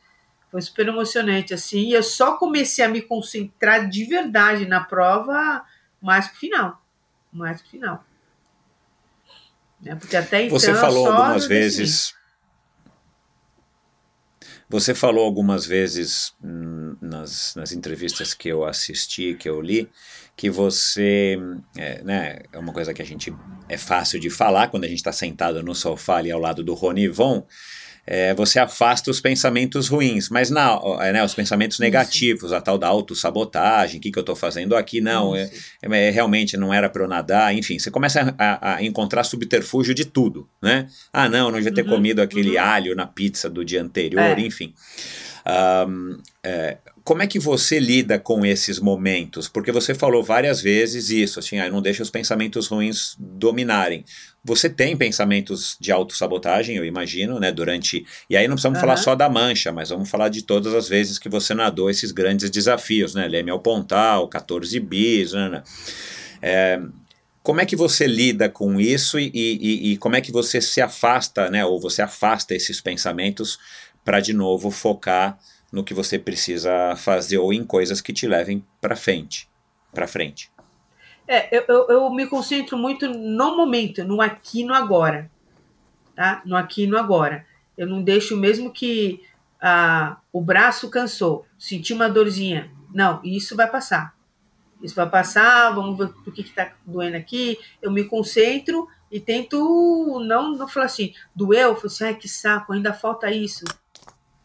foi super emocionante, assim. E eu só comecei a me concentrar de verdade na prova mais pro final. Mais pro final. Né, Porque até então. Você falou algumas vezes. Você falou algumas vezes hum, nas, nas entrevistas que eu assisti, que eu li, que você. É, né, é uma coisa que a gente. É fácil de falar quando a gente está sentado no sofá ali ao lado do Rony Von. É, você afasta os pensamentos ruins, mas não, é, né, os pensamentos negativos, a tal da autossabotagem, o que, que eu estou fazendo aqui, não, é, Isso. é, realmente não era para eu nadar, enfim, você começa a, a encontrar subterfúgio de tudo, né? Ah, não, eu não devia ter Uhum, comido aquele uhum. alho na pizza do dia anterior, É. enfim. Ahm, é, como é que você lida com esses momentos? Porque você falou várias vezes isso, assim, ah, não deixa os pensamentos ruins dominarem. Você tem pensamentos de autossabotagem, eu imagino, né, durante... E aí não precisamos Aham. falar só da mancha, mas vamos falar de todas as vezes que você nadou esses grandes desafios, né, Leme ao Pontal, 14 bis, né, né. É, como é que você lida com isso e, e- e como é que você se afasta, né, ou você afasta esses pensamentos para de novo focar no que você precisa fazer ou em coisas que te levem para frente, para frente. É, eu, eu, eu me concentro muito no momento, no aqui no agora. Tá? No aqui no agora. Eu não deixo mesmo que ah, o braço cansou, senti uma dorzinha. Não, isso vai passar. Isso vai passar, vamos ver o que está doendo aqui. Eu me concentro e tento não, não falar assim, doeu, eu falo assim, ai que saco, ainda falta isso.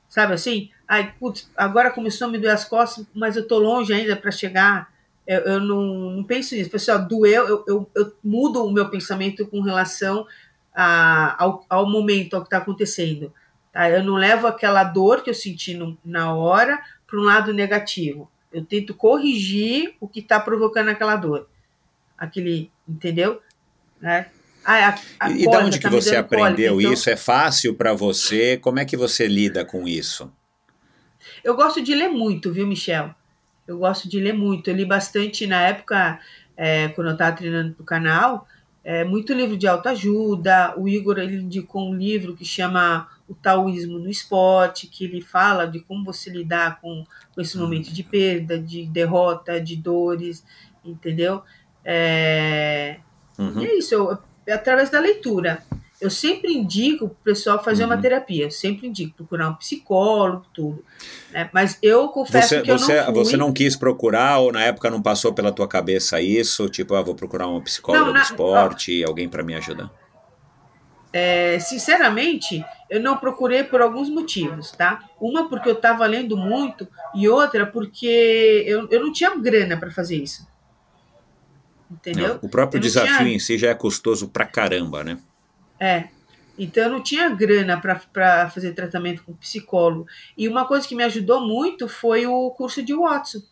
Sabe assim? Ai, putz, agora começou a me doer as costas, mas eu tô longe ainda para chegar eu, eu não, não penso nisso. Pessoal, doeu, eu, eu, eu mudo o meu pensamento com relação a, ao, ao momento, ao que está acontecendo. Tá? Eu não levo aquela dor que eu senti no, na hora para um lado negativo. Eu tento corrigir o que está provocando aquela dor. Aquele, entendeu? Né? Ah, a, a e, e de cólica onde tá você dando cólica, aprendeu então- isso? É fácil para você? Como é que você lida com isso? Eu gosto de ler muito, viu, Michel? Eu gosto de ler muito. Eu li bastante na época, é, quando eu estava treinando para o canal, é, muito livro de autoajuda. O Igor ele indicou um livro que chama O Taoísmo no Esporte, que ele fala de como você lidar com, com esse momento de perda, de derrota, de dores, entendeu? É, Uhum. e é isso, eu, através da leitura. Eu sempre indico o pessoal fazer Uhum. uma terapia. Eu sempre indico procurar um psicólogo, tudo. né? Mas eu confesso Você, que eu você, não fui. você não quis procurar ou na época não passou pela tua cabeça isso? Tipo, ah, vou procurar uma psicóloga Não, do na- esporte, alguém para me ajudar. É, sinceramente, eu não procurei por alguns motivos, tá? Uma porque eu estava lendo muito e outra porque eu, eu não tinha grana para fazer isso. Entendeu? O próprio Eu não desafio tinha- em si já é custoso pra caramba, né? É. Então eu não tinha grana para fazer tratamento com psicólogo. E uma coisa que me ajudou muito foi o curso de Watson.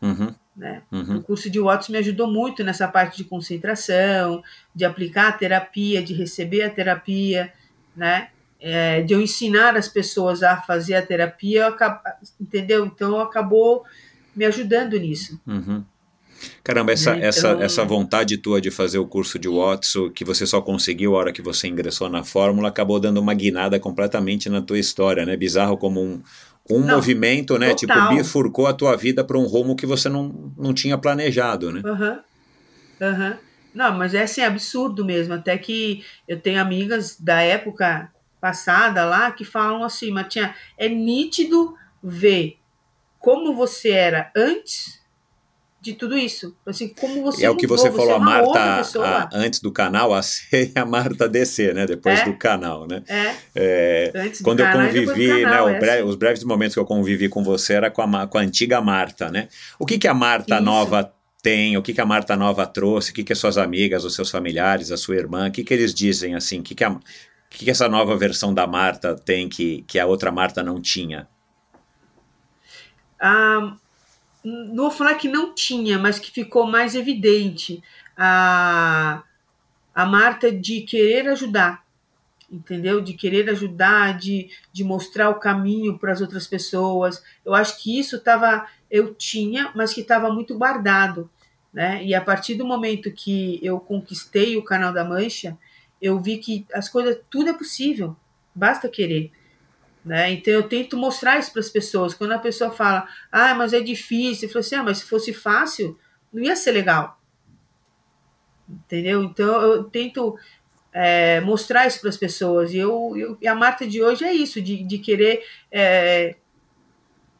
Uhum. Né? Uhum. O curso de Watts me ajudou muito nessa parte de concentração, de aplicar a terapia, de receber a terapia, né? É, de eu ensinar as pessoas a fazer a terapia, acabo, entendeu? Então acabou me ajudando nisso. Uhum. Caramba, essa, Né, essa, então- essa vontade tua de fazer o curso de Watson, que você só conseguiu a hora que você ingressou na fórmula, acabou dando uma guinada completamente na tua história, né? Bizarro como um, um Não, movimento, né? total. Tipo, bifurcou a tua vida para um rumo que você não, não tinha planejado, né? Aham. Aham. Não, mas é assim, absurdo mesmo. Até que eu tenho amigas da época passada lá que falam assim, Matinha, é nítido ver como você era antes de tudo isso. Assim, como você é o que mudou, você falou, a Marta, a- antes do canal, a C e a Marta DC, né? Depois É. do canal, né? É, É, antes quando do eu convivi, canal, né, é assim. os breves momentos que eu convivi com você era com a, com a antiga Marta, né? O que, que a Marta Isso. nova tem? O que, que a Marta nova trouxe? O que, que as suas amigas, os seus familiares, a sua irmã, o que, que eles dizem assim? O que, que, a- que, que essa nova versão da Marta tem que, que a outra Marta não tinha? Ah, não vou falar que não tinha, mas que ficou mais evidente a, a Marta de querer ajudar, entendeu? De querer ajudar, de, de mostrar o caminho para as outras pessoas. Eu acho que isso tava, eu tinha, mas que estava muito guardado, né? E a partir do momento que eu conquistei o canal da Mancha, eu vi que as coisas, tudo é possível, basta querer. Né? Então eu tento mostrar isso para as pessoas. Quando a pessoa fala, ah, mas é difícil, eu falo assim, ah, mas se fosse fácil, não ia ser legal. Entendeu? Então eu tento é, mostrar isso para as pessoas. E, eu, eu, e a Marta de hoje é isso, de, de querer é,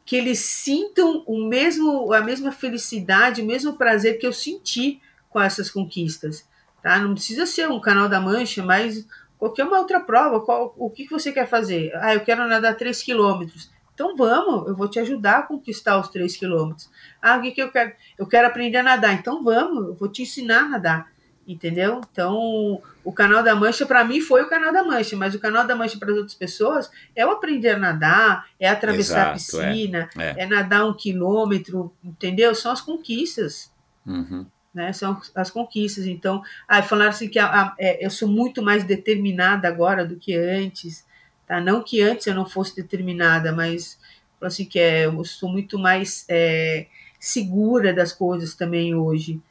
que eles sintam o mesmo, a mesma felicidade, o mesmo prazer que eu senti com essas conquistas. Tá? Não precisa ser um canal da Mancha, mas qualquer uma outra prova, qual, o que, que você quer fazer? Ah, eu quero nadar 3 quilômetros. Então vamos, eu vou te ajudar a conquistar os 3 quilômetros. Ah, o que, que eu quero? Eu quero aprender a nadar. Então vamos, eu vou te ensinar a nadar. Entendeu? Então, o canal da Mancha, para mim, foi o canal da Mancha, mas o canal da Mancha para as outras pessoas é o aprender a nadar, é atravessar Exato, a piscina, é. é nadar um quilômetro, entendeu? São as conquistas Uhum. Né? São as conquistas. Então, ah, falaram assim que a, a, é, eu sou muito mais determinada agora do que antes, tá? Não que antes eu não fosse determinada, mas falaram assim que é, eu sou muito mais é, segura das coisas também hoje,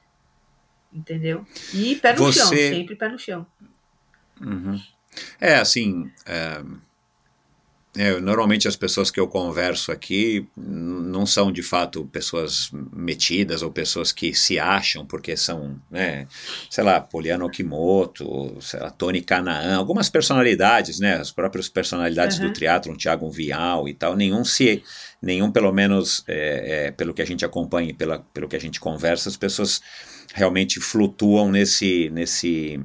entendeu? E pé no chão, Você- sempre pé no chão. Uhum. É, assim. é, é, normalmente as pessoas que eu converso aqui não são de fato pessoas metidas ou pessoas que se acham porque são, né, sei lá, Poliana Okimoto, sei lá, Tony Canaan, algumas personalidades, né, as próprias personalidades Uhum. do teatro, Thiago Vial e tal, nenhum se, nenhum pelo menos é, é, pelo que a gente acompanha, e pela, pelo que a gente conversa, as pessoas realmente flutuam nesse, nesse,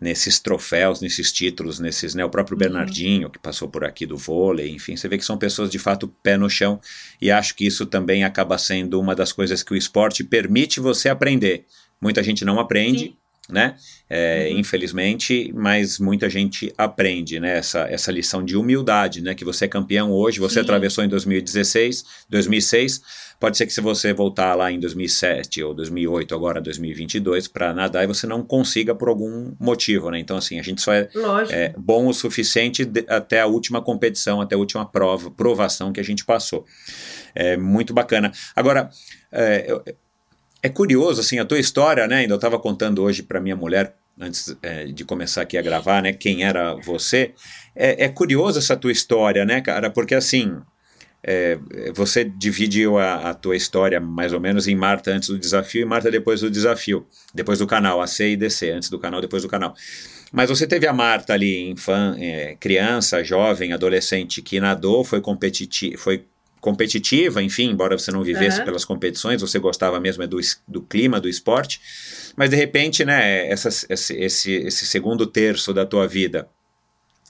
nesses troféus, nesses títulos, nesses, né, o próprio Uhum. Bernardinho que passou por aqui do vôlei, enfim, você vê que são pessoas de fato pé no chão e acho que isso também acaba sendo uma das coisas que o esporte permite você aprender. Muita gente não aprende, Sim. Né? É, Uhum. Infelizmente, mas muita gente aprende, né? Essa, essa lição de humildade, né? Que você é campeão hoje, você Sim. atravessou em 2016, 2006. Pode ser que se você voltar lá em 2007 ou 2008, agora 2022, para nadar, e você não consiga por algum motivo, né? Então, assim, a gente só é, é bom o suficiente de- até a última competição, até a última prova, provação que a gente passou. É muito bacana. Agora, é, eu- é curioso, assim, a tua história, né? Ainda eu estava contando hoje para minha mulher, antes é, de começar aqui a gravar, né? Quem era você. É, é curioso essa tua história, né, cara? Porque, assim, é, você dividiu a, a tua história mais ou menos em Marta antes do desafio e Marta depois do desafio. Depois do canal, a C e DC, antes do canal, depois do canal. Mas você teve a Marta ali, infan, é, criança, jovem, adolescente, que nadou, foi, competiti foi competitiva, enfim, embora você não vivesse Aham. pelas competições, você gostava mesmo é do, do clima, do esporte, mas de repente, né, essas- esse, esse, esse segundo terço da tua vida,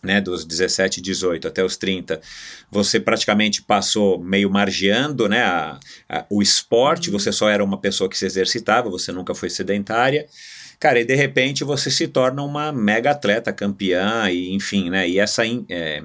né, dos 17, 18 até os 30, você praticamente passou meio margeando, né, a, a- o esporte, você só era uma pessoa que se exercitava, você nunca foi sedentária, cara, e de repente você se torna uma mega atleta, campeã, e enfim, né, e essa, é,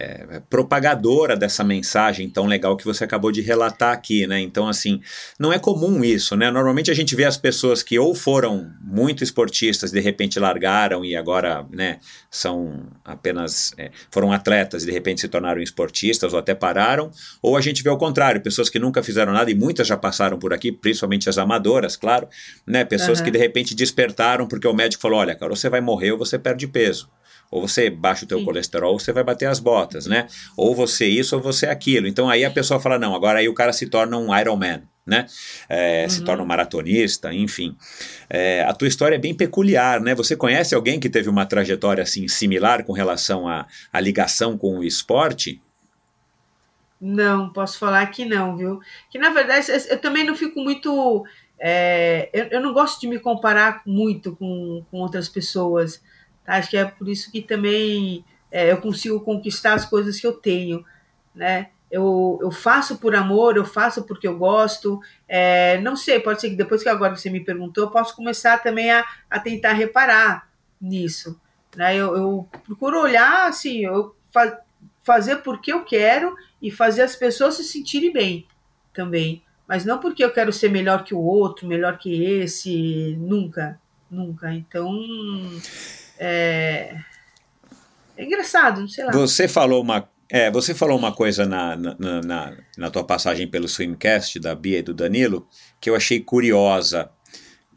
é, propagadora dessa mensagem tão legal que você acabou de relatar aqui, né? Então, assim, não é comum isso, né? Normalmente a gente vê as pessoas que ou foram muito esportistas, de repente largaram e agora, né, são apenas é, foram atletas e de repente se tornaram esportistas ou até pararam, ou a gente vê o contrário, pessoas que nunca fizeram nada e muitas já passaram por aqui, principalmente as amadoras, claro, né? Pessoas uhum. que de repente despertaram porque o médico falou: olha, cara, você vai morrer ou você perde peso. Ou você baixa o teu Sim. colesterol, ou você vai bater as botas, né? Ou você isso, ou você aquilo. Então aí a pessoa fala, não, agora aí o cara se torna um Ironman, né? É, uhum. Se torna um maratonista, enfim. É, a tua história é bem peculiar, né? Você conhece alguém que teve uma trajetória assim similar com relação à, à ligação com o esporte? Não, posso falar que não, viu? Que na verdade eu também não fico muito. É, eu, eu, não gosto de me comparar muito com, com outras pessoas. Acho que é por isso que também é, eu consigo conquistar as coisas que eu tenho, né? Eu, eu faço por amor, eu faço porque eu gosto. É, não sei, pode ser que depois que agora você me perguntou, eu posso começar também a, a tentar reparar nisso. Né? Eu, eu procuro olhar assim, eu fa fazer porque eu quero e fazer as pessoas se sentirem bem também. Mas não porque eu quero ser melhor que o outro, melhor que esse, nunca, nunca. Então, é, é engraçado, sei lá. Você falou uma, é, você falou uma coisa na, na, na, na tua passagem pelo Swimcast da Bia e do Danilo que eu achei curiosa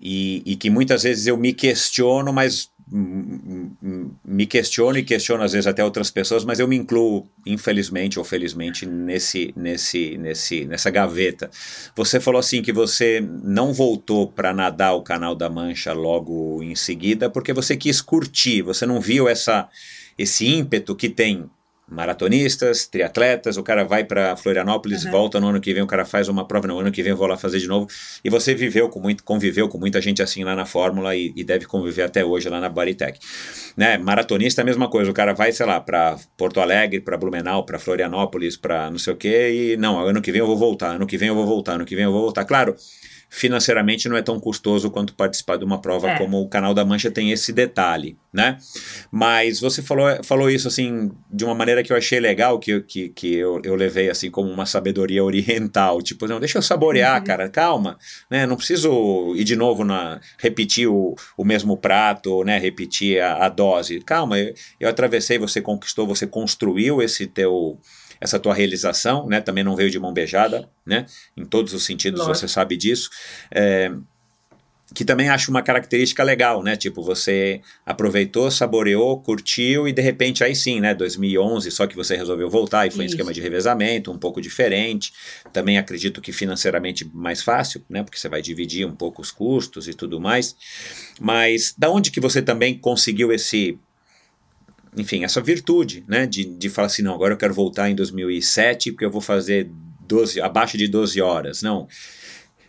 e, e que muitas vezes eu me questiono, mas me questiono e questiono às vezes até outras pessoas, mas eu me incluo, infelizmente ou felizmente, nesse, nesse, nesse, nessa gaveta. Você falou assim que você não voltou para nadar o Canal da Mancha logo em seguida porque você quis curtir, você não viu essa, esse ímpeto que tem maratonistas, triatletas, o cara vai para Florianópolis, uhum. volta no ano que vem, o cara faz uma prova, no ano que vem eu vou lá fazer de novo. E você viveu com muito, conviveu com muita gente assim lá na Fórmula e, e deve conviver até hoje lá na Bodytech. Né? Maratonista é a mesma coisa, o cara vai, sei lá, para Porto Alegre, para Blumenau, para Florianópolis, para não sei o quê, e não, ano que vem eu vou voltar, ano que vem eu vou voltar, ano que vem eu vou voltar. Claro, financeiramente não é tão custoso quanto participar de uma prova é. como o Canal da Mancha tem esse detalhe, né? Mas você falou, falou isso assim de uma maneira que eu achei legal, que, que, que eu, eu levei assim como uma sabedoria oriental, tipo, não, deixa eu saborear, uhum. cara, calma, né? Não preciso ir de novo na repetir o, o mesmo prato, né? Repetir a, a dose. Calma, eu, eu atravessei, você conquistou, você construiu esse teu essa tua realização, né? Também não veio de mão beijada, né? Em todos os sentidos, Lógico. você sabe disso. É, que também acho uma característica legal, né? Tipo, você aproveitou, saboreou, curtiu e de repente aí sim, né? 2011, só que você resolveu voltar e foi Isso. um esquema de revezamento, um pouco diferente. Também acredito que financeiramente mais fácil, né? Porque você vai dividir um pouco os custos e tudo mais. Mas da onde que você também conseguiu esse enfim, essa virtude, né, de, de falar assim, não, agora eu quero voltar em 2007 porque eu vou fazer 12, abaixo de 12 horas. Não,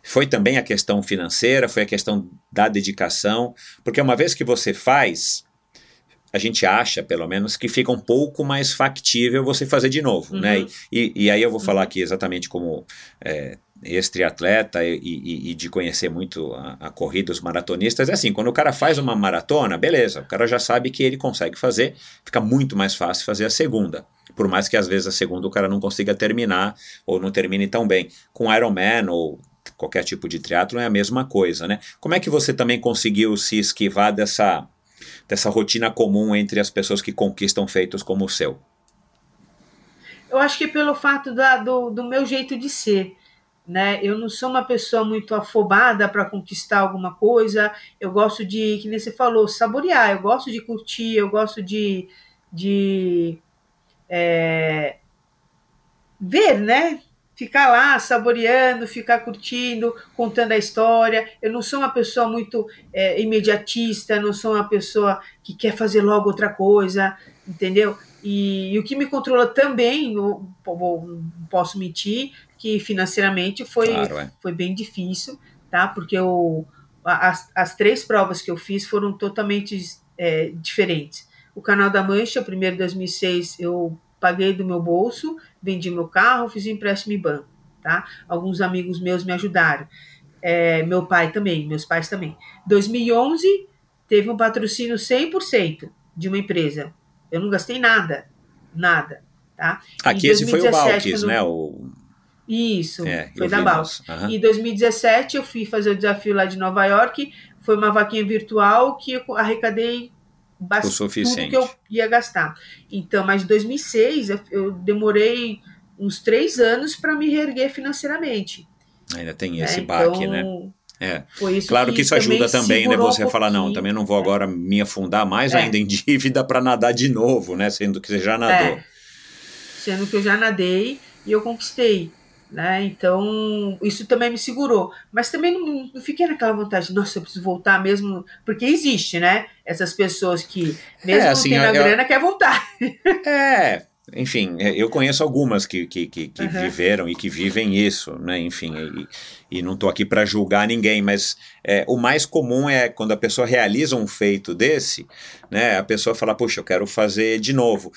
foi também a questão financeira, foi a questão da dedicação, porque uma vez que você faz, a gente acha, pelo menos, que fica um pouco mais factível você fazer de novo, né? uhum. né? E, e, aí eu vou falar aqui exatamente como é, ex-triatleta e, e, e, de conhecer muito a, a, corrida, os maratonistas, é assim, quando o cara faz uma maratona, beleza, o cara já sabe que ele consegue fazer, fica muito mais fácil fazer a segunda. Por mais que às vezes a segunda o cara não consiga terminar ou não termine tão bem. Com Ironman ou qualquer tipo de triatlo é a mesma coisa, né? Como é que você também conseguiu se esquivar dessa, dessa rotina comum entre as pessoas que conquistam feitos como o seu? Eu acho que pelo fato da, do, do meu jeito de ser né? Eu não sou uma pessoa muito afobada para conquistar alguma coisa. Eu gosto de, que nem você falou, saborear. Eu gosto de curtir. Eu gosto de, de é, ver, né? Ficar lá saboreando, ficar curtindo, contando a história. Eu não sou uma pessoa muito é, imediatista. Não sou uma pessoa que quer fazer logo outra coisa, entendeu? E, e, o que me controla também, não posso mentir, que financeiramente foi, claro, é. foi bem difícil, tá? Porque eu, as, as três provas que eu fiz foram totalmente é, diferentes. O Canal da Mancha, primeiro 2006, eu paguei do meu bolso, vendi meu carro, fiz empréstimo em banco, tá? Alguns amigos meus me ajudaram. É, meu pai também, meus pais também. 2011 teve um patrocínio 100% de uma empresa. Eu não gastei nada, nada. Tá? Aqui esse foi o Balkis, quando... né? O... Isso, é, foi da Balkis. Uhum. Em 2017 eu fui fazer o desafio lá de Nova York, foi uma vaquinha virtual que eu arrecadei bastante tudo que eu ia gastar. Então, mas em 2006 eu, demorei uns três anos para me reerguer financeiramente. Ainda tem esse é, baque, né? Então, é. claro que, que isso ajuda também, né? Você um falar, não, também não vou agora me afundar mais é. ainda em dívida para nadar de novo, né? Sendo que você já nadou. É. Sendo que eu já nadei e eu conquistei. Né? Então, isso também me segurou. Mas também não, não, fiquei naquela vontade, nossa, eu preciso voltar mesmo. Porque existe, né? Essas pessoas que, mesmo é, assim, não tendo a grana, quer voltar. É, enfim, é, eu conheço algumas que, que, que, que uhum. viveram e que vivem isso, né? Enfim, e, e não estou aqui para julgar ninguém, mas é, o mais comum é quando a pessoa realiza um feito desse, né? A pessoa fala, puxa, eu quero fazer de novo.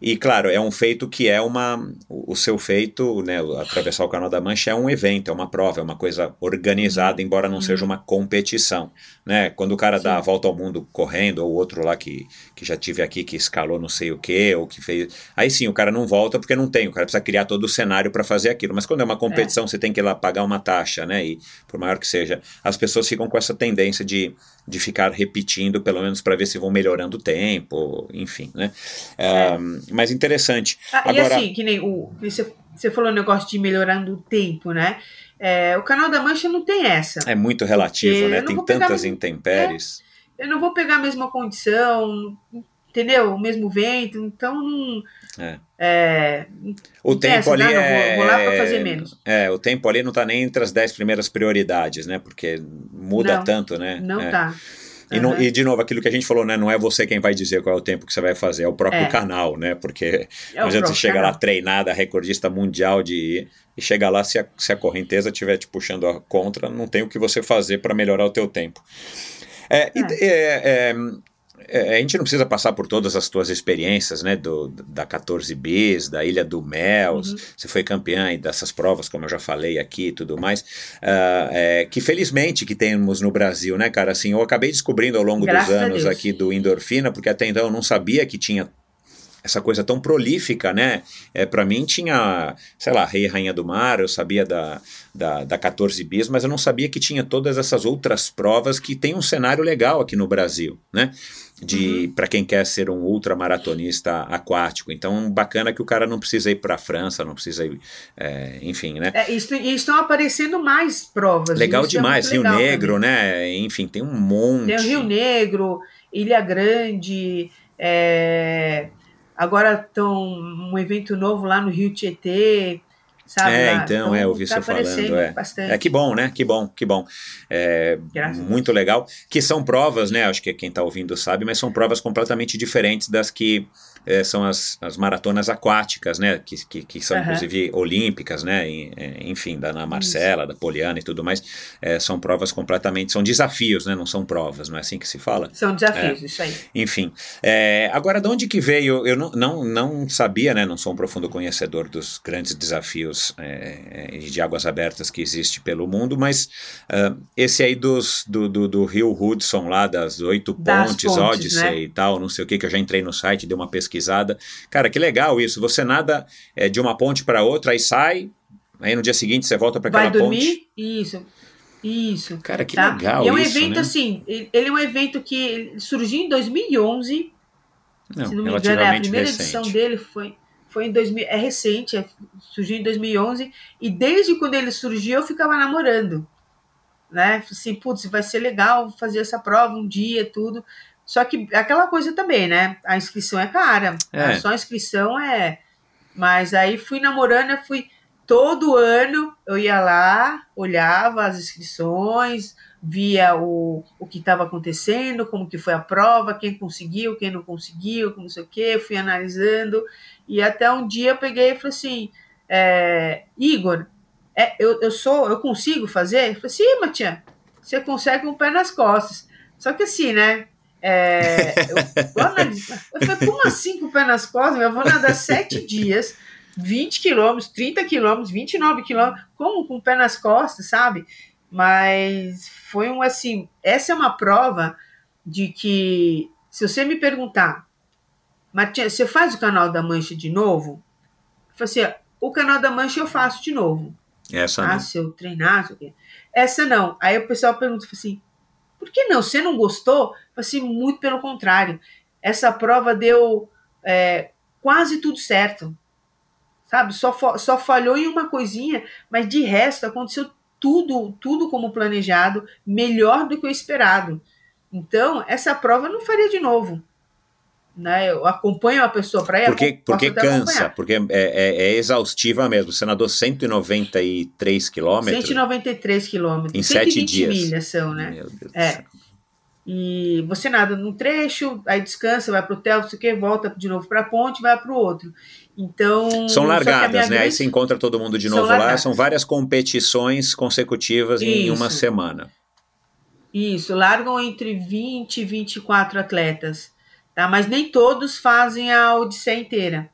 E claro, é um feito que é uma. O seu feito, né? Atravessar o Canal da Mancha é um evento, é uma prova, é uma coisa organizada, embora não seja uma competição. Né? Quando o cara Sim. dá a volta ao mundo correndo, ou outro lá que, que já tive aqui que escalou não sei o que, ou que fez. Aí sim, o cara não volta porque não tem, o cara precisa criar todo o cenário para fazer aquilo. Mas quando é uma competição, é. você tem que ir lá pagar uma taxa, né? E por maior que seja, as pessoas ficam com essa tendência de de ficar repetindo, pelo menos para ver se vão melhorando o tempo, enfim, né? É. Um, mas interessante. Ah, Agora, e assim, que nem o, você, você falou o negócio de melhorando o tempo, né? É, o canal da Mancha não tem essa. É muito relativo, né? Tem tantas intempéries. É, eu não vou pegar a mesma condição, entendeu? O mesmo vento, então não. É. É, o tempo ali é, vou, vou lá para fazer menos. É, o tempo ali não está nem entre as dez primeiras prioridades, né? Porque muda não, tanto, né? Não é. E, uhum. no, e, de novo, aquilo que a gente falou, né? Não é você quem vai dizer qual é o tempo que você vai fazer, é o próprio é. canal, né? Porque é não adianta você chegar lá treinada, recordista mundial de e chegar lá, se a, se a correnteza estiver te puxando a contra, não tem o que você fazer para melhorar o teu tempo. É, é. é, é, a gente não precisa passar por todas as tuas experiências, né, do, da 14 Bis, da Ilha do Mel, uhum. você foi campeã dessas provas, como eu já falei aqui e tudo mais, uh, é, que felizmente que temos no Brasil, né, cara, assim, eu acabei descobrindo ao longo Graças dos anos aqui do Endorfina, porque até então eu não sabia que tinha essa coisa tão prolífica, né? É, para mim tinha, sei lá, Rei e Rainha do Mar, eu sabia da, da, da 14 bis, mas eu não sabia que tinha todas essas outras provas que tem um cenário legal aqui no Brasil, né? De uhum. para quem quer ser um ultramaratonista aquático. Então, bacana que o cara não precisa ir para a França, não precisa ir, é, enfim, né? É, e estão aparecendo mais provas. Legal é demais, é Rio legal Negro, também. né? Enfim, tem um monte. Tem o Rio Negro, Ilha Grande, é... agora estão um evento novo lá no Rio Tietê. Sabe, é, lá. então, então, é, eu ouvi tá você falando. É. Bastante. é, que bom, né? Que bom, que bom. É, muito legal. Que são provas, né? Acho que quem está ouvindo sabe, mas são provas completamente diferentes das que é, são as, as maratonas aquáticas, né? Que, que, que são, uhum. inclusive, olímpicas, né? É, enfim, da Ana Marcela, Isso. da Poliana e tudo mais. É, são provas completamente. São desafios, né? Não são provas, não é assim que se fala? São desafios, é. isso aí. Enfim. É, agora, de onde que veio? Eu não, não, não sabia, né? Não sou um profundo conhecedor dos grandes desafios é, de águas abertas que existe pelo mundo, mas uh, esse aí dos, do, do, do, Rio Hudson, lá das oito pontes, pontes, Odyssey né? e tal, não sei o que, que eu já entrei no site, dei uma pesquisa Cara, que legal isso. Você nada é, de uma ponte para outra, aí sai, aí no dia seguinte você volta para aquela Vai dormir? ponte. Isso. Isso. Cara, que tá? legal. E é um isso, evento né? assim, ele é um evento que surgiu em 2011. Não, se não me engano, é a primeira recente. edição dele foi foi em 2000, é recente, é, surgiu em 2011 e desde quando ele surgiu eu ficava namorando, né? Assim, putz, vai ser legal fazer essa prova um dia, tudo. Só que aquela coisa também, né? A inscrição é cara. É. Só a inscrição é. Mas aí fui namorando, fui todo ano eu ia lá, olhava as inscrições, via o, o que estava acontecendo, como que foi a prova, quem conseguiu, quem não conseguiu, como não sei o quê, fui analisando. E até um dia eu peguei e falei assim, é, Igor, é, eu, eu sou, eu consigo fazer? Eu falei, sim, Matias, você consegue um pé nas costas. Só que assim, né? É, eu, eu falei, como assim com o pé nas costas? Eu vou nadar sete dias, 20 quilômetros, 30 quilômetros, 29 quilômetros, como com o pé nas costas, sabe? Mas foi um assim, essa é uma prova de que, se você me perguntar, Martinha, você faz o canal da Mancha de novo? Falei assim, o canal da Mancha eu faço de novo. Essa Ah, não. se eu treinar, o quê. Essa não. Aí o pessoal pergunta assim, por que não? Você não gostou? Assim, muito pelo contrário. Essa prova deu é, quase tudo certo. Sabe? Só, só falhou em uma coisinha, mas de resto aconteceu tudo, tudo como planejado, melhor do que o esperado. Então, essa prova eu não faria de novo. Né? Eu acompanho a pessoa para ir. Porque, porque cansa, acompanhar. porque é, é- é exaustiva mesmo. Você nadou 193 quilômetros 193 quilômetros. em sete 120 dias. milhas são, né? Meu Deus É. do céu. E você nada num trecho, aí descansa, vai pro hotel, não sei o que, volta de novo pra ponte, vai pro outro. Então. São a largadas, né? Aí grande- você encontra todo mundo de São novo lá. largadas. São várias competições consecutivas em Isso. uma semana. Isso, largam entre 20 e 24 atletas. Tá? Mas nem todos fazem a Odisseia inteira.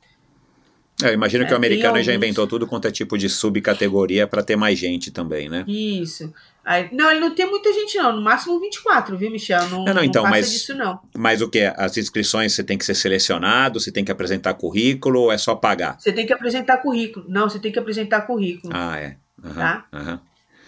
Eu imagino que o É, tem americano já inventou tudo quanto é tipo de subcategoria para ter mais gente também, né? Isso. Aí, não, ele não tem muita gente, não. No máximo 24, viu, Michel? Não, Não, não, então, passa mas- disso, não. Mas o que? As inscrições você tem que ser selecionado, você tem que apresentar currículo ou é só pagar? Você tem que apresentar currículo. Não, você tem que apresentar currículo. Ah, é. Aham, Tá. aham.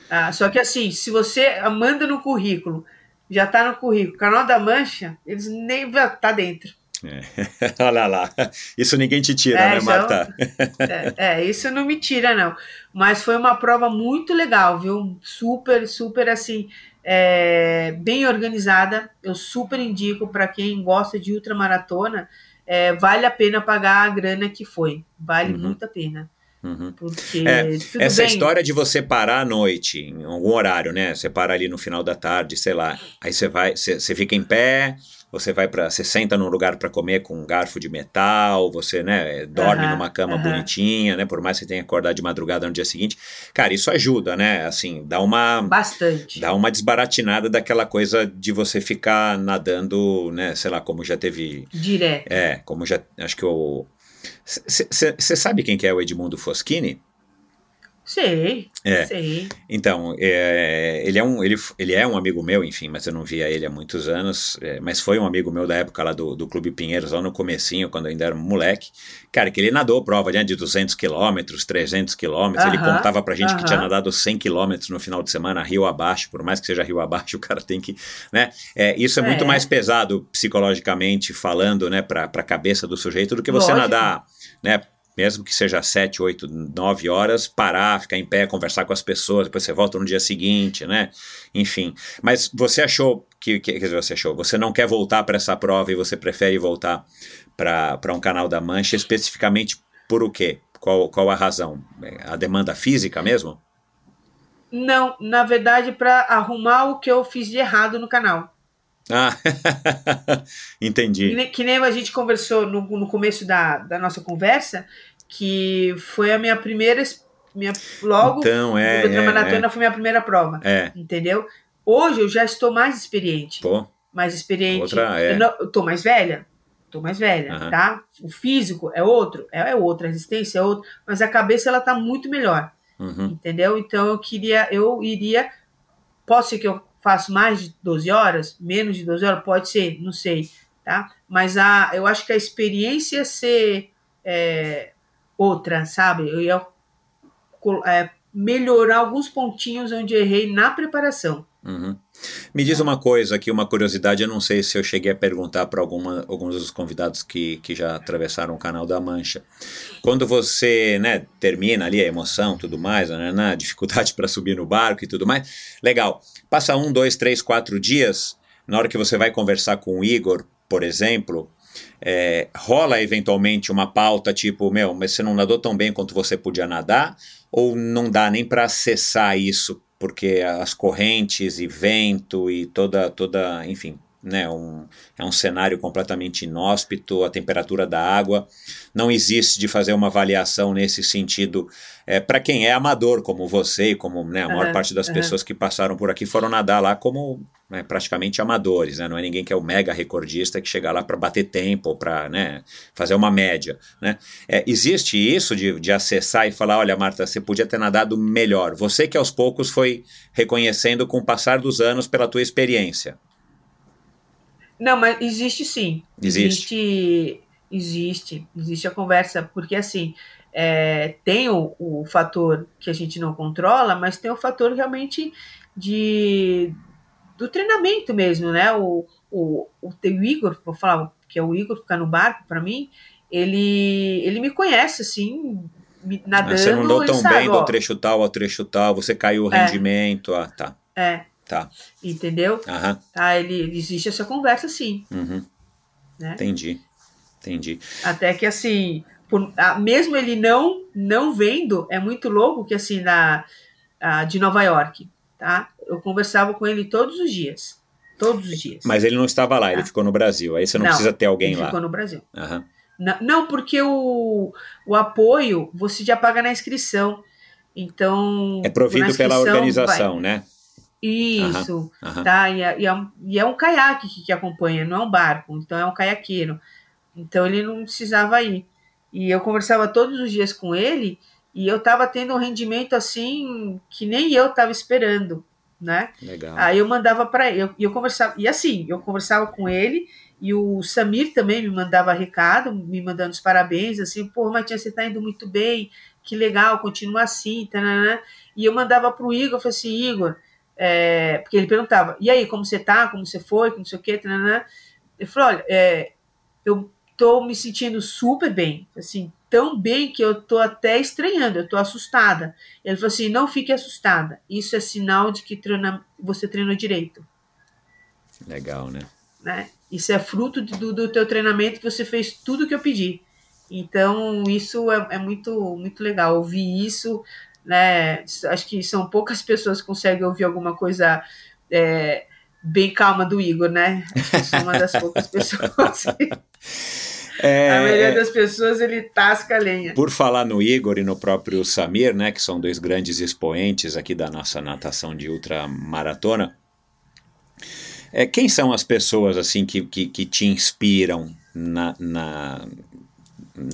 Ah, só que assim, se você manda no currículo, já tá no currículo, Canal da Mancha, eles nem tá dentro. Olha lá. Isso ninguém te tira, É, né, isso Marta? É, é, isso não me tira, não. Mas foi uma prova muito legal, viu? Super, super assim, é, bem organizada. Eu super indico para quem gosta de ultramaratona. É, vale a pena pagar a grana que foi. Vale Uhum. muito a pena. Uhum. Porque É, Essa bem. história de você parar à noite, em algum horário, né? Você para ali no final da tarde, sei lá. Aí você vai, você, você fica em pé, você vai para, você senta num lugar para comer com um garfo de metal, você, né, dorme numa cama bonitinha, né? Por mais que você tenha que acordar de madrugada no dia seguinte. Cara, isso ajuda, né? Assim, dá uma Bastante. dá uma desbaratinada daquela coisa de você ficar nadando, né? Sei lá, como já teve Direto. é, como já. Acho que o. Você sabe quem que é o Edmundo Foschini? Sei, É. sei. Então, é, ele, é um, ele, ele é um amigo meu, enfim, mas eu não via ele há muitos anos, é, mas foi um amigo meu da época lá do, do Clube Pinheiros, lá no comecinho, quando eu ainda era um moleque. Cara, que ele nadou prova né, de 200 quilômetros, 300 quilômetros, ele Aham, contava pra gente que tinha nadado 100 quilômetros no final de semana, rio abaixo, por mais que seja rio abaixo, o cara tem que, né, é, isso é muito É. mais pesado psicologicamente falando, né, pra, pra cabeça do sujeito do que você Lógico. nadar, né, mesmo que seja 7, 8, 9 horas, parar, ficar em pé, conversar com as pessoas, depois você volta no dia seguinte, né? Enfim. Mas você achou que, que quer dizer, você achou, você não quer voltar para essa prova e você prefere voltar para um canal da Mancha especificamente por o quê? Qual, qual a razão? A demanda física mesmo? Não, na verdade, para arrumar o que eu fiz de errado no canal. Ah, Que entendi. nem, que nem a gente conversou no, no começo da, da nossa conversa, que foi a minha primeira. Minha, logo, Então, é, a é, maratona foi minha primeira prova, É, entendeu? Hoje eu já estou mais experiente. pô, mais experiente. Outra, é. eu, não, eu tô mais velha. Tô mais velha, Aham. tá? O físico é outro, é, é outro, a resistência é outro, mas a cabeça ela tá muito melhor, uhum, entendeu? Então eu queria, eu iria. Pode ser que eu faça mais de 12 horas, menos de 12 horas, pode ser, não sei, tá? Mas a, eu acho que a experiência ia ser é, outra, sabe? Eu ia é, melhorar alguns pontinhos onde errei na preparação. uhum. Me diz uma coisa aqui, uma curiosidade, eu não sei se eu cheguei a perguntar para alguns dos convidados que, que já atravessaram o canal da Mancha. Quando você né, termina ali a emoção tudo mais, né, na dificuldade para subir no barco e tudo mais, legal. Passa um, dois, três, quatro dias, na hora que você vai conversar com o Igor, por exemplo, é, rola eventualmente uma pauta tipo, meu, mas você não nadou tão bem quanto você podia nadar, ou não dá nem para acessar isso, porque as correntes e vento e toda, toda enfim, né, um, é um cenário completamente inóspito, a temperatura da água, não existe de fazer uma avaliação nesse sentido. É, para quem é amador, como você e como né, a maior Aham, parte das aham. pessoas que passaram por aqui foram nadar lá como né, praticamente amadores, né? não é ninguém que é o mega recordista que chega lá para bater tempo, para né, fazer uma média. Né? É, existe isso de, de acessar e falar, olha Marta, você podia ter nadado melhor. Você que aos poucos foi reconhecendo com o passar dos anos pela tua experiência. Não, mas existe sim. Existe. Existe, existe, existe a conversa, porque assim, é, tem o, o fator que a gente não controla, mas tem o fator realmente de do treinamento mesmo, né? O, o, o, o Igor, vou falar que é o Igor ficar no barco para mim, ele ele me conhece assim, nadando. Você não andou tão sabe, bem ó, do trecho tal ao trecho tal, você caiu o É. rendimento, ah, tá, É, tá, entendeu? aham, Tá, ele existe essa conversa sim, uhum, né? entendi, entendi. Até que assim, por- ah, mesmo ele não não vendo, é muito louco que assim na ah, de Nova York, tá? Eu conversava com ele todos os dias, todos os dias. Mas ele não estava lá, ele Tá. ficou no Brasil, aí você não, Não, precisa ter alguém ele lá. ficou no Brasil. Aham. Não, não, porque o, o apoio você já paga na inscrição. Então. É provido pela organização, vai- né? Isso, tá? E é, e, é, um- e é um caiaque que, que acompanha, não é um barco, então é um caiaqueiro. Então ele não precisava ir. E eu conversava todos os dias com ele e eu tava tendo um rendimento assim que nem eu tava esperando, né? Legal. Aí eu mandava para ele, eu, eu conversava, e assim, eu conversava com ele, e o Samir também me mandava recado, me mandando os parabéns, assim, pô, Matias, você tá indo muito bem, que legal, continua assim, tananã. E eu mandava pro Igor, eu falei assim, Igor, é, porque ele perguntava, e aí, como você tá, como você foi, como não sei o quê, tananã. Ele falou, olha, é, eu tô me sentindo super bem, assim, tão bem que eu tô até estranhando, eu tô assustada. Ele falou assim: não fique assustada. Isso é sinal de que treina, você treinou direito. Legal, né? Né? Isso é fruto do, do teu treinamento que você fez tudo que eu pedi. Então, isso é, é muito, muito legal. Ouvir isso, né? Acho que são poucas pessoas que conseguem ouvir alguma coisa é, bem calma do Igor, né? Acho que sou uma das poucas pessoas. É, a maioria é, das pessoas ele tasca a lenha. Por falar no Igor e no próprio Samir, né, que são dois grandes expoentes aqui da nossa natação de ultramaratona, é, quem são as pessoas assim que, que, que te inspiram na, na-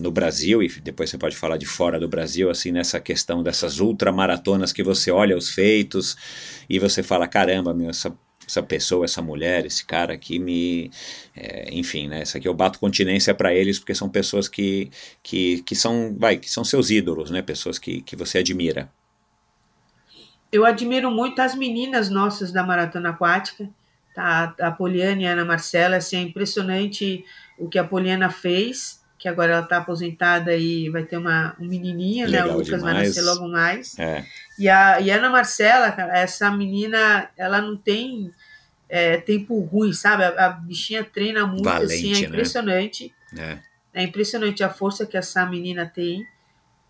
no Brasil e depois você pode falar de fora do Brasil assim nessa questão dessas ultramaratonas que você olha os feitos e você fala caramba meu essa essa pessoa, essa mulher, esse cara aqui me, é, enfim, né? Isso aqui eu bato continência para eles porque são pessoas que, que, que são, vai, que são seus ídolos, né? Pessoas que, que você admira. Eu admiro muito as meninas nossas da maratona aquática, tá? A Poliana e a Ana Marcela, assim, é impressionante o que a Poliana fez, que agora ela está aposentada e vai ter uma, um menininho, né? Legal O Lucas vai demais. nascer logo mais. É, E a, e a Ana Marcela, cara, essa menina, ela não tem é, tempo ruim, sabe? A, a bichinha treina muito, assim, Valente, é né? impressionante. é. É impressionante a força que essa menina tem,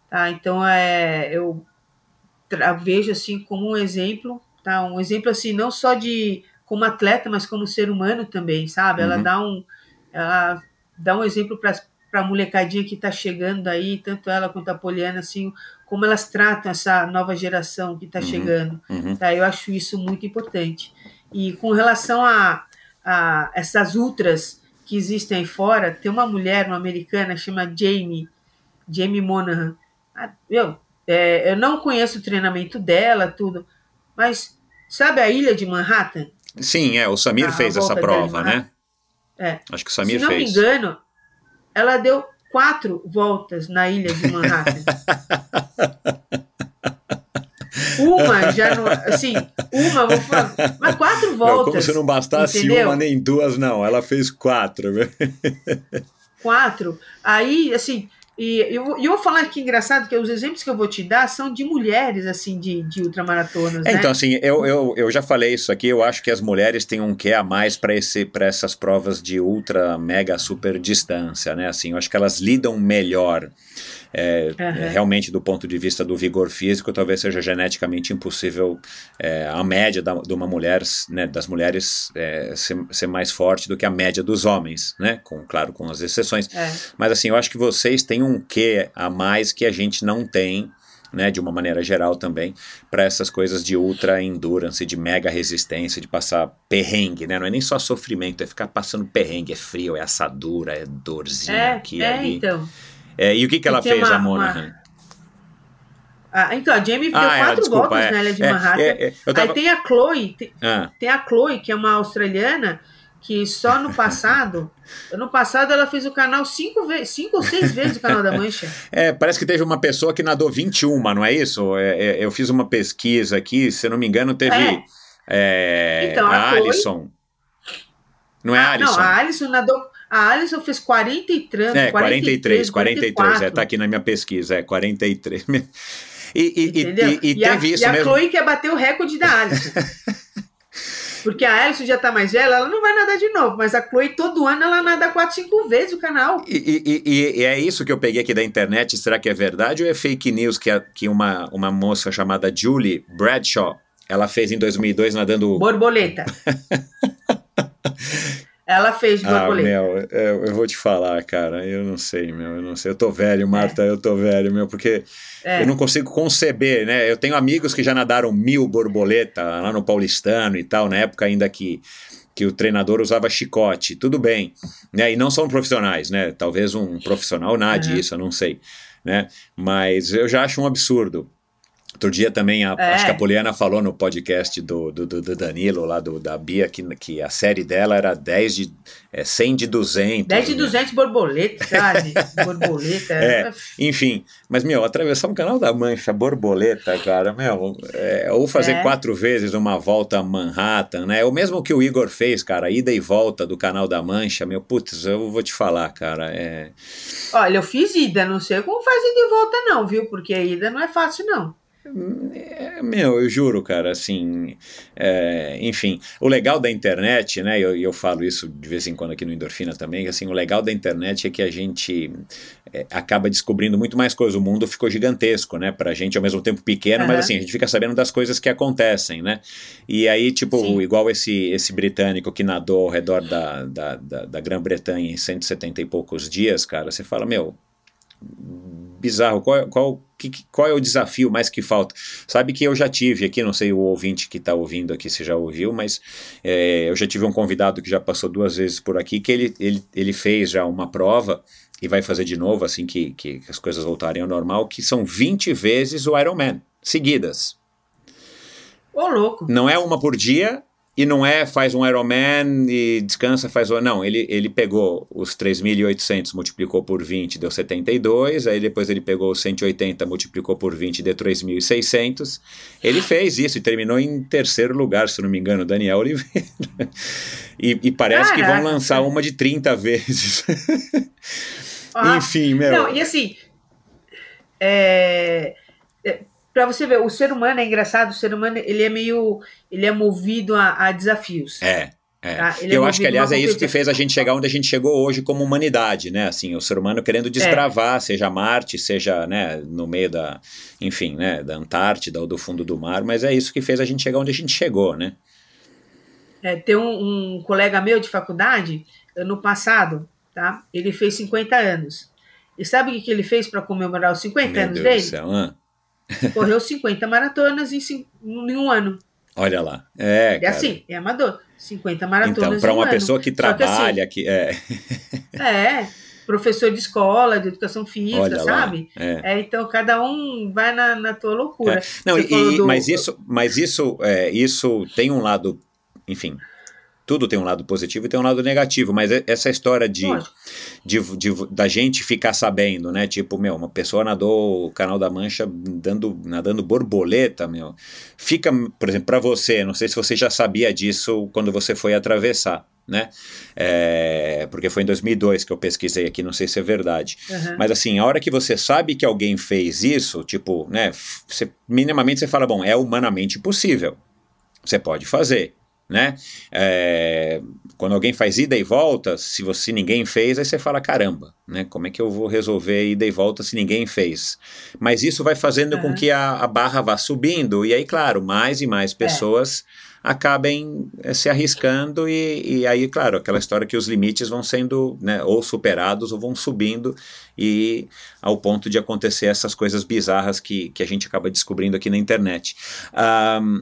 tá? Então é, eu vejo assim como um exemplo, tá? Um exemplo assim não só de como atleta, mas como ser humano também, sabe? Ela Uhum. dá um, ela dá um exemplo para para a molecadinha que está chegando aí, tanto ela quanto a Poliana, assim, como elas tratam essa nova geração que está Uhum. chegando. Uhum. Tá? Eu acho isso muito importante. E com relação a, a essas ultras que existem aí fora, tem uma mulher, uma americana, chama Jamie, Jamie Monahan. Ah, Eu, é, eu não conheço o treinamento dela, tudo, mas sabe a ilha de Manhattan? Sim, é, o Samir A fez essa volta prova, né? É. Acho que o Samir Se não fez. me engano, ela deu quatro voltas na ilha de Manhattan. uma já não. Assim, uma, vou falar, mas quatro Não, voltas. como se não bastasse entendeu? uma nem duas, não. Ela fez quatro. né? quatro. Aí, assim, e eu, vou- eu vou falar que engraçado que os exemplos que eu vou te dar são de mulheres, assim, de, de ultramaratonas, É, né? Então, assim, eu, eu, eu já falei isso aqui, eu acho que as mulheres têm um quê a mais para essas provas de ultra, mega, super distância, né? Assim, eu acho que elas lidam melhor. É, Aham. Realmente, do ponto de vista do vigor físico, talvez seja geneticamente impossível é, a média da, de uma mulher, né, das mulheres, é, ser, ser mais forte do que a média dos homens, né? Com, claro, com as exceções. É, Mas assim, eu acho que vocês têm um quê a mais que a gente não tem, né, de uma maneira geral também, para essas coisas de ultra endurance, de mega resistência, de passar perrengue, né? Não é nem só sofrimento, é ficar passando perrengue, é frio, é assadura, é dorzinha é, aqui é, ali. então. É, e o que, que ela fez, uma- a Monahan? Ah, então, a Jamie deu Ah, é, quatro desculpa, voltas é, na ilha de Manhattan. é, tava- Aí tem a Chloe, tem, Ah, tem a Chloe, que é uma australiana, que só no passado, ano passado ela fez o canal cinco, cinco ou seis vezes o canal da Mancha. É, parece que teve uma pessoa que nadou 21, não é isso? É, é, eu fiz uma pesquisa aqui, se não me engano, teve É. é, Então, a a Alisson. Não é a Ah, Alisson? Não, a Alisson nadou. A Alisson fez 40 e trans, É, 43, 43, 44. é, tá aqui na minha pesquisa, é 43. E, e, e, Entendeu? e, e a, teve isso e a mesmo. Chloe quer bater o recorde da Alisson. Porque a Alisson já tá mais velha, ela não vai nadar de novo, mas a Chloe todo ano ela nada 4, 5 vezes o canal. E, e- e- e é isso que eu peguei aqui da internet. Será que é verdade ou é fake news que, a- que uma, uma moça chamada Julie Bradshaw ela fez em 2002 nadando. Borboleta. ela fez de Ah, borboleta. meu, eu, eu vou te falar, cara. Eu não sei, meu. Eu não sei. Eu tô velho, Marta. Eu tô velho, meu, porque É. eu não consigo conceber, né? Eu tenho amigos que já nadaram mil borboleta lá no Paulistano e tal, na época ainda que que o treinador usava chicote, tudo bem, né? E não são profissionais, né? Talvez um profissional nade Uhum. isso, eu não sei, né? Mas eu já acho um absurdo. Outro dia também, a, É. acho que a Poliana falou no podcast do, do, do- Danilo, lá do, da Bia, que, que a série dela era 10 de, é, 100 de 200. 10 de né? 200 borboleta, sabe? borboleta. É. Enfim, mas, meu, atravessar um canal da Mancha, borboleta, cara, meu, é, ou fazer É. quatro vezes uma volta a Manhattan, né? O mesmo que o Igor fez, cara, ida e volta do canal da Mancha, meu, putz, eu vou te falar, cara, é... Olha, eu fiz ida, não sei como faz ida e volta, não, viu? Porque a ida não é fácil, não. É, meu, eu juro, cara, assim, é, enfim, o legal da internet, né, e eu, eu falo isso de vez em quando aqui no Endorfina também, assim, o legal da internet é que a gente é, acaba descobrindo muito mais coisas, o mundo ficou gigantesco, né, pra gente, ao mesmo tempo pequeno, Aham. mas assim, a gente fica sabendo das coisas que acontecem, né, e aí, tipo, Sim. igual esse, esse britânico que nadou ao redor da, da, da, da Grã-Bretanha em 170 e poucos dias, cara, você fala, meu, bizarro. Qual, qual, que, qual é o desafio mais que falta? Sabe que eu já tive aqui, não sei o ouvinte que está ouvindo aqui se já ouviu, mas é, eu já tive um convidado que já passou duas vezes por aqui, que ele, ele, ele fez já uma prova e vai fazer de novo assim que, que as coisas voltarem ao normal, que são 20 vezes o Ironman, seguidas. Ô, louco. Não é uma por dia e não é faz um Ironman e descansa, faz o. Não, ele, ele pegou os 3.800, multiplicou por 20, deu 72. Aí depois ele pegou os 180, multiplicou por 20, deu 3.600. Ele fez isso e terminou em terceiro lugar, se não me engano, Daniel Oliveira. E, e parece que Caraca. vão lançar uma de 30 vezes. Ah, Enfim, meu. Não, e assim, é, para você ver, o ser humano é engraçado, o ser humano ele é meio, ele é movido a, a desafios. É. É. Tá? É Eu acho que, aliás, é isso que fez a gente chegar onde a gente chegou hoje como humanidade, né? Assim, o ser humano querendo desbravar, seja Marte, seja, né, no meio da, enfim, né, da Antártida ou do fundo do mar, mas é isso que fez a gente chegar onde a gente chegou, né? É, tem um, um colega meu de faculdade, ano passado, tá? Ele fez 50 anos. E sabe o que, que ele fez para comemorar os 50 Meu anos Deus dele? do céu. ah, Correu 50 maratonas em, em um ano. olha lá. É, É assim, é amador. 50 maratonas Então, para em um uma ano. pessoa que Só que assim, trabalha, que, é, É, professor de escola, de educação física, olha sabe? É. É, então cada um vai na, na tua loucura. É. Não, e- do- mas isso, mas isso, é, isso tem um lado, enfim, tudo tem um lado positivo e tem um lado negativo, mas essa história de, de, de- da gente ficar sabendo, né? Tipo, meu, uma pessoa nadou o Canal da Mancha dando, nadando borboleta, meu. Fica, por exemplo, para você, não sei se você já sabia disso quando você foi atravessar, né? É, porque foi em 2002 que eu pesquisei aqui, não sei se é verdade. Aham. Mas assim, a hora que você sabe que alguém fez isso, tipo, né, você, minimamente você fala, bom, é humanamente possível. Você pode fazer, né? É, quando alguém faz ida e volta, se você ninguém fez, aí você fala, caramba, né? Como é que eu vou resolver ida e volta se ninguém fez? Mas isso vai fazendo com Aham. que a, a barra vá subindo, e aí, claro, mais e mais pessoas acabem eh, se arriscando e, e aí, claro, aquela história que os limites vão sendo né, ou superados ou vão subindo e ao ponto de acontecer essas coisas bizarras que, que a gente acaba descobrindo aqui na internet. Ahn,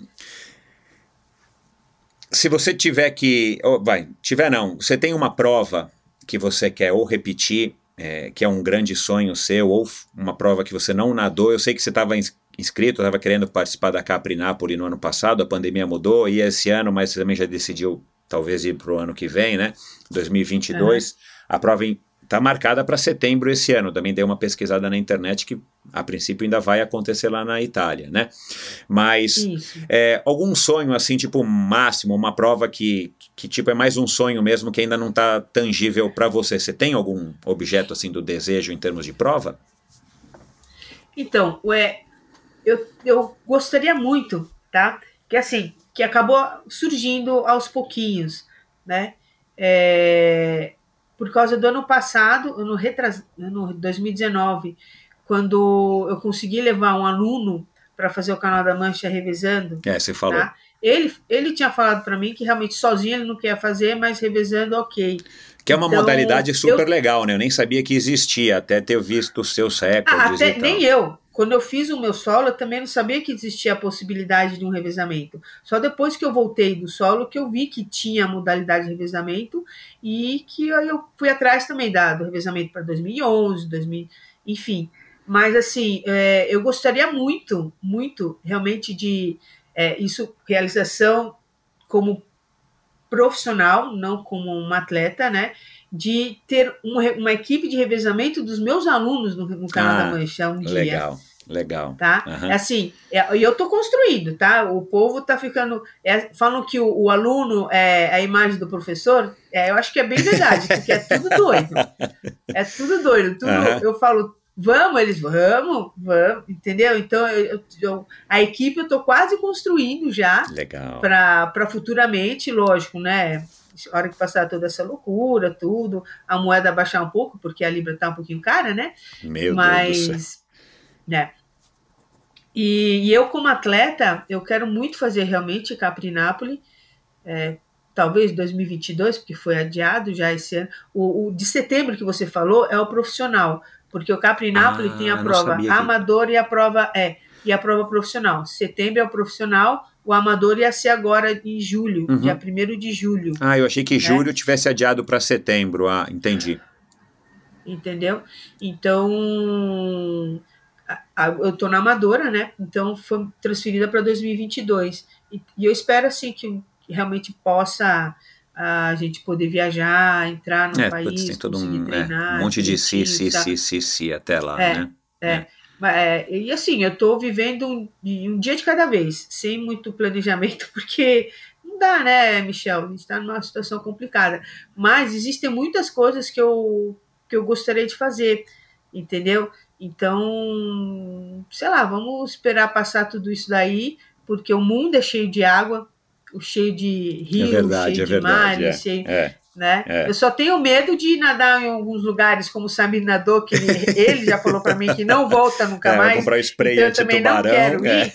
se você tiver que. vai, tiver não, você tem uma prova que você quer ou repetir, é, que é um grande sonho seu, ou uma prova que você não nadou. Eu sei que você estava inscrito, estava querendo participar da Capri Napoli no ano passado, a pandemia mudou, e esse ano, mas você também já decidiu talvez ir para o ano que vem, né? 2022. Uhum. A prova está marcada para setembro esse ano. Também dei uma pesquisada na internet que a princípio ainda vai acontecer lá na Itália, né? Mas é, algum sonho assim, tipo máximo, uma prova que, que tipo é mais um sonho mesmo que ainda não está tangível para você. Você tem algum objeto assim do desejo em termos de prova? Então, é, eu, eu gostaria muito, tá? Que assim, que acabou surgindo aos pouquinhos, né? É, por causa do ano passado, ano, retras, ano 2019, quando eu consegui levar um aluno para fazer o canal da Mancha revezando. É, você falou. Tá? Ele, ele tinha falado para mim que realmente sozinho ele não quer fazer, mas revezando, ok. Que é uma então, modalidade super eu, legal, né? Eu nem sabia que existia, até ter visto os seus recordes. Ah, até, nem eu. Quando eu fiz o meu solo, eu também não sabia que existia a possibilidade de um revezamento. Só depois que eu voltei do solo que eu vi que tinha a modalidade de revezamento e que eu fui atrás também da, do revezamento para 2011, 2000, enfim. Mas assim, é, eu gostaria muito, muito, realmente de é, isso realização como profissional, não como uma atleta, né? De ter uma, uma equipe de revezamento dos meus alunos no, no canal ah, da Mancha um dia. Legal. Legal. Tá? Uhum. Assim, é, e eu estou construindo, tá? O povo está ficando. É, falam que o, o, aluno é a imagem do professor. É, eu acho que é bem verdade, porque é tudo doido. É tudo doido. Tudo, uhum. Eu falo, vamos, eles vamos, vamos, entendeu? Então, eu, eu, a equipe eu estou quase construindo já. Legal. Para futuramente, lógico, né? A hora que passar toda essa loucura, tudo, a moeda baixar um pouco, porque a Libra está um pouquinho cara, né? Meu Mas, Deus do céu. né? E, e, eu, como atleta, eu quero muito fazer realmente Capri Napoli, é, talvez 2022, porque foi adiado já esse ano. O, o, de setembro que você falou é o profissional, porque o Capri Napoli ah, tem a prova amador que... e a prova é e a prova profissional. Setembro é o profissional, o amador ia ser agora em julho, uhum. dia 1 de julho. Ah, eu achei que né? julho tivesse adiado para setembro. Ah, entendi. Entendeu? Então, eu tô na amadora, né? Então foi transferida para 2022. E, e eu espero assim que, realmente possa a gente poder viajar, entrar no é, país, tem todo um, é, um monte de si, si, si, si, si até lá, é, né? É. é. É, e assim, eu estou vivendo um, um, dia de cada vez, sem muito planejamento, porque não dá, né, Michel? A gente está numa situação complicada. Mas existem muitas coisas que eu, que eu gostaria de fazer, entendeu? Então, sei lá, vamos esperar passar tudo isso daí, porque o mundo é cheio de água, cheio de rios, é verdade, cheio é de verdade, mares, é, cheio, é. Né? É. Eu só tenho medo de nadar em alguns lugares, como o Samir nadou, que ele, ele já falou para mim que não volta nunca é, mais. comprar spray então eu também tubarão, não quero é. ir.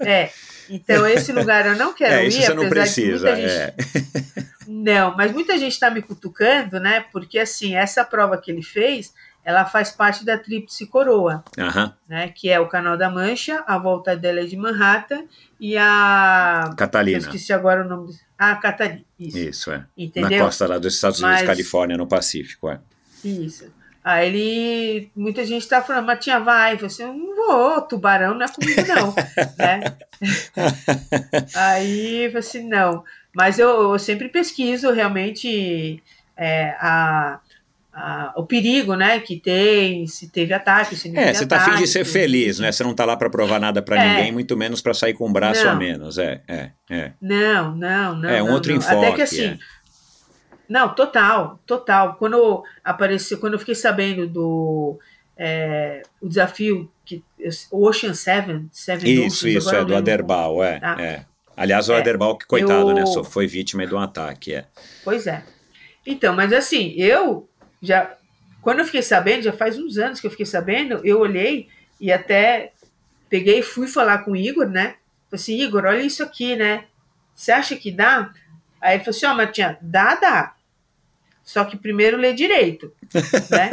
É. Então, esse lugar eu não quero é, ir. Você não precisa. Gente... É. Não, mas muita gente está me cutucando, né? Porque assim, essa prova que ele fez, ela faz parte da Tríplice Coroa, uhum. né? Que é o Canal da Mancha, a volta dela é de Manhattan e a. Catalina. Eu esqueci agora o nome. Ah, Catarina. Isso. Isso, é. Entendeu? Na costa lá dos Estados Unidos, mas... Califórnia, no Pacífico, é. Isso. Aí ele. Muita gente tá falando, mas tinha vai. Eu assim, eu não vou, tubarão não é comigo, não. né? Aí eu falei assim, não. Mas eu, eu sempre pesquiso realmente é, a a, o perigo, né, que tem, se teve ataque, se não É, você está afim de ser feliz, né? Você não está lá para provar nada para é. ninguém, muito menos para sair com um braço não. a menos. É, é, é. Não, não, não. É um não, outro não. enfoque. Até que assim. É. Não, total, total. Quando apareceu, quando eu fiquei sabendo do é, o desafio que o Ocean Seven, Seven Isso, Oceans, isso, é do Aderbal, é, tá? é. Aliás, o é, Aderbal, que coitado, eu... né? Só foi vítima de um ataque, é. Pois é. Então, mas assim, eu já quando eu fiquei sabendo, já faz uns anos que eu fiquei sabendo, eu olhei e até peguei e fui falar com o Igor, né? Falei assim, Igor, olha isso aqui, né? Você acha que dá? Aí ele falou assim, ó, oh, Matinha, dá, dá. Só que primeiro lê direito. Né?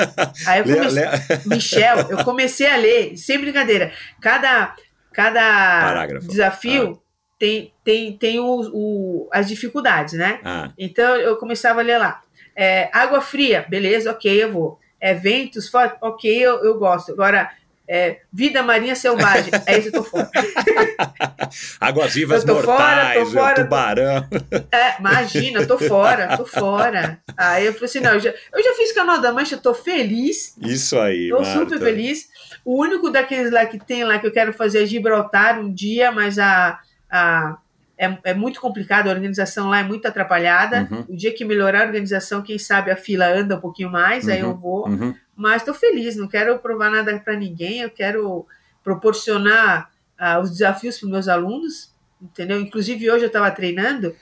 Aí eu comecei, Michel, eu comecei a ler, sem brincadeira. Cada, cada Parágrafo. desafio ah. tem, tem, tem o, o, as dificuldades, né? Ah. Então eu começava a ler lá. É, água fria, beleza, ok, eu vou. É ventos ok, eu, eu gosto. Agora, é, vida marinha selvagem. É isso eu tô fora. Águas vivas Eu tô fora, mortais, tô fora, tô- tubarão. É, imagina, eu tô fora, tô fora. Aí eu falei assim: não, eu já, eu já fiz Canal da Mancha, tô feliz. Isso aí, Tô Marta. super feliz. O único daqueles lá que tem lá que eu quero fazer é Gibraltar um dia, mas a, a é, é muito complicado, a organização lá é muito atrapalhada. Uhum. O dia que melhorar a organização, quem sabe a fila anda um pouquinho mais, aí Uhum. eu vou. Uhum. Mas estou feliz, não quero provar nada para ninguém, eu quero proporcionar ah, os desafios para meus alunos, entendeu? Inclusive hoje eu estava treinando,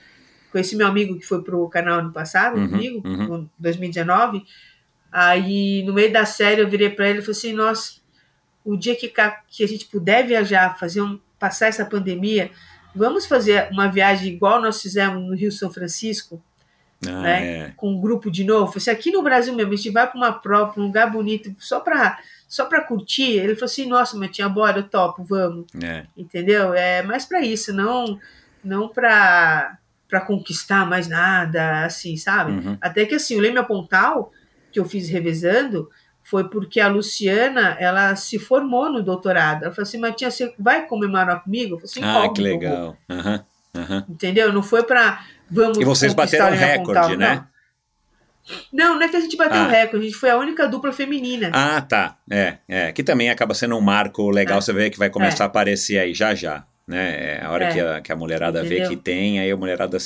conheci meu amigo que foi para o canal ano passado Uhum, comigo, uhum. em 2019. Aí no meio da série eu virei para ele e falei assim: Nossa, o dia que, que a gente puder viajar, fazer um, passar essa pandemia, vamos fazer uma viagem igual nós fizemos no Rio São Francisco? Ah, né? é. com um grupo de novo. Falei assim, aqui no Brasil mesmo, a gente vai para uma prova, um lugar bonito, só para só para curtir. Ele falou assim, nossa, mas tinha bora, eu topo, vamos. é. Entendeu? É mais para isso, não não para para conquistar mais nada, assim, sabe? Uhum. Até que assim, o Leme Pontal, que eu fiz revezando, foi porque a Luciana, ela se formou no doutorado. Ela falou assim, Matinha, você vai comemorar comigo? Eu falei assim, Ah, que legal. Aham, aham. Entendeu? Não foi para vamos E vocês bateram o recorde, né? não. Não, não é que a gente bateu Ah. o recorde, a gente foi a única dupla feminina. Ah, tá. É, é. Que também acaba sendo um marco legal, É. você vê que vai começar a aparecer aí já já. Né? É a hora É. que, a, que a mulherada vê Entendeu? que tem, aí a mulherada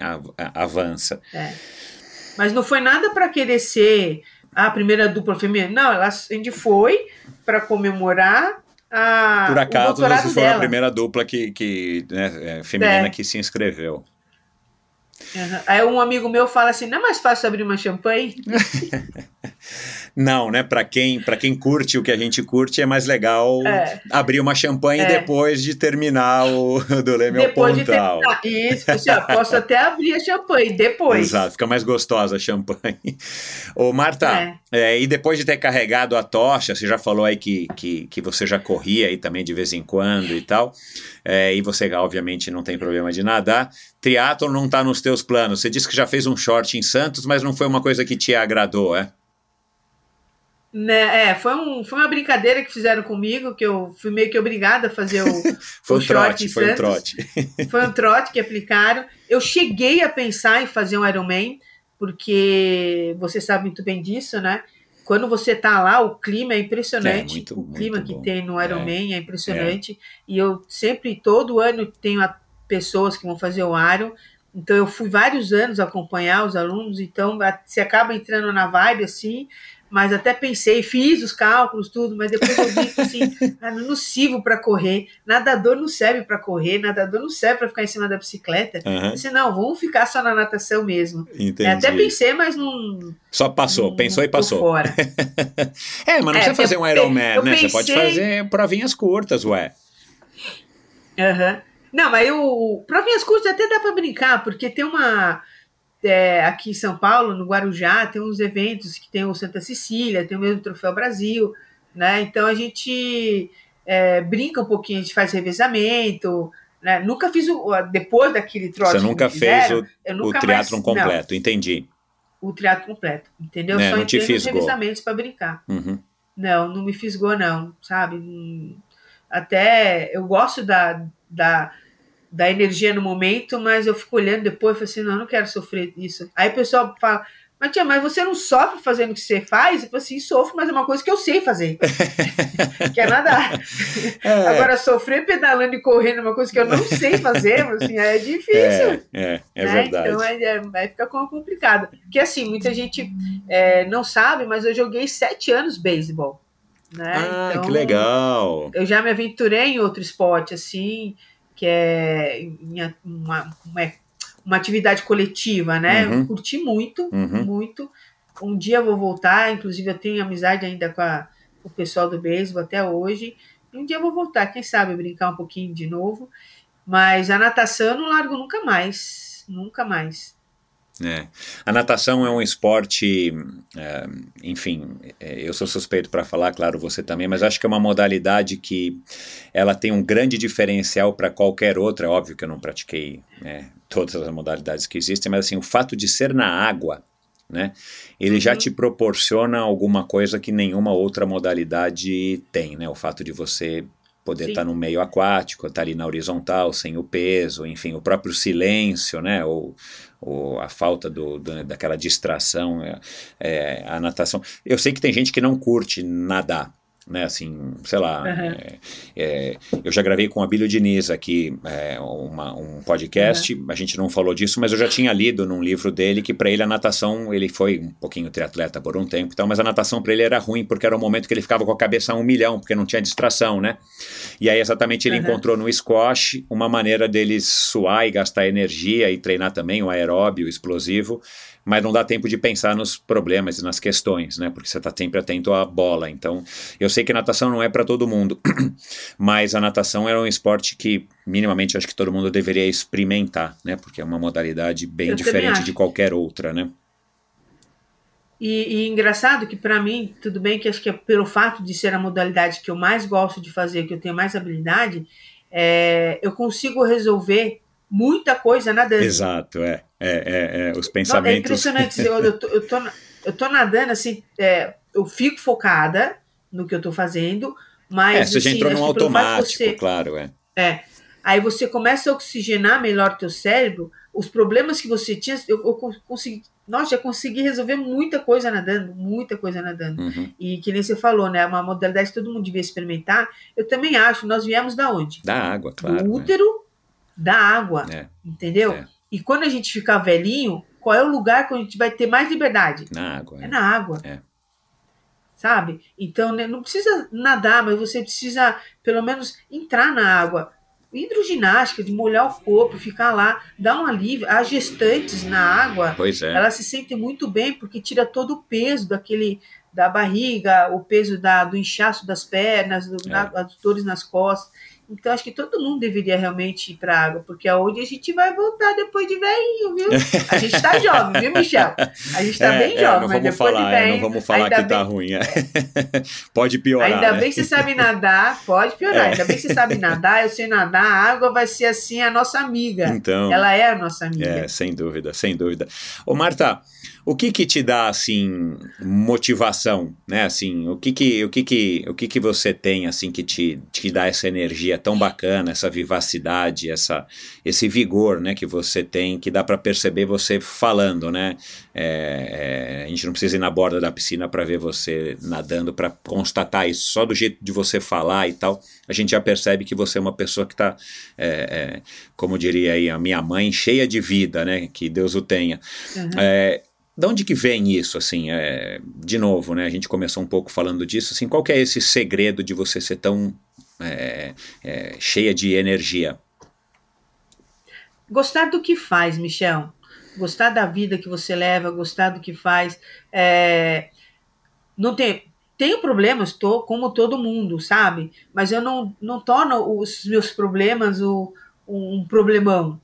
av- avança. Mas não foi nada para querer ser a primeira dupla feminina. Não, ela, a gente foi para comemorar a, Por acaso, vocês foram dela. a primeira dupla que, que né, é, feminina É. que se inscreveu. Uhum. Aí um amigo meu fala assim: não é mais fácil abrir uma champanhe? Não, né? Pra quem, pra quem curte o que a gente curte, é mais legal É. abrir uma champanhe É. depois de terminar o do Leme ao depois de Pontal. terminar. Isso, assim, ó, posso até abrir a champanhe depois. Exato, fica mais gostosa a champanhe. Ô, Marta, é, e depois de ter carregado a tocha, você já falou aí que, que, que você já corria aí também de vez em quando e tal, é, e você obviamente não tem problema de nadar. Triatlon não tá nos teus planos. Você disse que já fez um short em Santos, mas não foi uma coisa que te agradou, é? Né, é, foi, um, foi uma brincadeira que fizeram comigo, que eu fui meio que obrigada a fazer o, Foi o um short trote, foi um trote. Foi um trote que aplicaram. Eu cheguei a pensar em fazer um Ironman, porque você sabe muito bem disso, né? Quando você tá lá, o clima é impressionante. É, muito, o clima que bom. tem no Ironman é, impressionante. E eu sempre, todo ano, tenho pessoas que vão fazer o Iron. Então, eu fui vários anos acompanhar os alunos. Então, você acaba entrando na vibe assim. Mas até pensei, fiz os cálculos, tudo, mas depois eu vi que assim, não sirvo para correr, nadador não serve para correr, nadador não serve para ficar em cima da bicicleta. Aham, Eu disse, não, vamos ficar só na natação mesmo. entendi. É, até pensei, mas não. Só passou, não- pensou e passou. Fora. É, mas não É, precisa fazer um Ironman, né? Você pode pensei- fazer provinhas curtas, ué. Aham. Não, mas eu. Para minhas curtas até dá para brincar, porque tem uma. É, aqui em São Paulo, no Guarujá, tem uns eventos que tem o Santa Cecília, tem o mesmo Troféu Brasil, né? Então a gente é, brinca um pouquinho, a gente faz revezamento. Né? Nunca fiz o. Depois daquele trote. Você nunca fez o, eu o nunca triatlon mais, não, completo, entendi. o triatlo completo, entendeu? É, Só não te fisgou. revezamentos para brincar. Uhum. Não, não me fisgou, não, sabe? Não- Até eu gosto da, da, da energia no momento, mas eu fico olhando depois e falo assim: não, eu não quero sofrer isso. Aí o pessoal fala. Mas, tia, mas você não sofre fazendo o que você faz? Eu falo assim, sofro, mas é uma coisa que eu sei fazer. que é nadar. É, Agora, sofrer pedalando e correndo é uma coisa que eu não sei fazer, assim, é difícil. é, é, é né? verdade. Então é, é- ficar com- complicado. Porque assim, muita gente é, não sabe, mas eu joguei sete anos beisebol. Né? ah, Então, que legal. Eu já me aventurei em outro esporte, assim, que é uma, uma, uma atividade coletiva, né? Uhum. Eu curti muito, Uhum. muito. Um dia eu vou voltar, inclusive eu tenho amizade ainda com, a- com o pessoal do beisebol até hoje. Um dia eu vou voltar, quem sabe brincar um pouquinho de novo. Mas a natação eu não largo nunca mais. Nunca mais. É. A natação é um esporte, é, enfim, é, eu sou suspeito para falar, claro, você também, mas acho que é uma modalidade que ela tem um grande diferencial para qualquer outra. É óbvio que eu não pratiquei né, todas as modalidades que existem, mas assim, o fato de ser na água né? Ele Uhum. já te proporciona alguma coisa que nenhuma outra modalidade tem, né? O fato de você poder estar no meio aquático, estar ali na horizontal, sem o peso, enfim, o próprio silêncio, né? Ou, ou a falta do, do- daquela distração, é, é, a natação. Eu sei que tem gente que não curte nadar, né? Assim, sei lá. Uhum. é, é, eu já gravei com a Bílio Diniz aqui é, uma- um podcast, a gente não falou disso, mas eu já tinha lido num livro dele que para ele a natação, ele foi um pouquinho triatleta por um tempo e tal, mas a natação para ele era ruim porque era o momento que ele ficava com a cabeça a um milhão, porque não tinha distração, né? E aí exatamente ele Uhum. encontrou no squash uma maneira dele suar e gastar energia e treinar também o aeróbio, o explosivo, mas não dá tempo de pensar nos problemas e nas questões, né? Porque você está sempre atento à bola. Então, eu sei que natação não é para todo mundo, mas a natação é um esporte que minimamente acho que todo mundo deveria experimentar, né? Porque é uma modalidade bem Eu diferente de qualquer outra, né? E, e engraçado que para mim, tudo bem que acho que é pelo fato de ser a modalidade que eu mais gosto de fazer, que eu tenho mais habilidade, é, eu consigo resolver muita coisa nadando. Exato, é. É, é, é, os Não, é pensamentos. impressionante. eu, eu, tô, eu, tô, na- eu tô nadando assim, é, eu fico focada no que eu tô fazendo, mas. É, você já assim, entrou acho num automático, você- claro, é. É. Aí você começa a oxigenar melhor teu cérebro, os problemas que você tinha, eu, eu con- consegui. Nossa, já consegui resolver muita coisa nadando, muita coisa nadando. Uhum. E que nem você falou, né? É uma modalidade que todo mundo devia experimentar. Eu também acho, nós viemos da onde? Da água, claro. Do né? útero da água. É. Entendeu? É. E quando a gente ficar velhinho, qual é o lugar que a gente vai ter mais liberdade? Na água. É é. na água. É. Sabe? Então, né, não precisa nadar, mas você precisa, pelo menos, entrar na água. Hidroginástica, de molhar o corpo, ficar lá, dar um alívio. As gestantes na água, Pois é. elas se sentem muito bem porque tira todo o peso daquele da barriga, o peso da, do inchaço das pernas, do, É. na- as dores nas costas. Então, acho que todo mundo deveria realmente ir para água, porque é onde a gente vai voltar depois de velhinho, viu? A gente tá jovem, viu, Michel? A gente tá É, bem é, jovem, não mas vamos depois falar, de é, velho. não vamos falar que tá bem- ruim. é. Pode piorar. Ainda né? bem que você sabe nadar, pode piorar. É. Ainda bem que você sabe nadar, eu sei nadar, a água vai ser assim a nossa amiga. Então, Ela é a nossa amiga. é, sem dúvida, sem dúvida. Ô Marta, o que que te dá assim motivação, né? Assim, o que que o que que o que que você tem assim que te, te dá essa energia tão bacana, essa vivacidade, essa esse vigor, né, que você tem, que dá para perceber você falando, né? É, é, a gente não precisa ir na borda da piscina para ver você nadando para constatar isso. Só do jeito de você falar e tal, a gente já percebe que você é uma pessoa que está, como diria aí a minha mãe, cheia de vida, né? Que Deus o tenha. Uhum. É, de onde que vem isso, assim, é, de novo, né, a gente começou um pouco falando disso, assim, qual é esse segredo de você ser tão é, é, cheia de energia? Gostar do que faz, Michel. Gostar da vida que você leva, gostar do que faz. É, Não tem. Tenho problemas, tô como todo mundo, sabe? Mas eu não, não torno os meus problemas o, um problemão.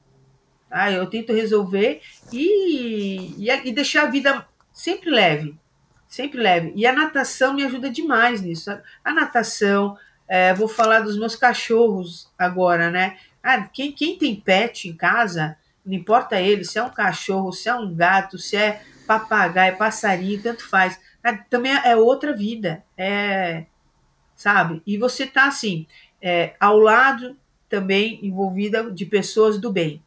Tá? Eu tento resolver e, e, e deixar a vida sempre leve. Sempre leve. E a natação me ajuda demais nisso. A natação, é, vou falar dos meus cachorros agora, né? Ah, quem, quem tem pet em casa, não importa ele, se é um cachorro, se é um gato, se é papagaio, passarinho, tanto faz. Ah, Também é outra vida. É, sabe? E você tá assim, é, ao lado também envolvida de pessoas do bem.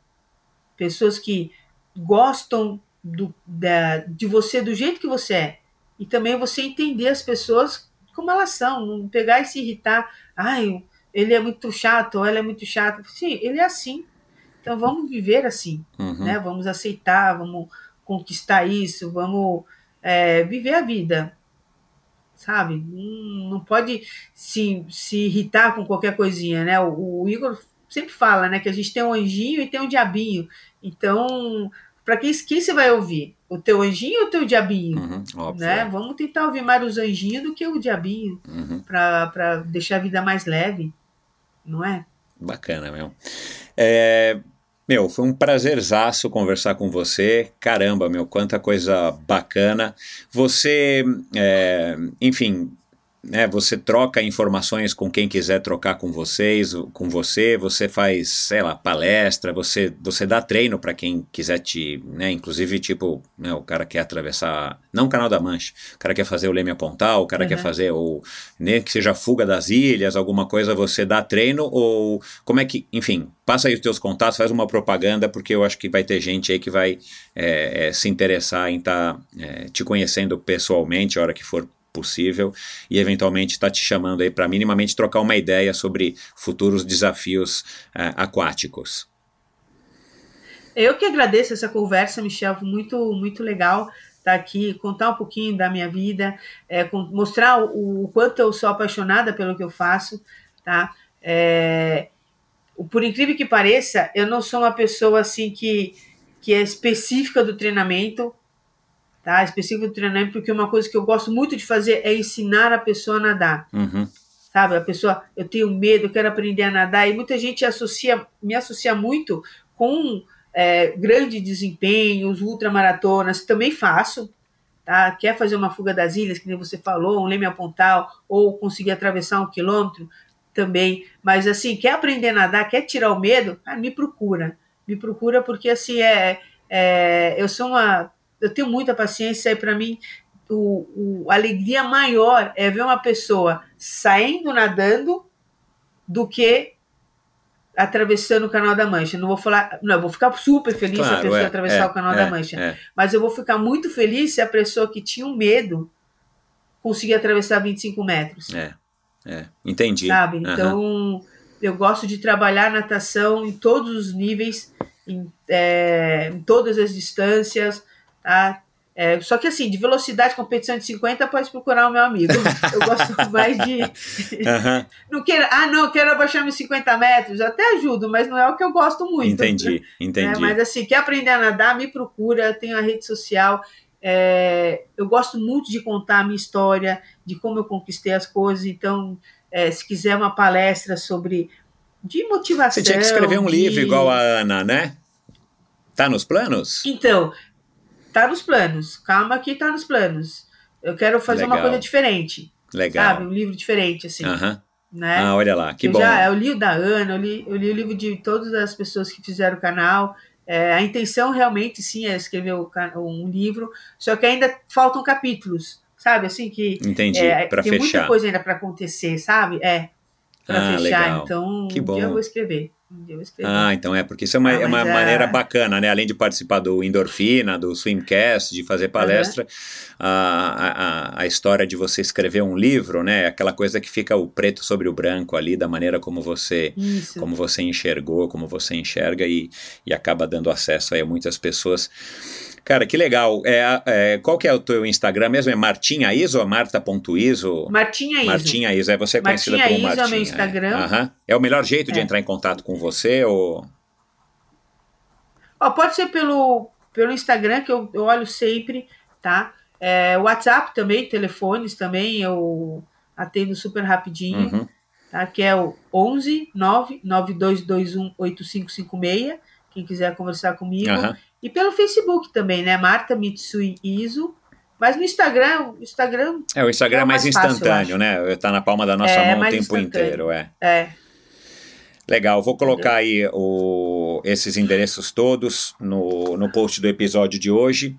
Pessoas que gostam do, da, de você do jeito que você é. E também você entender as pessoas como elas são, não pegar e se irritar. Ai, ele é muito chato, ou ela é muito chata. Sim, ele é assim. Então vamos viver assim, Uhum. né? Vamos aceitar, vamos conquistar isso, vamos é, viver a vida, sabe? Não, não pode se, se irritar com qualquer coisinha, né? O, o Igor sempre fala, né, que a gente tem um anjinho e tem um diabinho. Então, para quem, quem você vai ouvir? O teu anjinho ou o teu diabinho? Uhum, óbvio. Né? Vamos tentar ouvir mais os anjinhos do que o diabinho, Uhum. para deixar a vida mais leve, não é? Bacana, meu. É, meu, foi um prazerzaço conversar com você. Caramba, meu, quanta coisa bacana. Você, é, enfim, né, você troca informações com quem quiser trocar com vocês, com você, você faz, sei lá, palestra, você, você dá treino para quem quiser te, né, inclusive tipo, né, o cara quer atravessar, não o Canal da Mancha, o cara quer fazer o Leme Pontal, o cara uhum. quer fazer o, né, que seja fuga das ilhas, alguma coisa, você dá treino ou como é que, enfim, passa aí os teus contatos, faz uma propaganda, porque eu acho que vai ter gente aí que vai é, é, se interessar em estar tá, é, te conhecendo pessoalmente a hora que for possível e eventualmente está te chamando aí para minimamente trocar uma ideia sobre futuros desafios uh, aquáticos. Eu que agradeço essa conversa, Michel, muito muito legal estar tá aqui, contar um pouquinho da minha vida, é, mostrar o, o, quanto eu sou apaixonada pelo que eu faço, tá? É, por incrível que pareça, eu não sou uma pessoa assim que, que é específica do treinamento, tá? Específico do treinamento, porque uma coisa que eu gosto muito de fazer é ensinar a pessoa a nadar. Uhum. Sabe? A pessoa, eu tenho medo, eu quero aprender a nadar, e muita gente associa, me associa muito com é, grande desempenho, os ultramaratonas, também faço, tá? Quer fazer uma fuga das ilhas, que nem você falou, um leme a pontal, ou conseguir atravessar um quilômetro, também. Mas assim, quer aprender a nadar, quer tirar o medo, ah, me procura. Me procura porque assim é, é eu sou uma eu tenho muita paciência e para mim o, o, a alegria maior é ver uma pessoa saindo nadando do que atravessando o Canal da Mancha. Não vou falar, não, eu vou ficar super feliz claro, se a pessoa é, atravessar é, o Canal é, da Mancha, é. mas eu vou ficar muito feliz se a pessoa que tinha um medo conseguir atravessar 25 metros. É, é, entendi. Sabe? Então, uhum. eu gosto de trabalhar natação em todos os níveis, em, é, em todas as distâncias, Tá? É, só que assim, de velocidade, competição de 50, pode procurar o meu amigo. Eu gosto mais de. Uhum. não quero, ah, não, quero abaixar meus 50 metros. até ajudo, mas não é o que eu gosto muito. Entendi, entendi. É, mas assim, quer aprender a nadar, me procura, tenho a rede social. É, eu gosto muito de contar a minha história, de como eu conquistei as coisas. Então, é, se quiser uma palestra sobre de motivação. Você tinha que escrever um de... livro igual a Ana, né? Tá nos planos? Então, tá nos planos. Calma que tá nos planos. Eu quero fazer Legal. uma coisa diferente. Legal. Sabe? Um livro diferente, assim. Aham. Né? Ah, olha lá, que eu bom. Já, eu li o da Ana, eu li, eu li o livro de todas as pessoas que fizeram o canal. É, a intenção realmente, sim, é escrever um livro, só que ainda faltam capítulos, sabe? Assim que. Entendi, é, tem fechar. muita coisa ainda para acontecer, sabe? É, para ah, fechar. Legal. Então, que bom. dia eu vou escrever. Ah, então é, porque isso é uma, ah, é uma é... maneira bacana, né? Além de participar do Endorfina, do Swimcast, de fazer palestra, uhum. a, a, a história de você escrever um livro, né? Aquela coisa que fica o preto sobre o branco ali, da maneira como você, como você enxergou, como você enxerga e, e acaba dando acesso aí a muitas pessoas. Cara, que legal. É, é, qual que é o teu Instagram mesmo? É Martinha Iso ou Marta.iso? Martinha Iso. Martinha Iso. É você conhecida Martinha como Iso Martinha. é o meu Instagram. É, é o melhor jeito de é. entrar em contato com você? Ou... Oh, pode ser pelo, pelo Instagram, que eu, eu olho sempre, tá? É, WhatsApp também, telefones também, eu atendo super rapidinho, uhum. tá? Que é o 11 99221 8556, quem quiser conversar comigo. Uhum. E pelo Facebook também, né? Marta Mitsui Iso. Mas no Instagram, o Instagram. É, o Instagram é, é mais, mais instantâneo, fácil, né? Tá na palma da nossa é, mão o tempo inteiro, é. É. Legal, vou colocar aí o, esses endereços todos no, no post do episódio de hoje.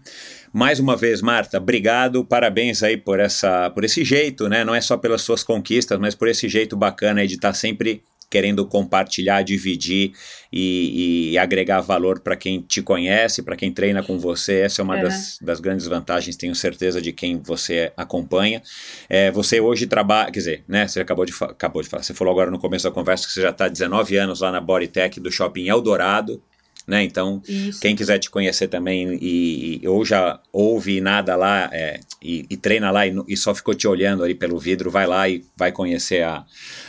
Mais uma vez, Marta, obrigado, parabéns aí por, essa, por esse jeito, né? Não é só pelas suas conquistas, mas por esse jeito bacana aí de estar tá sempre querendo compartilhar, dividir e, e agregar valor para quem te conhece, para quem treina com você. Essa é uma das, das, grandes vantagens, tenho certeza, de quem você acompanha. É, você hoje trabalha, quer dizer, né, você acabou de, acabou de falar, você falou agora no começo da conversa que você já está 19 anos lá na Bodytech do Shopping Eldorado, né? Então, Isso. quem quiser te conhecer também e, e ou já ouve nada lá é, e, e, treina lá e, e, só ficou te olhando ali pelo vidro, vai lá e vai conhecer a,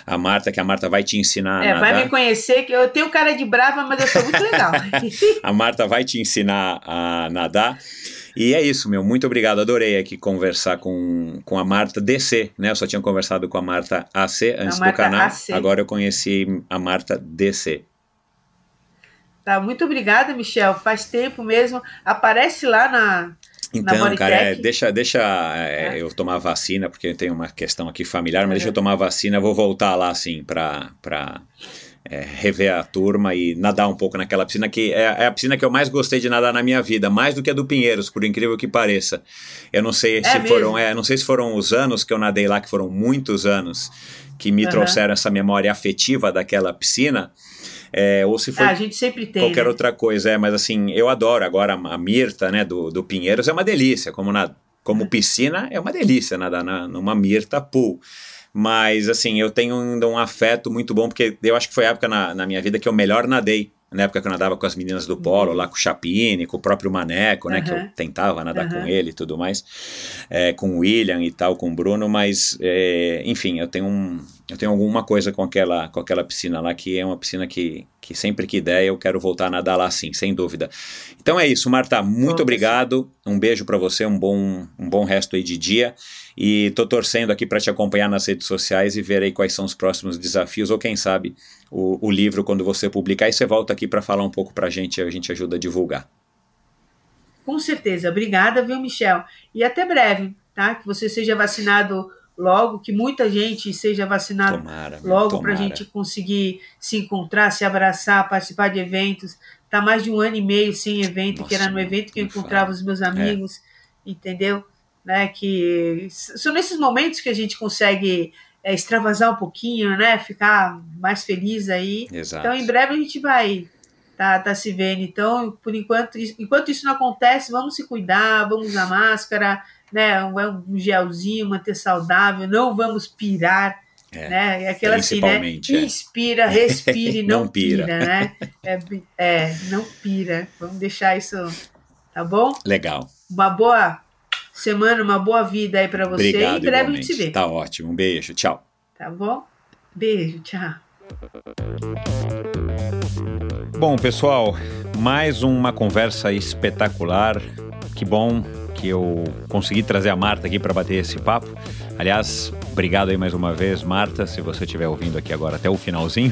a Marta, que a Marta vai te ensinar é, a nadar. vai me conhecer, que eu tenho cara de brava, mas eu sou muito legal. a Marta vai te ensinar a nadar. E é isso, meu. Muito obrigado. Adorei aqui conversar com, com a Marta DC, né? Eu só tinha conversado com a Marta AC antes Marta do canal. AC. Agora eu conheci a Marta DC. Tá, muito obrigada, Michel. Faz tempo mesmo. Aparece lá na, Então, cara, é, deixa, deixa é, é. eu tomar vacina, porque eu tenho uma questão aqui familiar, mas uhum. deixa eu tomar vacina, vou voltar lá, assim, pra, pra é, rever a turma e nadar um pouco naquela piscina, que é, é, a piscina que eu mais gostei de nadar na minha vida, mais do que a do Pinheiros, por incrível que pareça. Eu não sei é se mesmo? foram, é, não sei se foram os anos que eu nadei lá, que foram muitos anos, que me uhum. trouxeram essa memória afetiva daquela piscina. É, ou se for ah, a gente sempre tem, qualquer né? outra coisa, é, mas assim, eu adoro agora a Mirta, né, do, do Pinheiros, é uma delícia, como, na, como piscina, é uma delícia nadar na, numa Mirta Pool. Mas, assim, eu tenho ainda um afeto muito bom, porque eu acho que foi a época na, na minha vida que eu melhor nadei na época que eu nadava com as meninas do polo, uhum. lá com o Chapine, com o próprio Maneco, né, uhum. que eu tentava nadar uhum. com ele e tudo mais, é, com o William e tal, com o Bruno, mas, é, enfim, eu tenho, um, eu tenho alguma coisa com aquela, com aquela piscina lá, que é uma piscina que, que sempre que der eu quero voltar a nadar lá sim, sem dúvida. Então é isso, Marta, muito obrigado, um beijo para você, um bom, um bom resto aí de dia, e tô torcendo aqui para te acompanhar nas redes sociais e ver aí quais são os próximos desafios, ou quem sabe o, o livro quando você publicar, e você volta aqui para falar um pouco para a gente, a gente ajuda a divulgar. Com certeza. Obrigada, viu, Michel? E até breve, tá? Que você seja vacinado logo, que muita gente seja vacinada logo para a gente conseguir se encontrar, se abraçar, participar de eventos. Tá mais de um ano e meio sem evento, Nossa, que era no evento que eu encontrava os meus amigos, é. entendeu? Né, que são nesses momentos que a gente consegue é, extravasar um pouquinho, né? Ficar mais feliz aí. Exato. Então, em breve a gente vai tá, tá se vendo. Então, por enquanto, enquanto isso não acontece, vamos se cuidar, vamos usar máscara, né? Um, um gelzinho, manter saudável, não vamos pirar. É, né? É aquela assim, né? É. Inspira, respire, não, não pira. pira, né? É, é, não pira. Vamos deixar isso, tá bom? Legal. Uma boa semana, uma boa vida aí para você. Obrigado, e em breve a gente se vê. Tá ótimo. Um beijo. Tchau. Tá bom? Beijo. Tchau. Bom, pessoal, mais uma conversa espetacular. Que bom que eu consegui trazer a Marta aqui para bater esse papo. Aliás, obrigado aí mais uma vez, Marta, se você estiver ouvindo aqui agora até o finalzinho,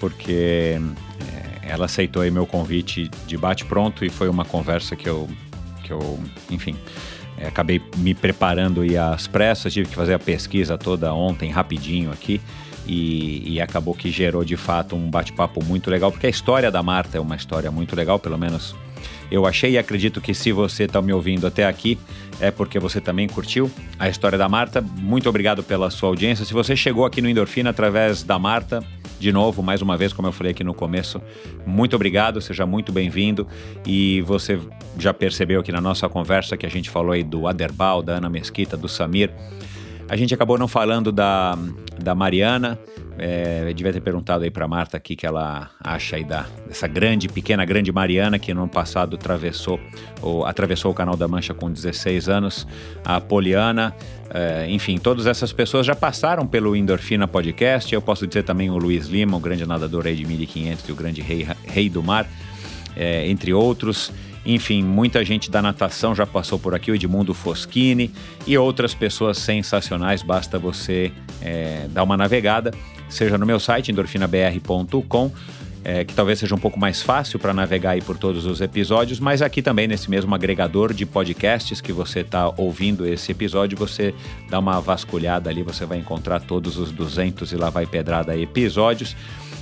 porque é, ela aceitou aí meu convite de bate pronto e foi uma conversa que eu, que eu, enfim, é, acabei me preparando e às pressas, tive que fazer a pesquisa toda ontem, rapidinho aqui. E, e acabou que gerou de fato um bate-papo muito legal, porque a história da Marta é uma história muito legal, pelo menos eu achei e acredito que se você está me ouvindo até aqui, é porque você também curtiu a história da Marta. Muito obrigado pela sua audiência. Se você chegou aqui no Endorfina através da Marta, de novo, mais uma vez, como eu falei aqui no começo, muito obrigado, seja muito bem-vindo. E você já percebeu aqui na nossa conversa que a gente falou aí do Aderbal, da Ana Mesquita, do Samir. A gente acabou não falando da, da Mariana. É, devia ter perguntado aí para Marta o que ela acha aí da, dessa grande, pequena, grande Mariana que no ano passado atravessou, ou, atravessou o Canal da Mancha com 16 anos. A Poliana, é, enfim, todas essas pessoas já passaram pelo Endorfina Podcast. Eu posso dizer também o Luiz Lima, o grande nadador aí de 1500 e o grande rei, rei do mar, é, entre outros. Enfim, muita gente da natação já passou por aqui, o Edmundo Foschini e outras pessoas sensacionais. Basta você é, dar uma navegada, seja no meu site, endorfinabr.com é, que talvez seja um pouco mais fácil para navegar aí por todos os episódios, mas aqui também nesse mesmo agregador de podcasts que você está ouvindo esse episódio, você dá uma vasculhada ali, você vai encontrar todos os 200 e lá vai pedrada episódios.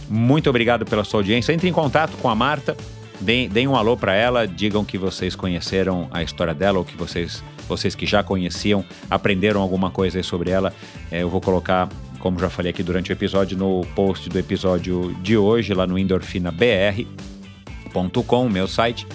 Muito obrigado pela sua audiência. Entre em contato com a Marta, deem, deem um alô para ela, digam que vocês conheceram a história dela ou que vocês, vocês que já conheciam aprenderam alguma coisa sobre ela. É, eu vou colocar como já falei aqui durante o episódio, no post do episódio de hoje, lá no endorfinabr.com, meu site,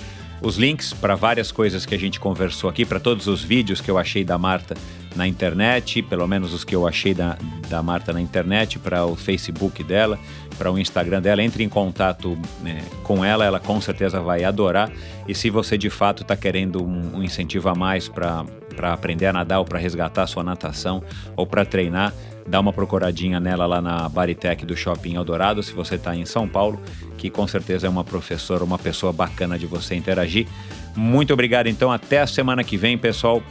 os links para várias coisas que a gente conversou aqui, para todos os vídeos que eu achei da Marta na internet, pelo menos os que eu achei da, da Marta na internet, para o Facebook dela, para o Instagram dela. Entre em contato né, com ela, ela com certeza vai adorar. E se você de fato está querendo um, um incentivo a mais para aprender a nadar ou para resgatar sua natação ou para treinar, dá uma procuradinha nela lá na Baritec do Shopping Eldorado, se você está em São Paulo, que com certeza é uma professora, uma pessoa bacana de você interagir. Muito obrigado, então. Até a semana que vem, pessoal,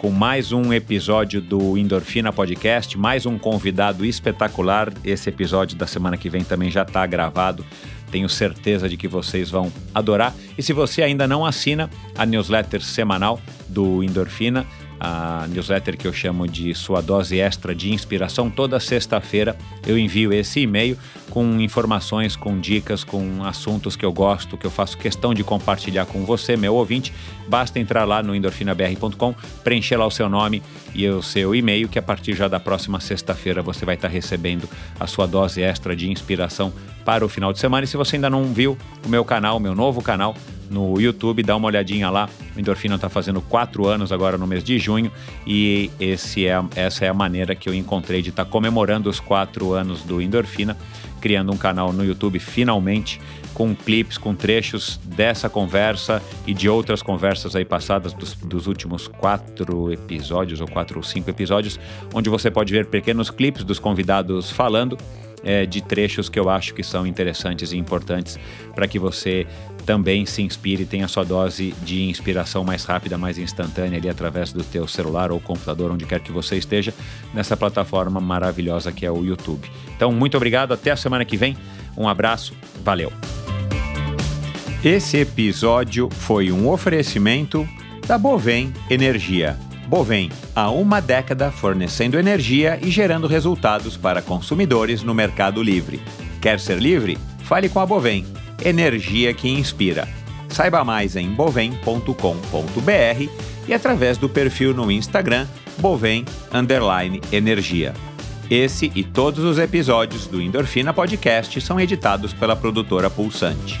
com mais um episódio do Endorfina Podcast, mais um convidado espetacular. Esse episódio da semana que vem também já está gravado Tenho certeza de que vocês vão adorar. E se você ainda não assina a newsletter semanal do Endorfina, a newsletter que eu chamo de sua dose extra de inspiração. Toda sexta-feira eu envio esse e-mail com informações, com dicas, com assuntos que eu gosto, que eu faço questão de compartilhar com você, meu ouvinte. Basta entrar lá no endorfinabr.com, preencher lá o seu nome e o seu e-mail, que a partir já da próxima sexta-feira você vai estar recebendo a sua dose extra de inspiração para o final de semana. E se você ainda não viu o meu canal, o meu novo canal, no YouTube, dá uma olhadinha lá. O Endorfina está fazendo quatro anos agora no mês de junho e esse é, essa é a maneira que eu encontrei de estar tá comemorando os quatro anos do Endorfina, criando um canal no YouTube finalmente com clipes, com trechos dessa conversa e de outras conversas aí passadas dos, dos últimos quatro episódios ou quatro ou cinco episódios, onde você pode ver pequenos clipes dos convidados falando é, de trechos que eu acho que são interessantes e importantes para que você também se inspire e tenha sua dose de inspiração mais rápida, mais instantânea ali através do teu celular ou computador, onde quer que você esteja, nessa plataforma maravilhosa que é o YouTube. Então, muito obrigado, até a semana que vem. Um abraço, valeu. Esse episódio foi um oferecimento da Bovem Energia. Bovem, há uma década fornecendo energia e gerando resultados para consumidores no Mercado Livre. Quer ser livre? Fale com a Bovem energia que inspira. Saiba mais em bovem.com.br e através do perfil no Instagram Bovem Energia. Esse e todos os episódios do Endorfina Podcast são editados pela produtora Pulsante.